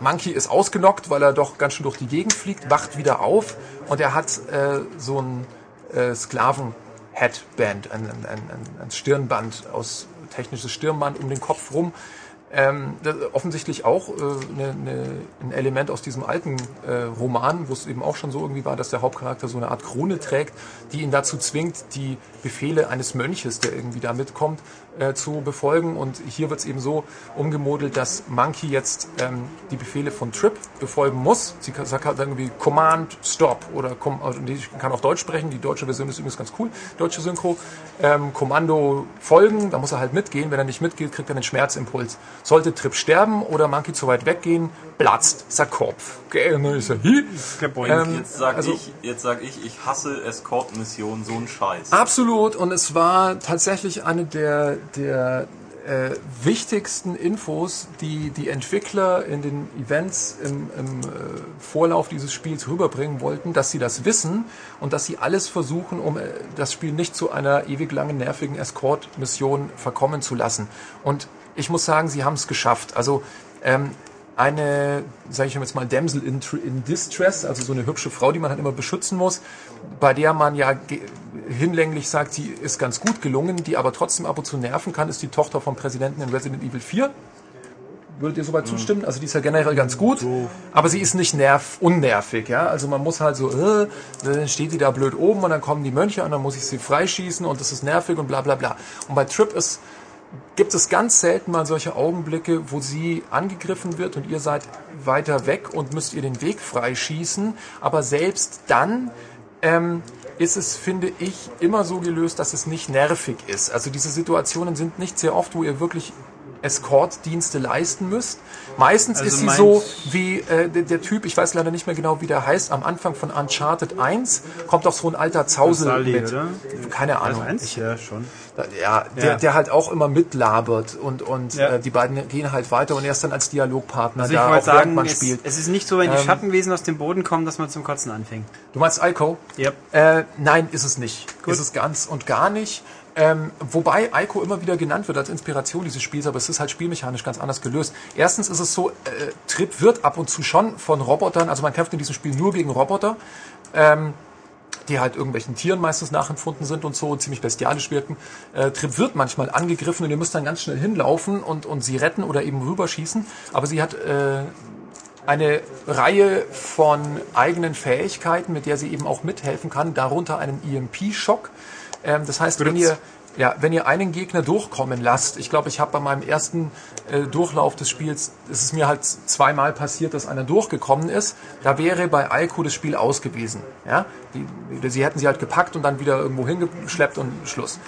[SPEAKER 5] Monkey ist ausgenockt, weil er doch ganz schön durch die Gegend fliegt, wacht wieder auf und er hat äh, so ein äh, Sklaven-Headband, ein, ein, ein, ein Stirnband aus technisches Stirnband um den Kopf rum. Ähm, offensichtlich auch äh, ne, ne, ein Element aus diesem alten äh, Roman, wo es eben auch schon so irgendwie war, dass der Hauptcharakter so eine Art Krone trägt, die ihn dazu zwingt, die Befehle eines Mönches, der irgendwie da mitkommt, äh, zu befolgen. Und hier wird es eben so umgemodelt, dass Monkey jetzt ähm, die Befehle von Trip befolgen muss. Sie kann- sagt halt irgendwie Command, Stop oder also die kann auch Deutsch sprechen. Die deutsche Version ist übrigens ganz cool, deutsche Synchro. Ähm, Kommando folgen, da muss er halt mitgehen. Wenn er nicht mitgeht, kriegt er einen Schmerzimpuls. Sollte Trip sterben oder Monkey zu weit weggehen, platzt sein Kopf. Okay, und dann ist er hier. Ähm,
[SPEAKER 2] Jetzt sag
[SPEAKER 5] also-
[SPEAKER 2] ich, jetzt sag ich, ich hasse Escort-Missionen, so ein Scheiß.
[SPEAKER 5] Absolut. Und es war tatsächlich eine der, der äh, wichtigsten Infos, die die Entwickler in den Events im, im äh, Vorlauf dieses Spiels rüberbringen wollten, dass sie das wissen und dass sie alles versuchen, um äh, das Spiel nicht zu einer ewig langen, nervigen Escort-Mission verkommen zu lassen. Und ich muss sagen, sie haben es geschafft. Also ähm, eine, sage ich jetzt mal, Damsel in, in Distress, also so eine hübsche Frau, die man halt immer beschützen muss, bei der man ja hinlänglich sagt, sie ist ganz gut gelungen, die aber trotzdem ab und zu nerven kann, ist die Tochter vom Präsidenten in Resident Evil 4. Würdet ihr soweit zustimmen? Also die ist ja generell ganz gut, aber sie ist nicht nerv unnervig, ja. Also man muss halt so, äh, dann steht die da blöd oben und dann kommen die Mönche und dann muss ich sie freischießen und das ist nervig und bla bla bla. Und bei Trip ist gibt es ganz selten mal solche Augenblicke, wo sie angegriffen wird und ihr seid weiter weg und müsst ihr den Weg freischießen. Aber selbst dann ähm, ist es, finde ich, immer so gelöst, dass es nicht nervig ist. Also diese Situationen sind nicht sehr oft, wo ihr wirklich Escort-Dienste leisten müsst. Meistens
[SPEAKER 1] Also
[SPEAKER 5] ist sie so wie äh, der, der Typ, ich weiß leider nicht mehr genau, wie der heißt, am Anfang von Uncharted 1 kommt doch so ein alter Zausel
[SPEAKER 1] Sully,
[SPEAKER 5] mit.
[SPEAKER 1] oder?
[SPEAKER 5] Keine Ahnung.
[SPEAKER 1] Eins? Ja, schon.
[SPEAKER 5] Ja, der,
[SPEAKER 1] Ja.
[SPEAKER 5] der halt auch immer mitlabert und, und
[SPEAKER 1] Ja.
[SPEAKER 5] äh, die beiden gehen halt weiter und er ist dann als Dialogpartner
[SPEAKER 1] Also ich
[SPEAKER 5] da, auch
[SPEAKER 1] sagen,
[SPEAKER 5] man
[SPEAKER 1] es,
[SPEAKER 5] spielt.
[SPEAKER 1] es ist nicht so, wenn die
[SPEAKER 5] Ähm,
[SPEAKER 1] Schattenwesen aus dem Boden kommen, dass man zum Kotzen anfängt.
[SPEAKER 5] Du meinst Ico?
[SPEAKER 1] Ja.
[SPEAKER 5] Äh, nein, ist es nicht.
[SPEAKER 1] Gut.
[SPEAKER 5] Ist es ganz und gar nicht. Ähm, wobei Ico immer wieder genannt wird als Inspiration dieses Spiels, aber es ist halt spielmechanisch ganz anders gelöst. Erstens ist es so, äh, Trip wird ab und zu schon von Robotern, also man kämpft in diesem Spiel nur gegen Roboter, ähm, die halt irgendwelchen Tieren meistens nachempfunden sind und so und ziemlich bestialisch wirken. Äh, Trip wird manchmal angegriffen und ihr müsst dann ganz schnell hinlaufen und, und sie retten oder eben rüberschießen. Aber sie hat äh, eine Reihe von eigenen Fähigkeiten, mit der sie eben auch mithelfen kann, darunter einen EMP-Schock. Ähm, das heißt, wenn ihr, ja, wenn ihr einen Gegner durchkommen lasst, ich glaube, ich habe bei meinem ersten äh, Durchlauf des Spiels, es ist mir halt zweimal passiert, dass einer durchgekommen ist, da wäre bei Alko das Spiel aus gewesen. Ja? Die, die, sie hätten sie halt gepackt und dann wieder irgendwo hingeschleppt und Schluss.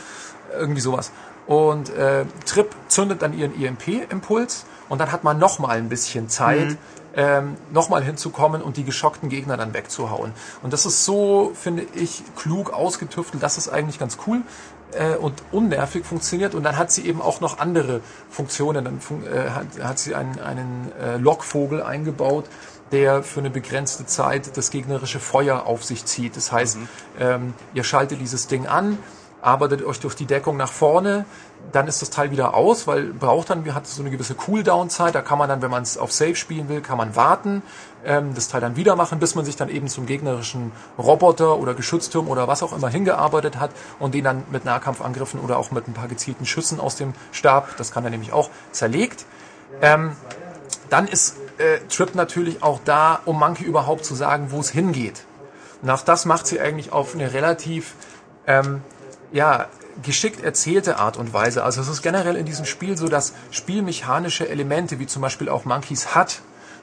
[SPEAKER 5] Irgendwie sowas. Und äh, Trip zündet dann ihren EMP-Impuls und dann hat man noch mal ein bisschen Zeit, ähm, noch mal hinzukommen und die geschockten Gegner dann wegzuhauen. Und das ist so, finde ich, klug ausgetüftelt. Das ist eigentlich ganz cool äh, und unnervig funktioniert. Und dann hat sie eben auch noch andere Funktionen. Dann fun äh, hat, hat sie einen, einen äh, Lockvogel eingebaut, der für eine begrenzte Zeit das gegnerische Feuer auf sich zieht. Das heißt, ähm, ihr schaltet dieses Ding an, arbeitet euch durch die Deckung nach vorne, dann ist das Teil wieder aus, weil braucht dann, hat so eine gewisse Cooldown-Zeit, da kann man dann, wenn man es auf Safe spielen will, kann man warten, ähm, das Teil dann wieder machen, bis man sich dann eben zum gegnerischen Roboter oder Geschützturm oder was auch immer hingearbeitet hat und den dann mit Nahkampfangriffen oder auch mit ein paar gezielten Schüssen aus dem Stab, das kann er nämlich auch, zerlegt. Ähm, dann ist äh, Trip natürlich auch da, um Monkey überhaupt zu sagen, wo es hingeht. Und auch das macht sie eigentlich auf eine relativ ähm, ja, geschickt erzählte Art und Weise. Also es ist generell in diesem Spiel so, dass spielmechanische Elemente, wie zum Beispiel auch Monkeys Hut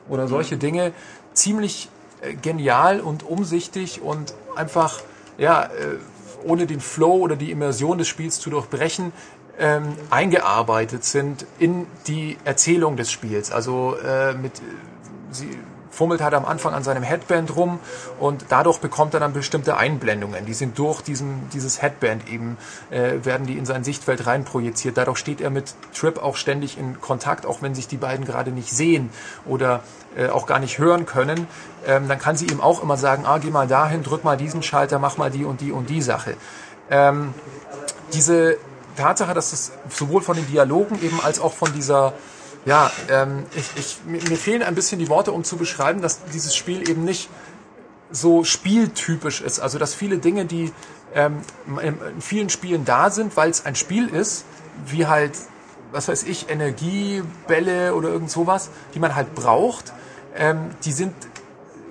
[SPEAKER 5] oder solche Dinge, ziemlich äh, genial und umsichtig und einfach, ja, äh, ohne den Flow oder die Immersion des Spiels zu durchbrechen, ähm, eingearbeitet sind in die Erzählung des Spiels. Also äh, mit sie fummelt halt am Anfang an seinem Headband rum und dadurch bekommt er dann bestimmte Einblendungen. Die sind durch diesen, dieses Headband eben, äh, werden die in sein Sichtfeld rein projiziert. Dadurch steht er mit Trip auch ständig in Kontakt, auch wenn sich die beiden gerade nicht sehen oder äh, auch gar nicht hören können. Ähm, dann kann sie ihm auch immer sagen, ah, geh mal dahin, drück mal diesen Schalter, mach mal die und die und die Sache. Ähm, diese Tatsache, dass es sowohl von den Dialogen eben als auch von dieser ja, ähm, ich, ich, mir fehlen ein bisschen die Worte, um zu beschreiben, dass dieses Spiel eben nicht so spieltypisch ist. Also dass viele Dinge, die ähm, in, vielen Spielen da sind, weil es ein Spiel ist, wie halt, was weiß ich, Energiebälle oder irgend sowas, die man halt braucht, ähm, die sind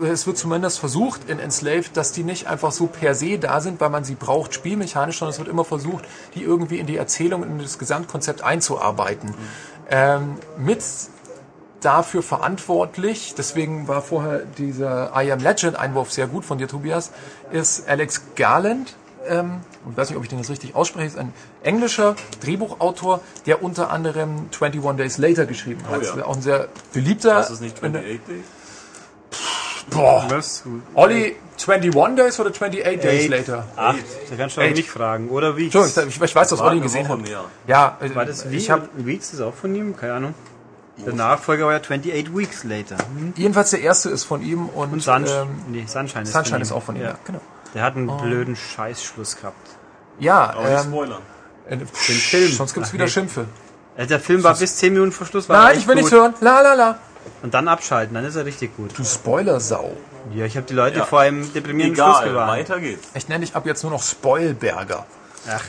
[SPEAKER 5] es wird zumindest versucht in Enslaved, dass die nicht einfach so per se da sind, weil man sie braucht spielmechanisch, sondern es wird immer versucht, die irgendwie in die Erzählung, in das Gesamtkonzept einzuarbeiten. Ähm, mit dafür verantwortlich, deswegen war vorher dieser I Am Legend Einwurf sehr gut von dir, Tobias, ist Alex Garland. Ähm, ich weiß nicht, ob ich den jetzt richtig ausspreche, ist ein englischer Drehbuchautor, der unter anderem 21 Days Later geschrieben hat.
[SPEAKER 2] Oh ja.
[SPEAKER 5] Das ist Auch ein sehr beliebter.
[SPEAKER 2] Das ist nicht 28 Days?
[SPEAKER 5] Boah.
[SPEAKER 1] Was?
[SPEAKER 5] Olli, 21 Days oder 28 Days later?
[SPEAKER 1] Ach, da kannst du auch
[SPEAKER 5] Eight.
[SPEAKER 1] mich fragen. Oder wie?
[SPEAKER 5] Entschuldigung, ich, ich weiß, dass
[SPEAKER 2] War
[SPEAKER 5] Olli
[SPEAKER 2] eine
[SPEAKER 5] gesehen
[SPEAKER 2] Woche
[SPEAKER 5] hat.
[SPEAKER 2] mehr.
[SPEAKER 5] Ja, äh,
[SPEAKER 1] War das wie?
[SPEAKER 5] ich habe
[SPEAKER 1] Weeks ist auch von ihm? Keine Ahnung. Der Nachfolger war ja 28 Weeks Later.
[SPEAKER 5] jedenfalls der erste ist von ihm und,
[SPEAKER 1] Und Sun
[SPEAKER 5] ähm,
[SPEAKER 1] nee, Sunshine ist
[SPEAKER 5] Sunshine
[SPEAKER 1] von
[SPEAKER 5] ist
[SPEAKER 1] ihm.
[SPEAKER 5] auch von ihm.
[SPEAKER 1] Ja.
[SPEAKER 5] Genau.
[SPEAKER 1] Der hat einen blöden Scheißschluss gehabt.
[SPEAKER 5] Ja,
[SPEAKER 2] Aber nicht
[SPEAKER 5] ähm,
[SPEAKER 2] spoilern.
[SPEAKER 5] äh,
[SPEAKER 1] Film.
[SPEAKER 5] Sonst gibt's
[SPEAKER 1] Ach,
[SPEAKER 5] wieder
[SPEAKER 1] nee.
[SPEAKER 5] Schimpfe.
[SPEAKER 1] Äh, Der Film war bis 10 Minuten vor Schluss. War
[SPEAKER 5] Nein,
[SPEAKER 1] echt
[SPEAKER 5] ich will
[SPEAKER 1] gut.
[SPEAKER 5] nicht hören. La la la.
[SPEAKER 1] Und dann abschalten, dann ist er richtig gut.
[SPEAKER 5] Du Spoilersau.
[SPEAKER 1] Ja, ich habe die Leute
[SPEAKER 2] Ja.
[SPEAKER 1] vor einem deprimierenden Schluss
[SPEAKER 2] Egal,
[SPEAKER 1] gewarnt.
[SPEAKER 2] weiter geht's.
[SPEAKER 5] Ich nenne dich ab jetzt nur noch Spoilberger.
[SPEAKER 1] Ach.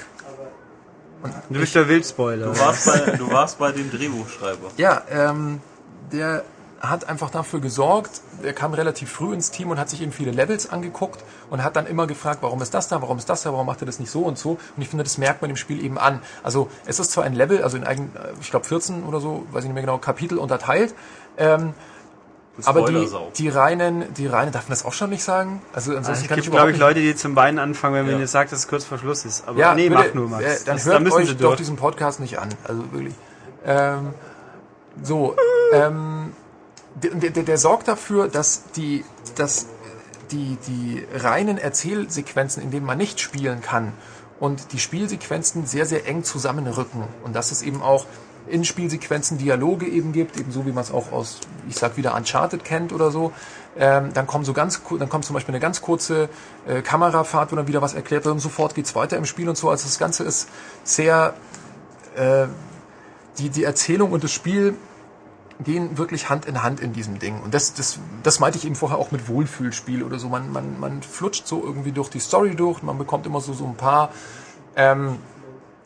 [SPEAKER 1] Du bist der Wildspoiler.
[SPEAKER 2] Du warst, bei, du warst bei dem Drehbuchschreiber.
[SPEAKER 5] Ja, ähm, der hat einfach dafür gesorgt, er kam relativ früh ins Team und hat sich eben viele Levels angeguckt und hat dann immer gefragt, warum ist das da, warum ist das da, warum macht er das nicht so und so. Und ich finde, das merkt man im Spiel eben an. Also es ist zwar ein Level, also in eigen, äh, ich glaube 14 oder so, weiß ich nicht mehr genau, Kapitel unterteilt, ähm, aber die, die reinen, die reinen, darf man das auch schon nicht sagen? Also ansonsten
[SPEAKER 1] Es
[SPEAKER 5] kann
[SPEAKER 1] gibt,
[SPEAKER 5] ich
[SPEAKER 1] glaube ich, Leute, die zum Weinen anfangen, wenn man
[SPEAKER 2] Ja.
[SPEAKER 1] ihnen sagt, dass es kurz vor Schluss ist. Aber
[SPEAKER 5] Ja,
[SPEAKER 1] nee,
[SPEAKER 5] bitte,
[SPEAKER 1] mach nur, Max.
[SPEAKER 5] Äh, dann
[SPEAKER 1] Das- da
[SPEAKER 5] hört
[SPEAKER 1] müssen
[SPEAKER 5] euch doch diesen Podcast nicht an. Also wirklich. Ähm, so, ähm, der, der, der sorgt dafür, dass die, dass die, die reinen Erzählsequenzen, in denen man nicht spielen kann, und die Spielsequenzen sehr, sehr eng zusammenrücken. Und dass es eben auch in Spielsequenzen Dialoge eben gibt, eben so wie man es auch aus, ich sag wieder Uncharted kennt oder so. Ähm, dann kommt so ganz, dann kommt zum Beispiel eine ganz kurze äh, Kamerafahrt, wo dann wieder was erklärt wird und sofort geht's weiter im Spiel und so. Also das Ganze ist sehr, äh, die, die Erzählung und das Spiel gehen wirklich Hand in Hand in diesem Ding. Und das, das, das meinte ich eben vorher auch mit Wohlfühlspiel oder so. Man, man, man flutscht so irgendwie durch die Story durch, man bekommt immer so, so ein paar, ähm,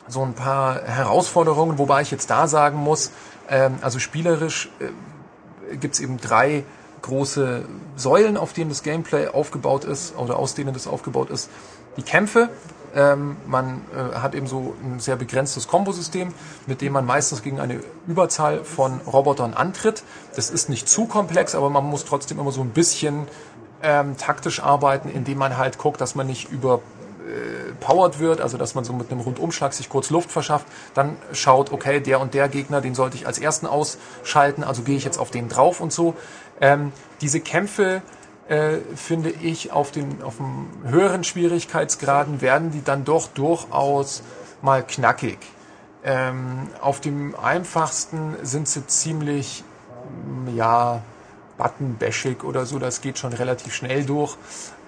[SPEAKER 5] so ein paar Herausforderungen, wobei ich jetzt da sagen muss, ähm, also spielerisch äh, gibt's eben drei große Säulen, auf denen das Gameplay aufgebaut ist oder aus denen das aufgebaut ist. Die Kämpfe, ähm, man äh, hat eben so ein sehr begrenztes Kombosystem, mit dem man meistens gegen eine Überzahl von Robotern antritt. Das ist nicht zu komplex, aber man muss trotzdem immer so ein bisschen ähm, taktisch arbeiten, indem man halt guckt, dass man nicht über powered wird, also dass man so mit einem Rundumschlag sich kurz Luft verschafft, dann schaut, okay, der und der Gegner, den sollte ich als ersten ausschalten, also gehe ich jetzt auf den drauf und so. Ähm, diese Kämpfe, äh, finde ich, auf den auf dem höheren Schwierigkeitsgraden werden die dann doch durchaus mal knackig. Ähm, auf dem einfachsten sind sie ziemlich, mm, ja, buttonbashig oder so, das geht schon relativ schnell durch.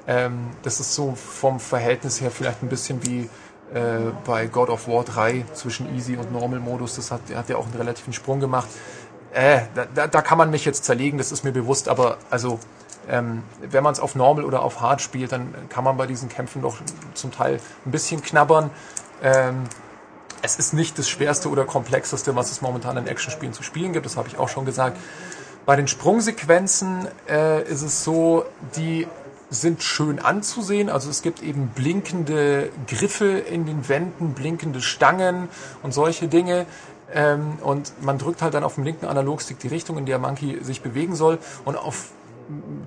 [SPEAKER 5] Ähm, das ist so vom Verhältnis her vielleicht ein bisschen wie äh, bei God of War 3 zwischen Easy und Normal Modus. Das hat, hat ja auch einen relativen Sprung gemacht. Äh, da, da, da kann man mich jetzt zerlegen, das ist mir bewusst, aber also ähm, wenn man es auf Normal oder auf Hard spielt, dann kann man bei diesen Kämpfen doch zum Teil ein bisschen knabbern. Ähm, es ist nicht das schwerste oder komplexeste, was es momentan in Actionspielen zu spielen gibt, das habe ich auch schon gesagt. Bei den Sprungsequenzen äh, ist es so, die sind schön anzusehen. Also es gibt eben blinkende Griffe in den Wänden, blinkende Stangen und solche Dinge. Ähm, und man drückt halt dann auf dem linken Analogstick die Richtung, in der Monkey sich bewegen soll. Und auf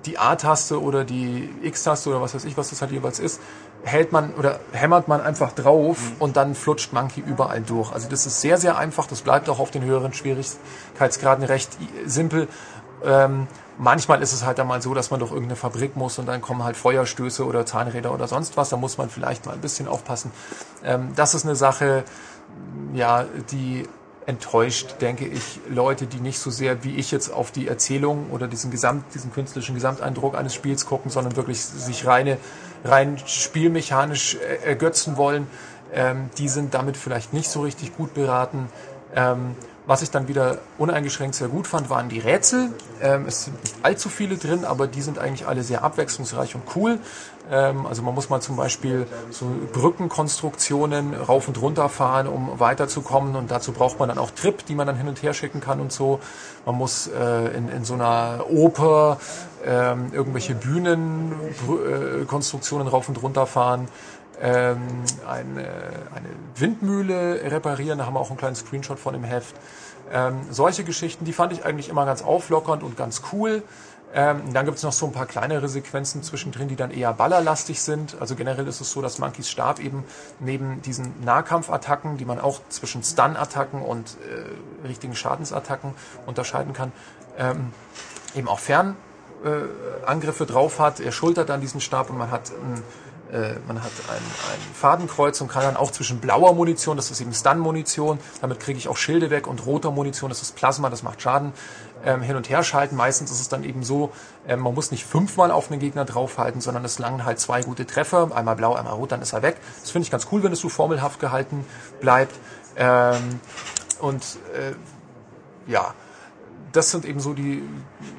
[SPEAKER 5] die A-Taste oder die X-Taste oder was weiß ich, was das halt jeweils ist, hält man oder hämmert man einfach drauf und dann flutscht Monkey überall durch. Also das ist sehr, sehr einfach. Das bleibt auch auf den höheren Schwierigkeitsgraden recht simpel. Ähm, manchmal ist es halt dann mal so, dass man durch irgendeine Fabrik muss und dann kommen halt Feuerstöße oder Zahnräder oder sonst was. Da muss man vielleicht mal ein bisschen aufpassen. Ähm, das ist eine Sache, ja, die enttäuscht, denke ich, Leute, die nicht so sehr wie ich jetzt auf die Erzählung oder diesen Gesamt, diesen künstlerischen Gesamteindruck eines Spiels gucken, sondern wirklich sich reine, rein spielmechanisch äh, ergötzen wollen. Ähm, die sind damit vielleicht nicht so richtig gut beraten. Ähm, was ich dann wieder uneingeschränkt sehr gut fand, waren die Rätsel. Ähm, es sind nicht allzu viele drin, aber die sind eigentlich alle sehr abwechslungsreich und cool. Ähm, also man muss mal zum Beispiel so Brückenkonstruktionen rauf und runter fahren, um weiterzukommen. Und dazu braucht man dann auch Trip, die man dann hin und her schicken kann und so. Man muss äh, in, in so einer Oper ähm, irgendwelche Bühnenkonstruktionen rauf und runter fahren ähm, eine, eine Windmühle reparieren. Da haben wir auch einen kleinen Screenshot von im Heft. Ähm, solche Geschichten, die fand ich eigentlich immer ganz auflockernd und ganz cool. Ähm, dann gibt es noch so ein paar kleinere Sequenzen zwischendrin, die dann eher ballerlastig sind. Also generell ist es so, dass Monkeys Stab eben neben diesen Nahkampfattacken, die man auch zwischen Stun-Attacken und äh, richtigen Schadensattacken unterscheiden kann, ähm, eben auch Fernangriffe äh, drauf hat. Er schultert dann diesen Stab und man hat ein äh, man hat ein, ein Fadenkreuz und kann dann auch zwischen blauer Munition, das ist eben Stun-Munition, damit kriege ich auch Schilde weg, und roter Munition, das ist Plasma, das macht Schaden, ähm, hin und her schalten. Meistens ist es dann eben so, ähm, man muss nicht fünfmal auf einen Gegner draufhalten, sondern es langen halt zwei gute Treffer, einmal blau, einmal rot, dann ist er weg. Das finde ich ganz cool, wenn es so formelhaft gehalten bleibt. Ähm, und äh, ja, das sind eben so die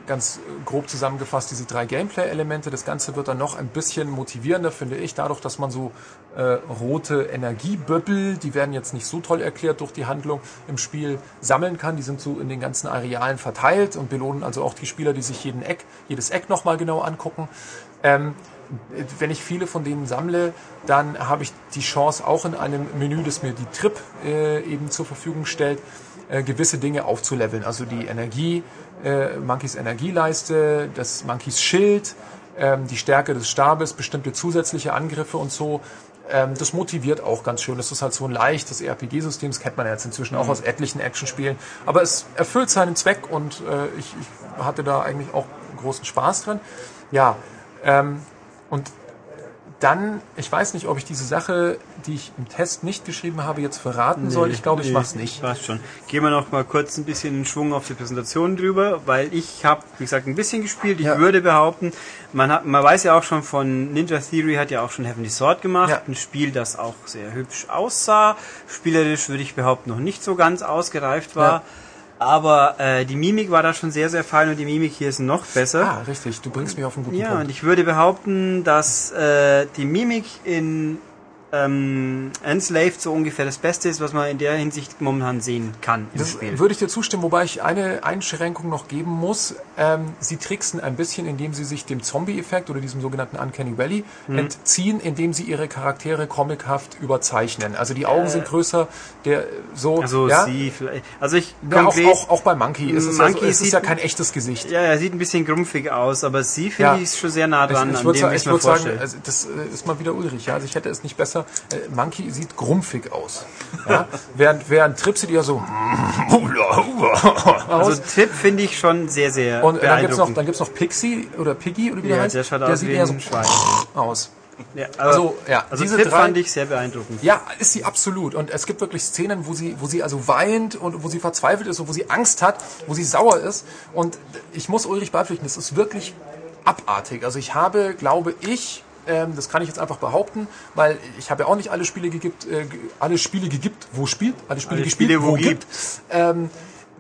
[SPEAKER 5] ganz grob zusammengefasst diese drei Gameplay-Elemente. Das Ganze wird dann noch ein bisschen motivierender, finde ich, dadurch, dass man so äh, rote Energieböppel, die werden jetzt nicht so toll erklärt durch die Handlung im Spiel, sammeln kann. Die sind so in den ganzen Arealen verteilt und belohnen also auch die Spieler, die sich jeden Eck, jedes Eck nochmal genau angucken. Ähm, wenn ich viele von denen sammle, dann habe ich die Chance auch in einem Menü, das mir die Trip äh, eben zur Verfügung stellt, äh, gewisse Dinge aufzuleveln. Also die Energie, äh, Monkeys Energieleiste, das Monkeys Schild, ähm, die Stärke des Stabes, bestimmte zusätzliche Angriffe und so. Ähm, das motiviert auch ganz schön. Das ist halt so ein leichtes RPG-System, das kennt man ja jetzt inzwischen auch mhm. aus etlichen Actionspielen. Aber es erfüllt seinen Zweck und äh, ich, ich hatte da eigentlich auch großen Spaß dran. Ja, ähm, und dann, ich weiß nicht, ob ich diese Sache, die ich im Test nicht geschrieben habe, jetzt verraten nee, soll. Ich glaube, nee, ich mach's nicht.
[SPEAKER 1] Passt schon. Gehen wir noch mal kurz ein bisschen in Schwung auf die Präsentation drüber, weil ich habe, wie gesagt, ein bisschen gespielt. Ich ja. würde behaupten, man hat, man weiß ja auch schon von Ninja Theory hat ja auch schon Heavenly Sword gemacht, ja. ein Spiel, das auch sehr hübsch aussah. Spielerisch würde ich behaupten noch nicht so ganz ausgereift war. Ja aber äh, die Mimik war da schon sehr, sehr fein und die Mimik hier ist noch besser.
[SPEAKER 5] Ah, richtig. Du bringst mich auf einen guten
[SPEAKER 1] ja,
[SPEAKER 5] Punkt.
[SPEAKER 1] Ja, und ich würde behaupten, dass äh, die Mimik in ähm, Enslaved so ungefähr das Beste ist, was man in der Hinsicht momentan sehen kann im
[SPEAKER 5] Das
[SPEAKER 1] Spiel.
[SPEAKER 5] würde ich dir zustimmen, wobei ich eine Einschränkung noch geben muss. Ähm, sie tricksen ein bisschen, indem sie sich dem Zombie-Effekt oder diesem sogenannten Uncanny Valley
[SPEAKER 1] Mhm.
[SPEAKER 5] entziehen, indem sie ihre Charaktere comichaft überzeichnen. Also die Augen sind größer, der so
[SPEAKER 1] Äh. Also
[SPEAKER 5] ja,
[SPEAKER 1] sie vielleicht. Also ich
[SPEAKER 5] ja, auch, auch, auch bei Monkey ist es,
[SPEAKER 1] Monkey
[SPEAKER 5] also, es ist ja kein echtes Gesicht.
[SPEAKER 1] ja, er sieht ein bisschen grumpfig aus, aber sie finde
[SPEAKER 5] Ja.
[SPEAKER 1] ich schon sehr nah dran
[SPEAKER 5] ich, ich
[SPEAKER 1] an
[SPEAKER 5] würde
[SPEAKER 1] dem, was
[SPEAKER 5] ich
[SPEAKER 1] man
[SPEAKER 5] würd sagen also das äh, ist mal wieder Ulrich. Ja? Also ich hätte es nicht besser. Äh, Monkey sieht grumpfig aus. Ja? während, während Trip sieht ja so
[SPEAKER 1] Also
[SPEAKER 5] aus.
[SPEAKER 1] Tipp finde ich schon sehr, sehr
[SPEAKER 5] Und dann noch,
[SPEAKER 1] beeindruckend.
[SPEAKER 5] dann gibt's noch Pixie oder Piggy oder wie der
[SPEAKER 1] ja,
[SPEAKER 5] heißt.
[SPEAKER 1] der schaut
[SPEAKER 5] der
[SPEAKER 1] aus
[SPEAKER 5] sieht
[SPEAKER 1] wie
[SPEAKER 5] eher so
[SPEAKER 1] ein Schwein.
[SPEAKER 5] aus.
[SPEAKER 1] Ja,
[SPEAKER 5] Also, ja,
[SPEAKER 1] also
[SPEAKER 5] diese
[SPEAKER 1] Tipp
[SPEAKER 5] drei-
[SPEAKER 1] fand ich sehr beeindruckend.
[SPEAKER 5] Ja, ist sie absolut. Und es gibt wirklich Szenen, wo sie, wo sie also weint und wo sie verzweifelt ist und wo sie Angst hat, wo sie sauer ist. Und ich muss Ulrich beipflichten, das ist wirklich abartig. Also ich habe, glaube ich, ähm, das kann ich jetzt einfach behaupten, weil ich habe ja auch nicht alle Spiele gegibt, äh, alle Spiele gegibt, wo spielt, alle Spiele
[SPEAKER 1] Alle
[SPEAKER 5] gespielt,
[SPEAKER 1] Spiele, wo
[SPEAKER 5] wo gibt. Ähm,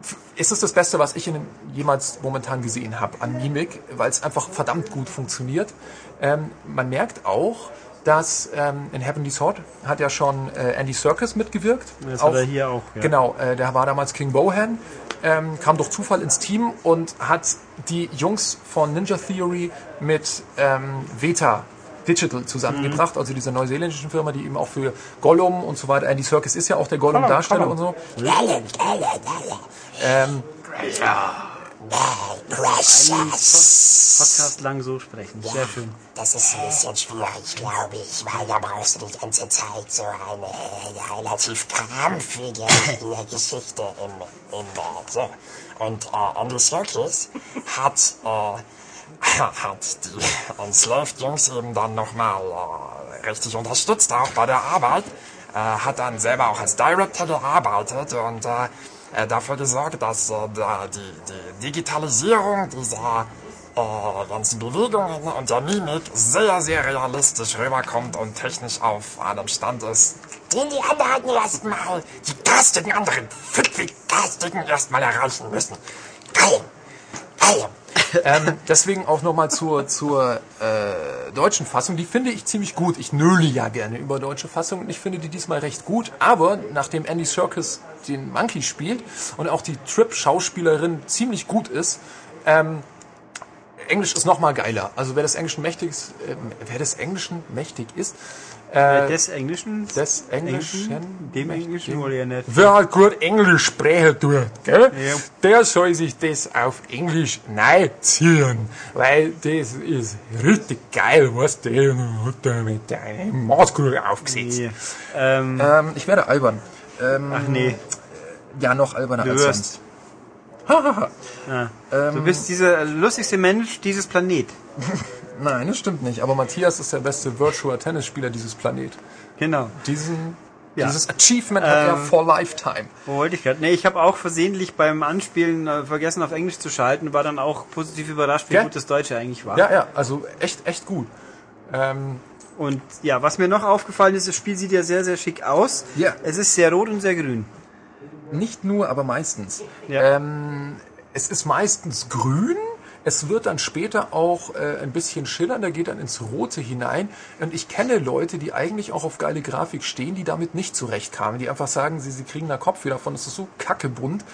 [SPEAKER 5] f- ist es das Beste, was ich in, jemals momentan gesehen habe an Mimik, weil es einfach verdammt gut funktioniert. Ähm, man merkt auch, dass ähm, in Heavenly Sword hat ja schon äh, Andy Serkis mitgewirkt.
[SPEAKER 1] Das hat er hier auch, ja.
[SPEAKER 5] Genau, äh, der war damals King Bohan, ähm, kam durch Zufall ins Team und hat die Jungs von Ninja Theory mit ähm, Veta Digital zusammengebracht,
[SPEAKER 1] Mhm.
[SPEAKER 5] also dieser neuseeländischen Firma, die eben auch für Gollum und so weiter, Andy Serkis ist ja auch der Gollum-Darsteller und so. Ähm,
[SPEAKER 1] Podcast lang so sprechen. Sehr schön.
[SPEAKER 8] Das ist ein bisschen schwierig, glaube ich, weil da brauchst du die ganze Zeit so eine äh, relativ krampfige äh, Geschichte im, im äh, so. Und äh, Andy Serkis hat, äh, hat die Enslaved-Jungs eben dann nochmal äh, richtig unterstützt, auch bei der Arbeit. Äh, hat dann selber auch als Director gearbeitet und äh, äh, dafür gesorgt, dass äh, die, die Digitalisierung dieser äh, ganzen Bewegungen und der Mimik sehr, sehr realistisch rüberkommt und technisch auf einem Stand ist, den die anderen erstmal, die garstigen anderen, fünfig garstigen erstmal erreichen müssen. Geil. Geil.
[SPEAKER 5] ähm, deswegen auch nochmal zur, zur äh, deutschen Fassung. Die finde ich ziemlich gut. Ich nöle ja gerne über deutsche Fassungen und ich finde die diesmal recht gut. Aber nachdem Andy Serkis den Monkey spielt und auch die Trip-Schauspielerin ziemlich gut ist, ähm, Englisch ist nochmal geiler. Also wer des Englischen mächtig ist, äh, wer des Englischen mächtig ist,
[SPEAKER 1] Äh, des Englischen?
[SPEAKER 5] des Englischen,
[SPEAKER 1] Dem Englischen oder ja nicht?
[SPEAKER 5] Wer halt gut Englisch sprechen tut, gell?
[SPEAKER 1] Ja.
[SPEAKER 5] der soll sich das auf Englisch ziehen, weil das ist richtig geil, was der hat da mit deiner Maßkrug aufgesetzt.
[SPEAKER 1] Nee. Ähm,
[SPEAKER 5] Ähm, ich werde albern. Ähm,
[SPEAKER 1] ach nee,
[SPEAKER 5] Ja, noch alberner
[SPEAKER 1] du
[SPEAKER 5] als
[SPEAKER 1] wirst.
[SPEAKER 5] sonst. Hahaha.
[SPEAKER 1] Du bist dieser lustigste Mensch dieses Planet.
[SPEAKER 5] Nein, das stimmt nicht. Aber Matthias ist der beste Virtual Tennisspieler dieses Planet.
[SPEAKER 1] Genau.
[SPEAKER 5] Diesen,
[SPEAKER 1] Ja.
[SPEAKER 5] Dieses Achievement hat er
[SPEAKER 1] Ähm,
[SPEAKER 5] for lifetime.
[SPEAKER 1] Wo wollte ich gerade? Nee, ich habe auch versehentlich beim Anspielen äh, vergessen, auf Englisch zu schalten, war dann auch positiv überrascht, wie
[SPEAKER 5] Gell?
[SPEAKER 1] gut das Deutsche eigentlich war.
[SPEAKER 5] Ja, ja, also echt, echt gut. Ähm,
[SPEAKER 1] Und ja, was mir noch aufgefallen ist, das Spiel sieht ja sehr, sehr schick aus.
[SPEAKER 5] Ja.
[SPEAKER 1] Es ist sehr rot und sehr grün.
[SPEAKER 5] Nicht nur, aber meistens.
[SPEAKER 1] Ja.
[SPEAKER 5] Ähm, es ist meistens grün. Es wird dann später auch äh, ein bisschen schillernder, geht dann ins Rote hinein. Und ich kenne Leute, die eigentlich auch auf geile Grafik stehen, die damit nicht zurechtkamen. Die einfach sagen, sie, sie kriegen da Kopfweh davon. Es ist so kackebunt.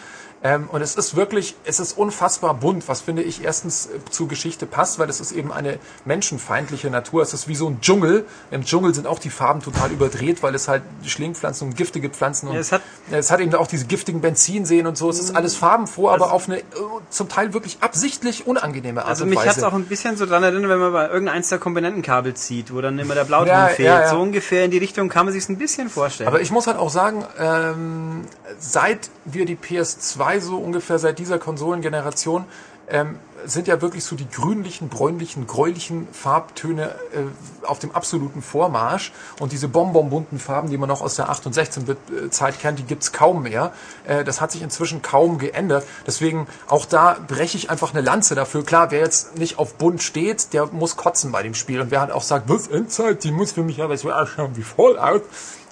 [SPEAKER 5] Ähm, und es ist wirklich, es ist unfassbar bunt, was finde ich erstens äh, zur Geschichte passt, weil es ist eben eine menschenfeindliche Natur. Es ist wie so ein Dschungel. Im Dschungel sind auch die Farben total überdreht, weil es halt Schlingpflanzen und giftige Pflanzen und
[SPEAKER 1] Ja, es hat-
[SPEAKER 5] es hat eben auch diese giftigen Benzinseen und so. Es ist alles farbenfroh, aber auf eine äh, zum Teil wirklich absichtlich unangenehme Art
[SPEAKER 1] Also
[SPEAKER 5] und
[SPEAKER 1] mich
[SPEAKER 5] Weise.
[SPEAKER 1] hat's auch ein bisschen so dran erinnert, wenn man bei irgendeins der Komponentenkabel zieht, wo dann immer der Blauton
[SPEAKER 5] Ja,
[SPEAKER 1] fehlt.
[SPEAKER 5] ja.
[SPEAKER 1] So ungefähr in die Richtung kann man sich's ein bisschen vorstellen.
[SPEAKER 5] Aber ich muss halt auch sagen, ähm, seit wir die PS2 so ungefähr seit dieser Konsolengeneration ähm, sind ja wirklich so die grünlichen, bräunlichen, gräulichen Farbtöne äh, auf dem absoluten Vormarsch. Und diese bonbonbunten Farben, die man noch aus der 8- und 16-Bit-Zeit kennt, die gibt's kaum mehr. Äh, das hat sich inzwischen kaum geändert. Deswegen auch da breche ich einfach eine Lanze dafür. Klar, wer jetzt nicht auf bunt steht, der muss kotzen bei dem Spiel. Und wer halt auch sagt, was Endzeit, die muss für mich aber so ausschauen wie Fallout.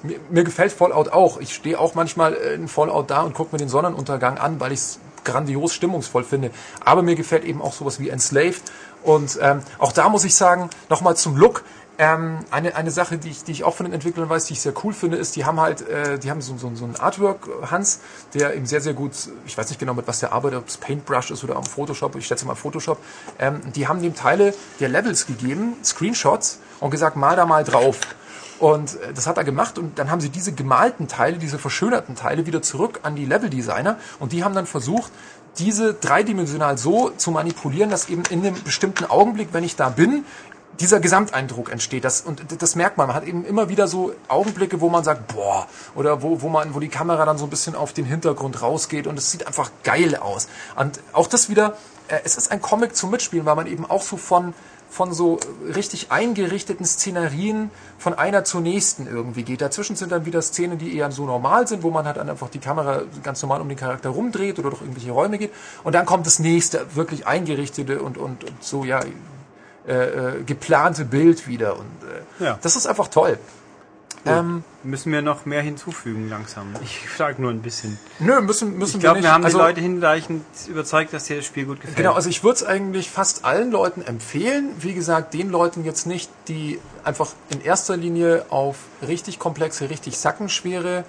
[SPEAKER 5] Mir, mir gefällt Fallout auch. Ich stehe auch manchmal in Fallout da und gucke mir den Sonnenuntergang an, weil ich es grandios stimmungsvoll finde. Aber mir gefällt eben auch sowas wie Enslaved. Und ähm, auch da muss ich sagen, nochmal zum Look. Ähm, eine, eine Sache, die ich, die ich auch von den Entwicklern weiß, die ich sehr cool finde, ist, die haben halt, äh, die haben so, so, so ein Artwork, Hans, der eben sehr, sehr gut, ich weiß nicht genau, mit was der arbeitet, ob es Paintbrush ist oder am Photoshop, ich schätze mal Photoshop, ähm, die haben dem Teile der Levels gegeben, Screenshots, und gesagt, mal da mal drauf. Und äh, das hat er gemacht und dann haben sie diese gemalten Teile, diese verschönerten Teile wieder zurück an die Leveldesigner und die haben dann versucht, diese dreidimensional so zu manipulieren, dass eben in einem bestimmten Augenblick, wenn ich da bin, dieser Gesamteindruck entsteht. Das, und das merkt man. Man hat eben immer wieder so Augenblicke, wo man sagt, boah, oder wo, wo man, wo die Kamera dann so ein bisschen auf den Hintergrund rausgeht und es sieht einfach geil aus. Und auch das wieder, äh, es ist ein Comic zum Mitspielen, weil man eben auch so von, von so richtig eingerichteten Szenarien von einer zur nächsten irgendwie geht. Dazwischen sind dann wieder Szenen, die eher so normal sind, wo man halt dann einfach die Kamera ganz normal um den Charakter rumdreht oder durch irgendwelche Räume geht. Und dann kommt das nächste, wirklich eingerichtete und, und, und so, ja, äh, äh, geplante Bild wieder. Und äh,
[SPEAKER 1] Ja.
[SPEAKER 5] das ist einfach toll. Ähm,
[SPEAKER 1] Müssen wir noch mehr hinzufügen langsam. Ich frage nur ein bisschen.
[SPEAKER 5] nö, müssen, müssen
[SPEAKER 1] Ich glaube,
[SPEAKER 5] wir
[SPEAKER 1] wir
[SPEAKER 5] nicht.
[SPEAKER 1] haben
[SPEAKER 5] also,
[SPEAKER 1] die Leute hinreichend überzeugt, dass dir das Spiel gut gefällt.
[SPEAKER 5] Genau, also ich würde es eigentlich fast allen Leuten empfehlen. Wie gesagt, den Leuten jetzt nicht, die einfach in erster Linie auf richtig komplexe, richtig sackenschwere,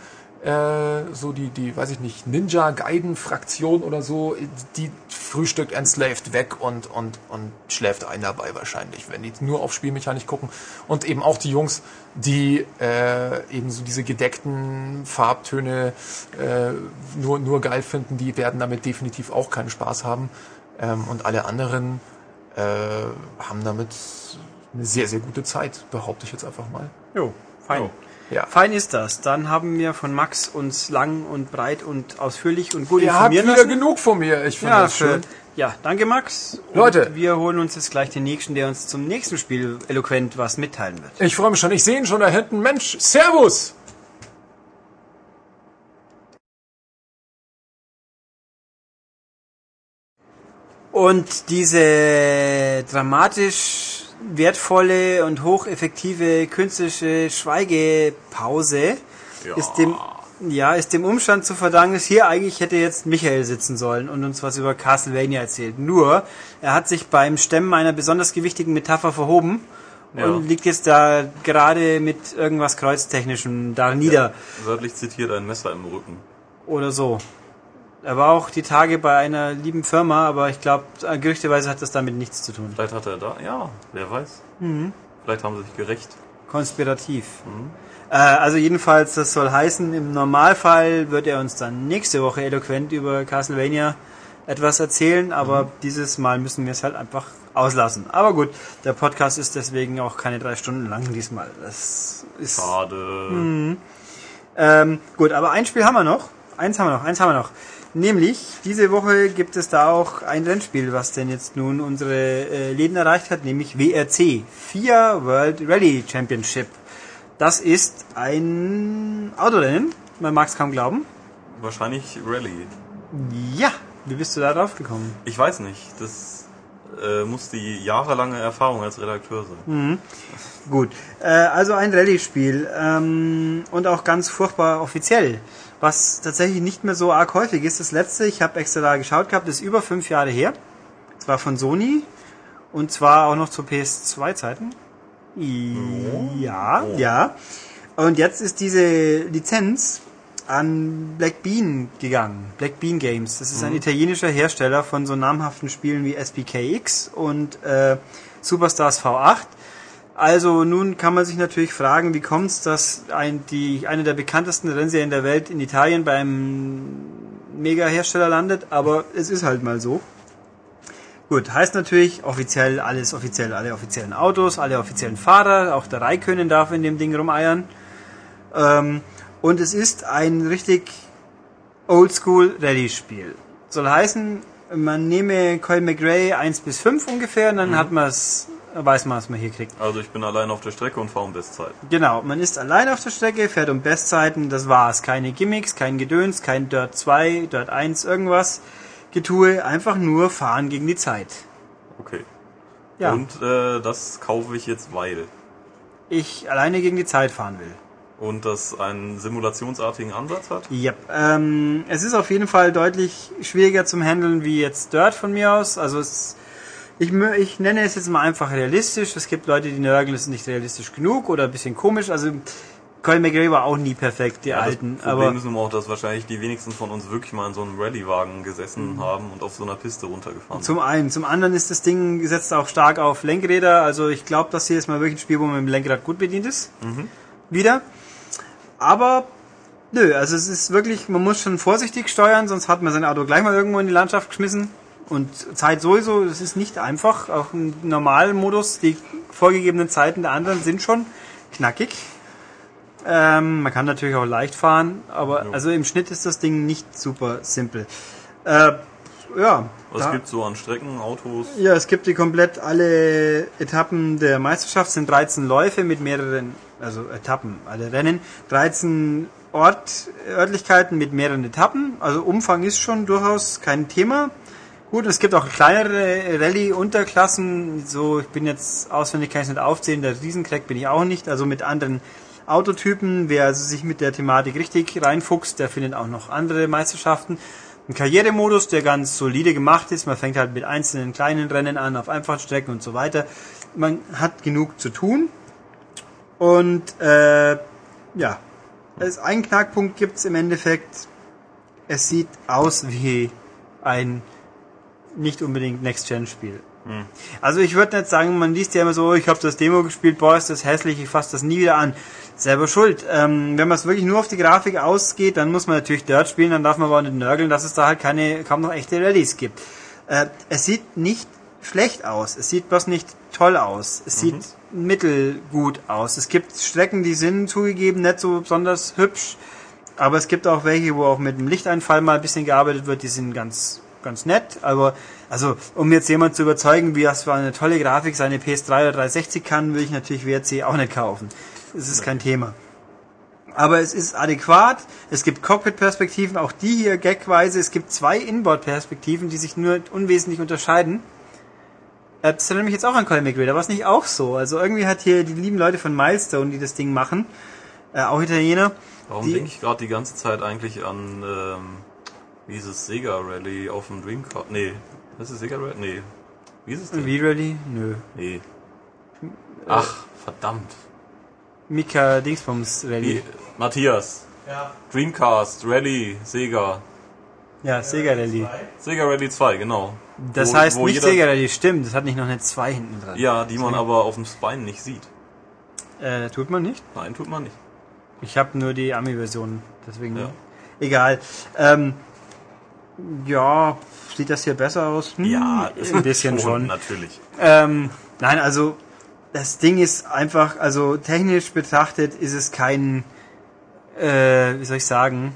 [SPEAKER 5] äh, so die, die, weiß ich nicht, Ninja-Gaiden-Fraktion oder so, die frühstückt Enslaved weg und, und, und schläft ein dabei wahrscheinlich, wenn die nur auf Spielmechanik gucken. Und eben auch die Jungs, die äh, eben so diese gedeckten Farbtöne äh, nur, nur geil finden, die werden damit definitiv auch keinen Spaß haben. Ähm, und alle anderen äh, haben damit eine sehr, sehr gute Zeit, behaupte ich jetzt einfach mal.
[SPEAKER 1] Jo, fein.
[SPEAKER 5] Ja.
[SPEAKER 1] Fein ist das. Dann haben wir von Max uns lang und breit und ausführlich und gut
[SPEAKER 5] Ihr habt
[SPEAKER 1] informieren
[SPEAKER 5] wieder
[SPEAKER 1] lassen.
[SPEAKER 5] genug von mir. Ich finde
[SPEAKER 1] Ja,
[SPEAKER 5] das schön.
[SPEAKER 1] ja, danke Max. Und
[SPEAKER 5] Leute.
[SPEAKER 1] wir holen uns jetzt gleich den nächsten, der uns zum nächsten Spiel eloquent was mitteilen wird.
[SPEAKER 5] Ich freue mich schon. Ich sehe ihn schon da hinten. Mensch, Servus!
[SPEAKER 1] Und diese dramatisch wertvolle und hocheffektive künstliche Schweigepause ist dem ja, ist dem Umstand zu verdanken, dass hier eigentlich hätte jetzt Michael sitzen sollen und uns was über Castlevania erzählt. Nur, er hat sich beim Stemmen einer besonders gewichtigen Metapher verhoben
[SPEAKER 2] Ja.
[SPEAKER 1] und liegt jetzt da gerade mit irgendwas Kreuztechnischem da nieder
[SPEAKER 2] Wörtlich zitiert ein Messer im Rücken.
[SPEAKER 1] oder so. Er war auch die Tage bei einer lieben Firma, aber ich glaube, gerüchteweise hat das damit nichts zu tun.
[SPEAKER 2] Vielleicht hat er da, ja, wer weiß. Vielleicht haben sie sich gerecht.
[SPEAKER 1] Konspirativ. Äh, also jedenfalls, das soll heißen, im Normalfall wird er uns dann nächste Woche eloquent über Castlevania etwas erzählen, aber dieses Mal müssen wir es halt einfach auslassen. Aber gut, der Podcast ist deswegen auch keine drei Stunden lang diesmal. Das ist
[SPEAKER 2] Schade.
[SPEAKER 1] ähm, gut, aber ein Spiel haben wir noch. Eins haben wir noch, eins haben wir noch. Nämlich, diese Woche gibt es da auch ein Rennspiel, was denn jetzt nun unsere äh, Läden erreicht hat, nämlich WRC, FIA World Rally Championship. Das ist ein Autorennen, man mag es kaum glauben.
[SPEAKER 2] Wahrscheinlich Rallye.
[SPEAKER 1] Ja, wie bist du da drauf gekommen?
[SPEAKER 2] Ich weiß nicht. Das äh, muss die jahrelange Erfahrung als Redakteur sein.
[SPEAKER 1] Gut, äh, also ein Rallye-Spiel ähm, und auch ganz furchtbar offiziell, was tatsächlich nicht mehr so arg häufig ist. Das letzte, ich habe extra da geschaut gehabt, ist über fünf Jahre her. Es war von Sony und zwar auch noch zu PS2-Zeiten. Ja, ja. Und jetzt ist diese Lizenz an Black Bean gegangen. Black Bean Games. Das ist ein italienischer Hersteller von so namhaften Spielen wie SPKX und äh, Superstars V8. Also nun kann man sich natürlich fragen, wie kommt es, dass ein, die, eine der bekanntesten Rennserien der Welt in Italien beim Mega-Hersteller landet, aber es ist halt mal so. Gut, heißt natürlich offiziell alles offiziell, alle offiziellen Autos, alle offiziellen Fahrer, auch der Raikönnen darf in dem Ding rumeiern. Ähm, und es ist ein richtig Oldschool Rallye-Spiel. Soll heißen, man nehme Colin McRae 1 bis 5 ungefähr und dann hat man es, weiß man, was man hier kriegt.
[SPEAKER 2] Also ich bin allein auf der Strecke und fahre um Bestzeit.
[SPEAKER 1] Genau, man ist allein auf der Strecke, fährt um Bestzeiten, das war's. Keine Gimmicks, kein Gedöns, kein Dirt 2, Dirt 1, irgendwas. Getue, einfach nur fahren gegen die Zeit.
[SPEAKER 2] Okay.
[SPEAKER 1] Ja,
[SPEAKER 2] Und äh, das kaufe ich jetzt, weil.
[SPEAKER 1] ich alleine gegen die Zeit fahren will.
[SPEAKER 2] Und das einen simulationsartigen Ansatz hat.
[SPEAKER 1] Yep. Ähm, es ist auf jeden Fall deutlich schwieriger zum Handeln wie jetzt Dirt von mir aus. Also es ich, ich nenne es jetzt mal einfach realistisch. Es gibt Leute, die nörgeln, es ist nicht realistisch genug oder ein bisschen komisch. Also Colin McRae war auch nie perfekt, die
[SPEAKER 2] Ja,
[SPEAKER 1] alten.
[SPEAKER 2] das Problem
[SPEAKER 1] Aber
[SPEAKER 2] ist nun auch, dass wahrscheinlich die wenigsten von uns wirklich mal in so einem Rallye-Wagen gesessen
[SPEAKER 1] Mhm.
[SPEAKER 2] haben und auf so einer Piste runtergefahren
[SPEAKER 1] zum einen. Zum anderen ist das Ding setzt auch stark auf Lenkräder. Also ich glaube, das hier ist mal wirklich ein Spiel, wo man mit dem Lenkrad gut bedient ist. Wieder. Aber nö, also es ist wirklich, man muss schon vorsichtig steuern, sonst hat man sein Auto gleich mal irgendwo in die Landschaft geschmissen. Und Zeit sowieso, es ist nicht einfach. Auch im normalen Modus, die vorgegebenen Zeiten der anderen sind schon knackig. Ähm, man kann natürlich auch leicht fahren, aber also im Schnitt ist das Ding nicht super simpel. Äh, ja.
[SPEAKER 2] Was gibt's so an Strecken, Autos?
[SPEAKER 1] ja, es gibt die komplett alle Etappen der Meisterschaft, sind 13 Läufe mit mehreren, also Etappen, alle Rennen, 13 Ort, Örtlichkeiten mit mehreren Etappen, also Umfang ist schon durchaus kein Thema. Gut, es gibt auch kleinere Rallye-Unterklassen, so, ich bin jetzt auswendig, kann ich nicht aufzählen, der Riesencrack bin ich auch nicht, also mit anderen Autotypen, wer also sich mit der Thematik richtig reinfuchst, der findet auch noch andere Meisterschaften. Ein Karrieremodus, der ganz solide gemacht ist. Man fängt halt mit einzelnen kleinen Rennen an, auf einfachen Strecken und so weiter. Man hat genug zu tun. Und äh, ja, es, einen Knackpunkt gibt's im Endeffekt. Es sieht aus wie ein nicht unbedingt Next-Gen-Spiel. Also ich würde nicht sagen, man liest ja immer so, ich habe das Demo gespielt, boah, ist das hässlich, ich fasse das nie wieder an. Selber schuld. Ähm, wenn man es wirklich nur auf die Grafik ausgeht, dann muss man natürlich Dirt spielen, dann darf man aber auch nicht nörgeln, dass es da halt keine, kaum noch echte Rallyes gibt. Äh, es sieht nicht schlecht aus, es sieht bloß nicht toll aus, es sieht mittelgut aus. Es gibt Strecken, die sind zugegeben nicht so besonders hübsch, aber es gibt auch welche, wo auch mit dem Lichteinfall mal ein bisschen gearbeitet wird, die sind ganz, ganz nett. Aber, also, um jetzt jemand zu überzeugen, wie das für eine tolle Grafik seine PS3 oder 360 kann, will ich natürlich WRC auch nicht kaufen. Das ist kein Thema. Aber es ist adäquat. Es gibt Cockpit-Perspektiven, auch die hier gagweise. Es gibt zwei Inboard-Perspektiven, die sich nur unwesentlich unterscheiden. Äh, Das erinnert mich jetzt auch an Colin McRae, da war es nicht auch so. Also irgendwie hat hier die lieben Leute von Milestone, die das Ding machen, äh, auch Italiener,
[SPEAKER 2] Warum denke ich gerade die ganze Zeit eigentlich an ähm, dieses Sega Rally auf dem Dreamcast? Nee, ist es Sega Rally? Nee. Wie ist es denn?
[SPEAKER 1] V-Rally? Nö.
[SPEAKER 2] Nee. Ach, verdammt.
[SPEAKER 1] Mika Dingsbums Rally.
[SPEAKER 2] Wie, Matthias.
[SPEAKER 4] Ja.
[SPEAKER 2] Dreamcast, Rally, Sega.
[SPEAKER 1] Ja, Sega Rally.
[SPEAKER 2] Sega Rally 2, genau.
[SPEAKER 1] Das
[SPEAKER 2] Wo-
[SPEAKER 1] heißt
[SPEAKER 2] wo
[SPEAKER 1] nicht Sega Rally, stimmt. Das hat nicht noch eine 2 hinten dran.
[SPEAKER 2] Ja, die man aber auf dem Spine nicht sieht.
[SPEAKER 1] Äh, tut man nicht?
[SPEAKER 2] Nein, tut man nicht.
[SPEAKER 1] Ich habe nur die Ami-Version, deswegen.
[SPEAKER 2] Ja.
[SPEAKER 1] Egal. Ähm, ja, sieht das hier besser aus? Hm,
[SPEAKER 2] Ja,
[SPEAKER 1] ein bisschen schon.
[SPEAKER 2] Natürlich.
[SPEAKER 1] Ähm, nein, also das Ding ist einfach, also technisch betrachtet ist es kein, äh, wie soll ich sagen,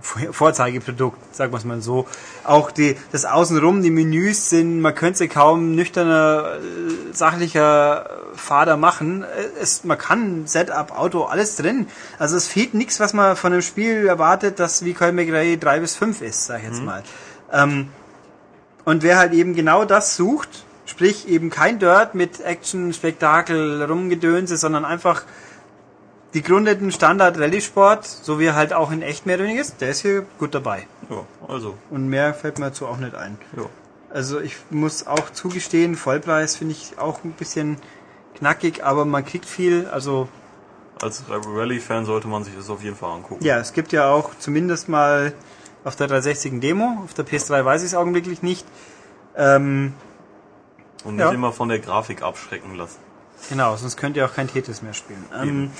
[SPEAKER 1] Vorzeigeprodukt, sagen wir es mal so. Auch die, das Außenrum, die Menüs sind, man könnte sie kaum nüchterner, äh, sachlicher Fader machen. Äh, Es, man kann Setup, Auto, alles drin. Also es fehlt nichts, was man von einem Spiel erwartet, das wie Colin McRae 3 bis 5 ist, sag ich jetzt mal. Ähm, und wer halt eben genau das sucht, sprich eben kein Dirt mit Action, Spektakel, Rumgedönse, sondern einfach die grundeten Standard Rallye-Sport, so wie er halt auch in echt mehr oder weniger ist, der ist hier gut dabei.
[SPEAKER 2] Ja, also,
[SPEAKER 1] Und mehr fällt mir dazu auch nicht ein.
[SPEAKER 2] ja.
[SPEAKER 1] Also ich muss auch zugestehen, Vollpreis finde ich auch ein bisschen knackig, aber man kriegt viel, also
[SPEAKER 2] Als Rally-Fan sollte man sich das auf jeden Fall angucken.
[SPEAKER 1] ja, es gibt ja auch zumindest mal auf der 360 ein Demo, auf der PS3 weiß ich es augenblicklich nicht. Ähm,
[SPEAKER 2] Und nicht
[SPEAKER 1] Ja.
[SPEAKER 2] immer von der Grafik abschrecken lassen.
[SPEAKER 1] Genau, sonst könnt ihr auch kein Tetris mehr spielen. Ähm,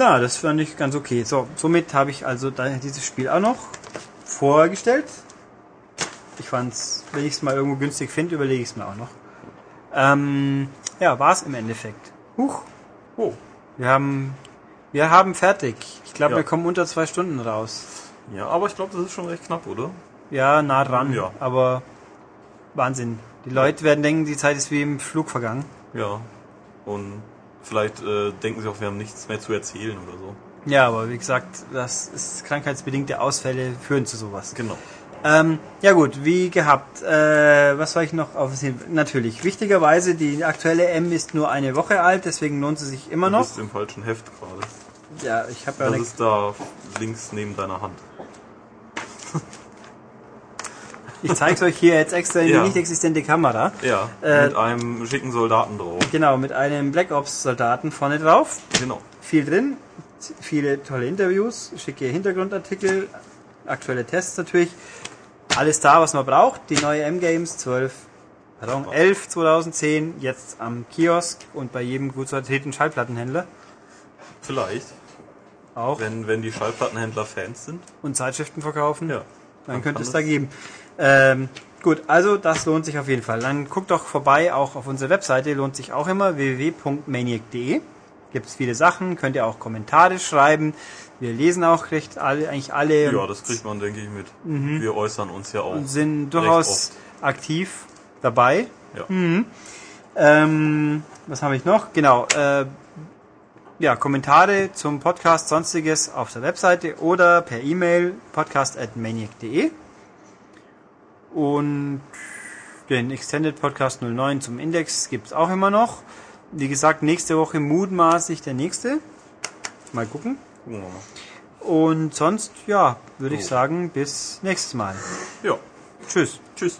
[SPEAKER 1] na, das fand ich ganz okay. So, somit habe ich also dieses Spiel auch noch vorgestellt. Ich fand's, wenn ich es mal irgendwo günstig finde, überlege ich es mir auch noch. Ähm, ja, war's im Endeffekt. Huch.
[SPEAKER 2] Oh.
[SPEAKER 1] Wir haben, wir haben fertig. Ich glaube,
[SPEAKER 2] Ja.
[SPEAKER 1] wir kommen unter zwei Stunden raus.
[SPEAKER 2] Ja, aber ich glaube, das ist schon recht knapp, oder?
[SPEAKER 1] Ja, nah dran.
[SPEAKER 2] Ja.
[SPEAKER 1] Aber Wahnsinn. Die Leute werden denken, die Zeit ist wie im Flug vergangen.
[SPEAKER 2] Ja. Und vielleicht äh, denken sie auch, wir haben nichts mehr zu erzählen oder so.
[SPEAKER 1] Ja, aber wie gesagt, das ist krankheitsbedingte Ausfälle führen zu sowas.
[SPEAKER 2] Genau.
[SPEAKER 1] Ähm, ja gut, wie gehabt. Äh, was soll ich noch aufsehen? Natürlich, wichtigerweise, die aktuelle M ist nur eine Woche alt, deswegen lohnt sie sich immer
[SPEAKER 2] Du
[SPEAKER 1] noch.
[SPEAKER 2] bist im falschen Heft gerade.
[SPEAKER 1] Ja, ich habe ja
[SPEAKER 2] Das ist da links neben deiner Hand.
[SPEAKER 1] Ich zeig's euch hier jetzt extra in
[SPEAKER 2] Ja.
[SPEAKER 1] die nicht existente Kamera.
[SPEAKER 2] Ja,
[SPEAKER 1] Äh,
[SPEAKER 2] mit einem schicken Soldaten drauf.
[SPEAKER 1] Genau, mit einem Black Ops Soldaten vorne drauf.
[SPEAKER 2] Genau.
[SPEAKER 1] Viel drin, viele tolle Interviews, schicke Hintergrundartikel, aktuelle Tests natürlich. Alles da, was man braucht. Die neue M-Games 12, pardon, 11 2010, jetzt am Kiosk und bei jedem gut sortierten Schallplattenhändler
[SPEAKER 2] Vielleicht,
[SPEAKER 1] auch.
[SPEAKER 2] wenn, wenn die Schallplattenhändler Fans sind.
[SPEAKER 1] Und Zeitschriften verkaufen.
[SPEAKER 2] Ja.
[SPEAKER 1] Dann
[SPEAKER 2] Dann
[SPEAKER 1] könnte es da geben. Ähm, gut, also das lohnt sich auf jeden Fall. Dann guckt doch vorbei, auch auf unsere Webseite, lohnt sich auch immer, www.maniac.de. Gibt es viele Sachen, könnt ihr auch Kommentare schreiben. Wir lesen auch recht alle, eigentlich alle
[SPEAKER 2] Ja, das kriegt man, denke ich, mit. Wir äußern uns ja auch.
[SPEAKER 1] und sind durchaus aktiv dabei.
[SPEAKER 2] Ja.
[SPEAKER 1] Ähm, was habe ich noch? Genau. Äh, ja, Kommentare zum Podcast, sonstiges auf der Webseite oder per E-Mail podcast.maniac.de. Und den Extended Podcast 09 zum Index gibt es auch immer noch. Wie gesagt, nächste Woche mutmaßlich der nächste. Mal gucken.
[SPEAKER 2] Ja.
[SPEAKER 1] Und sonst, ja, würde ich sagen, bis nächstes Mal.
[SPEAKER 2] Ja.
[SPEAKER 1] Tschüss.
[SPEAKER 2] Tschüss.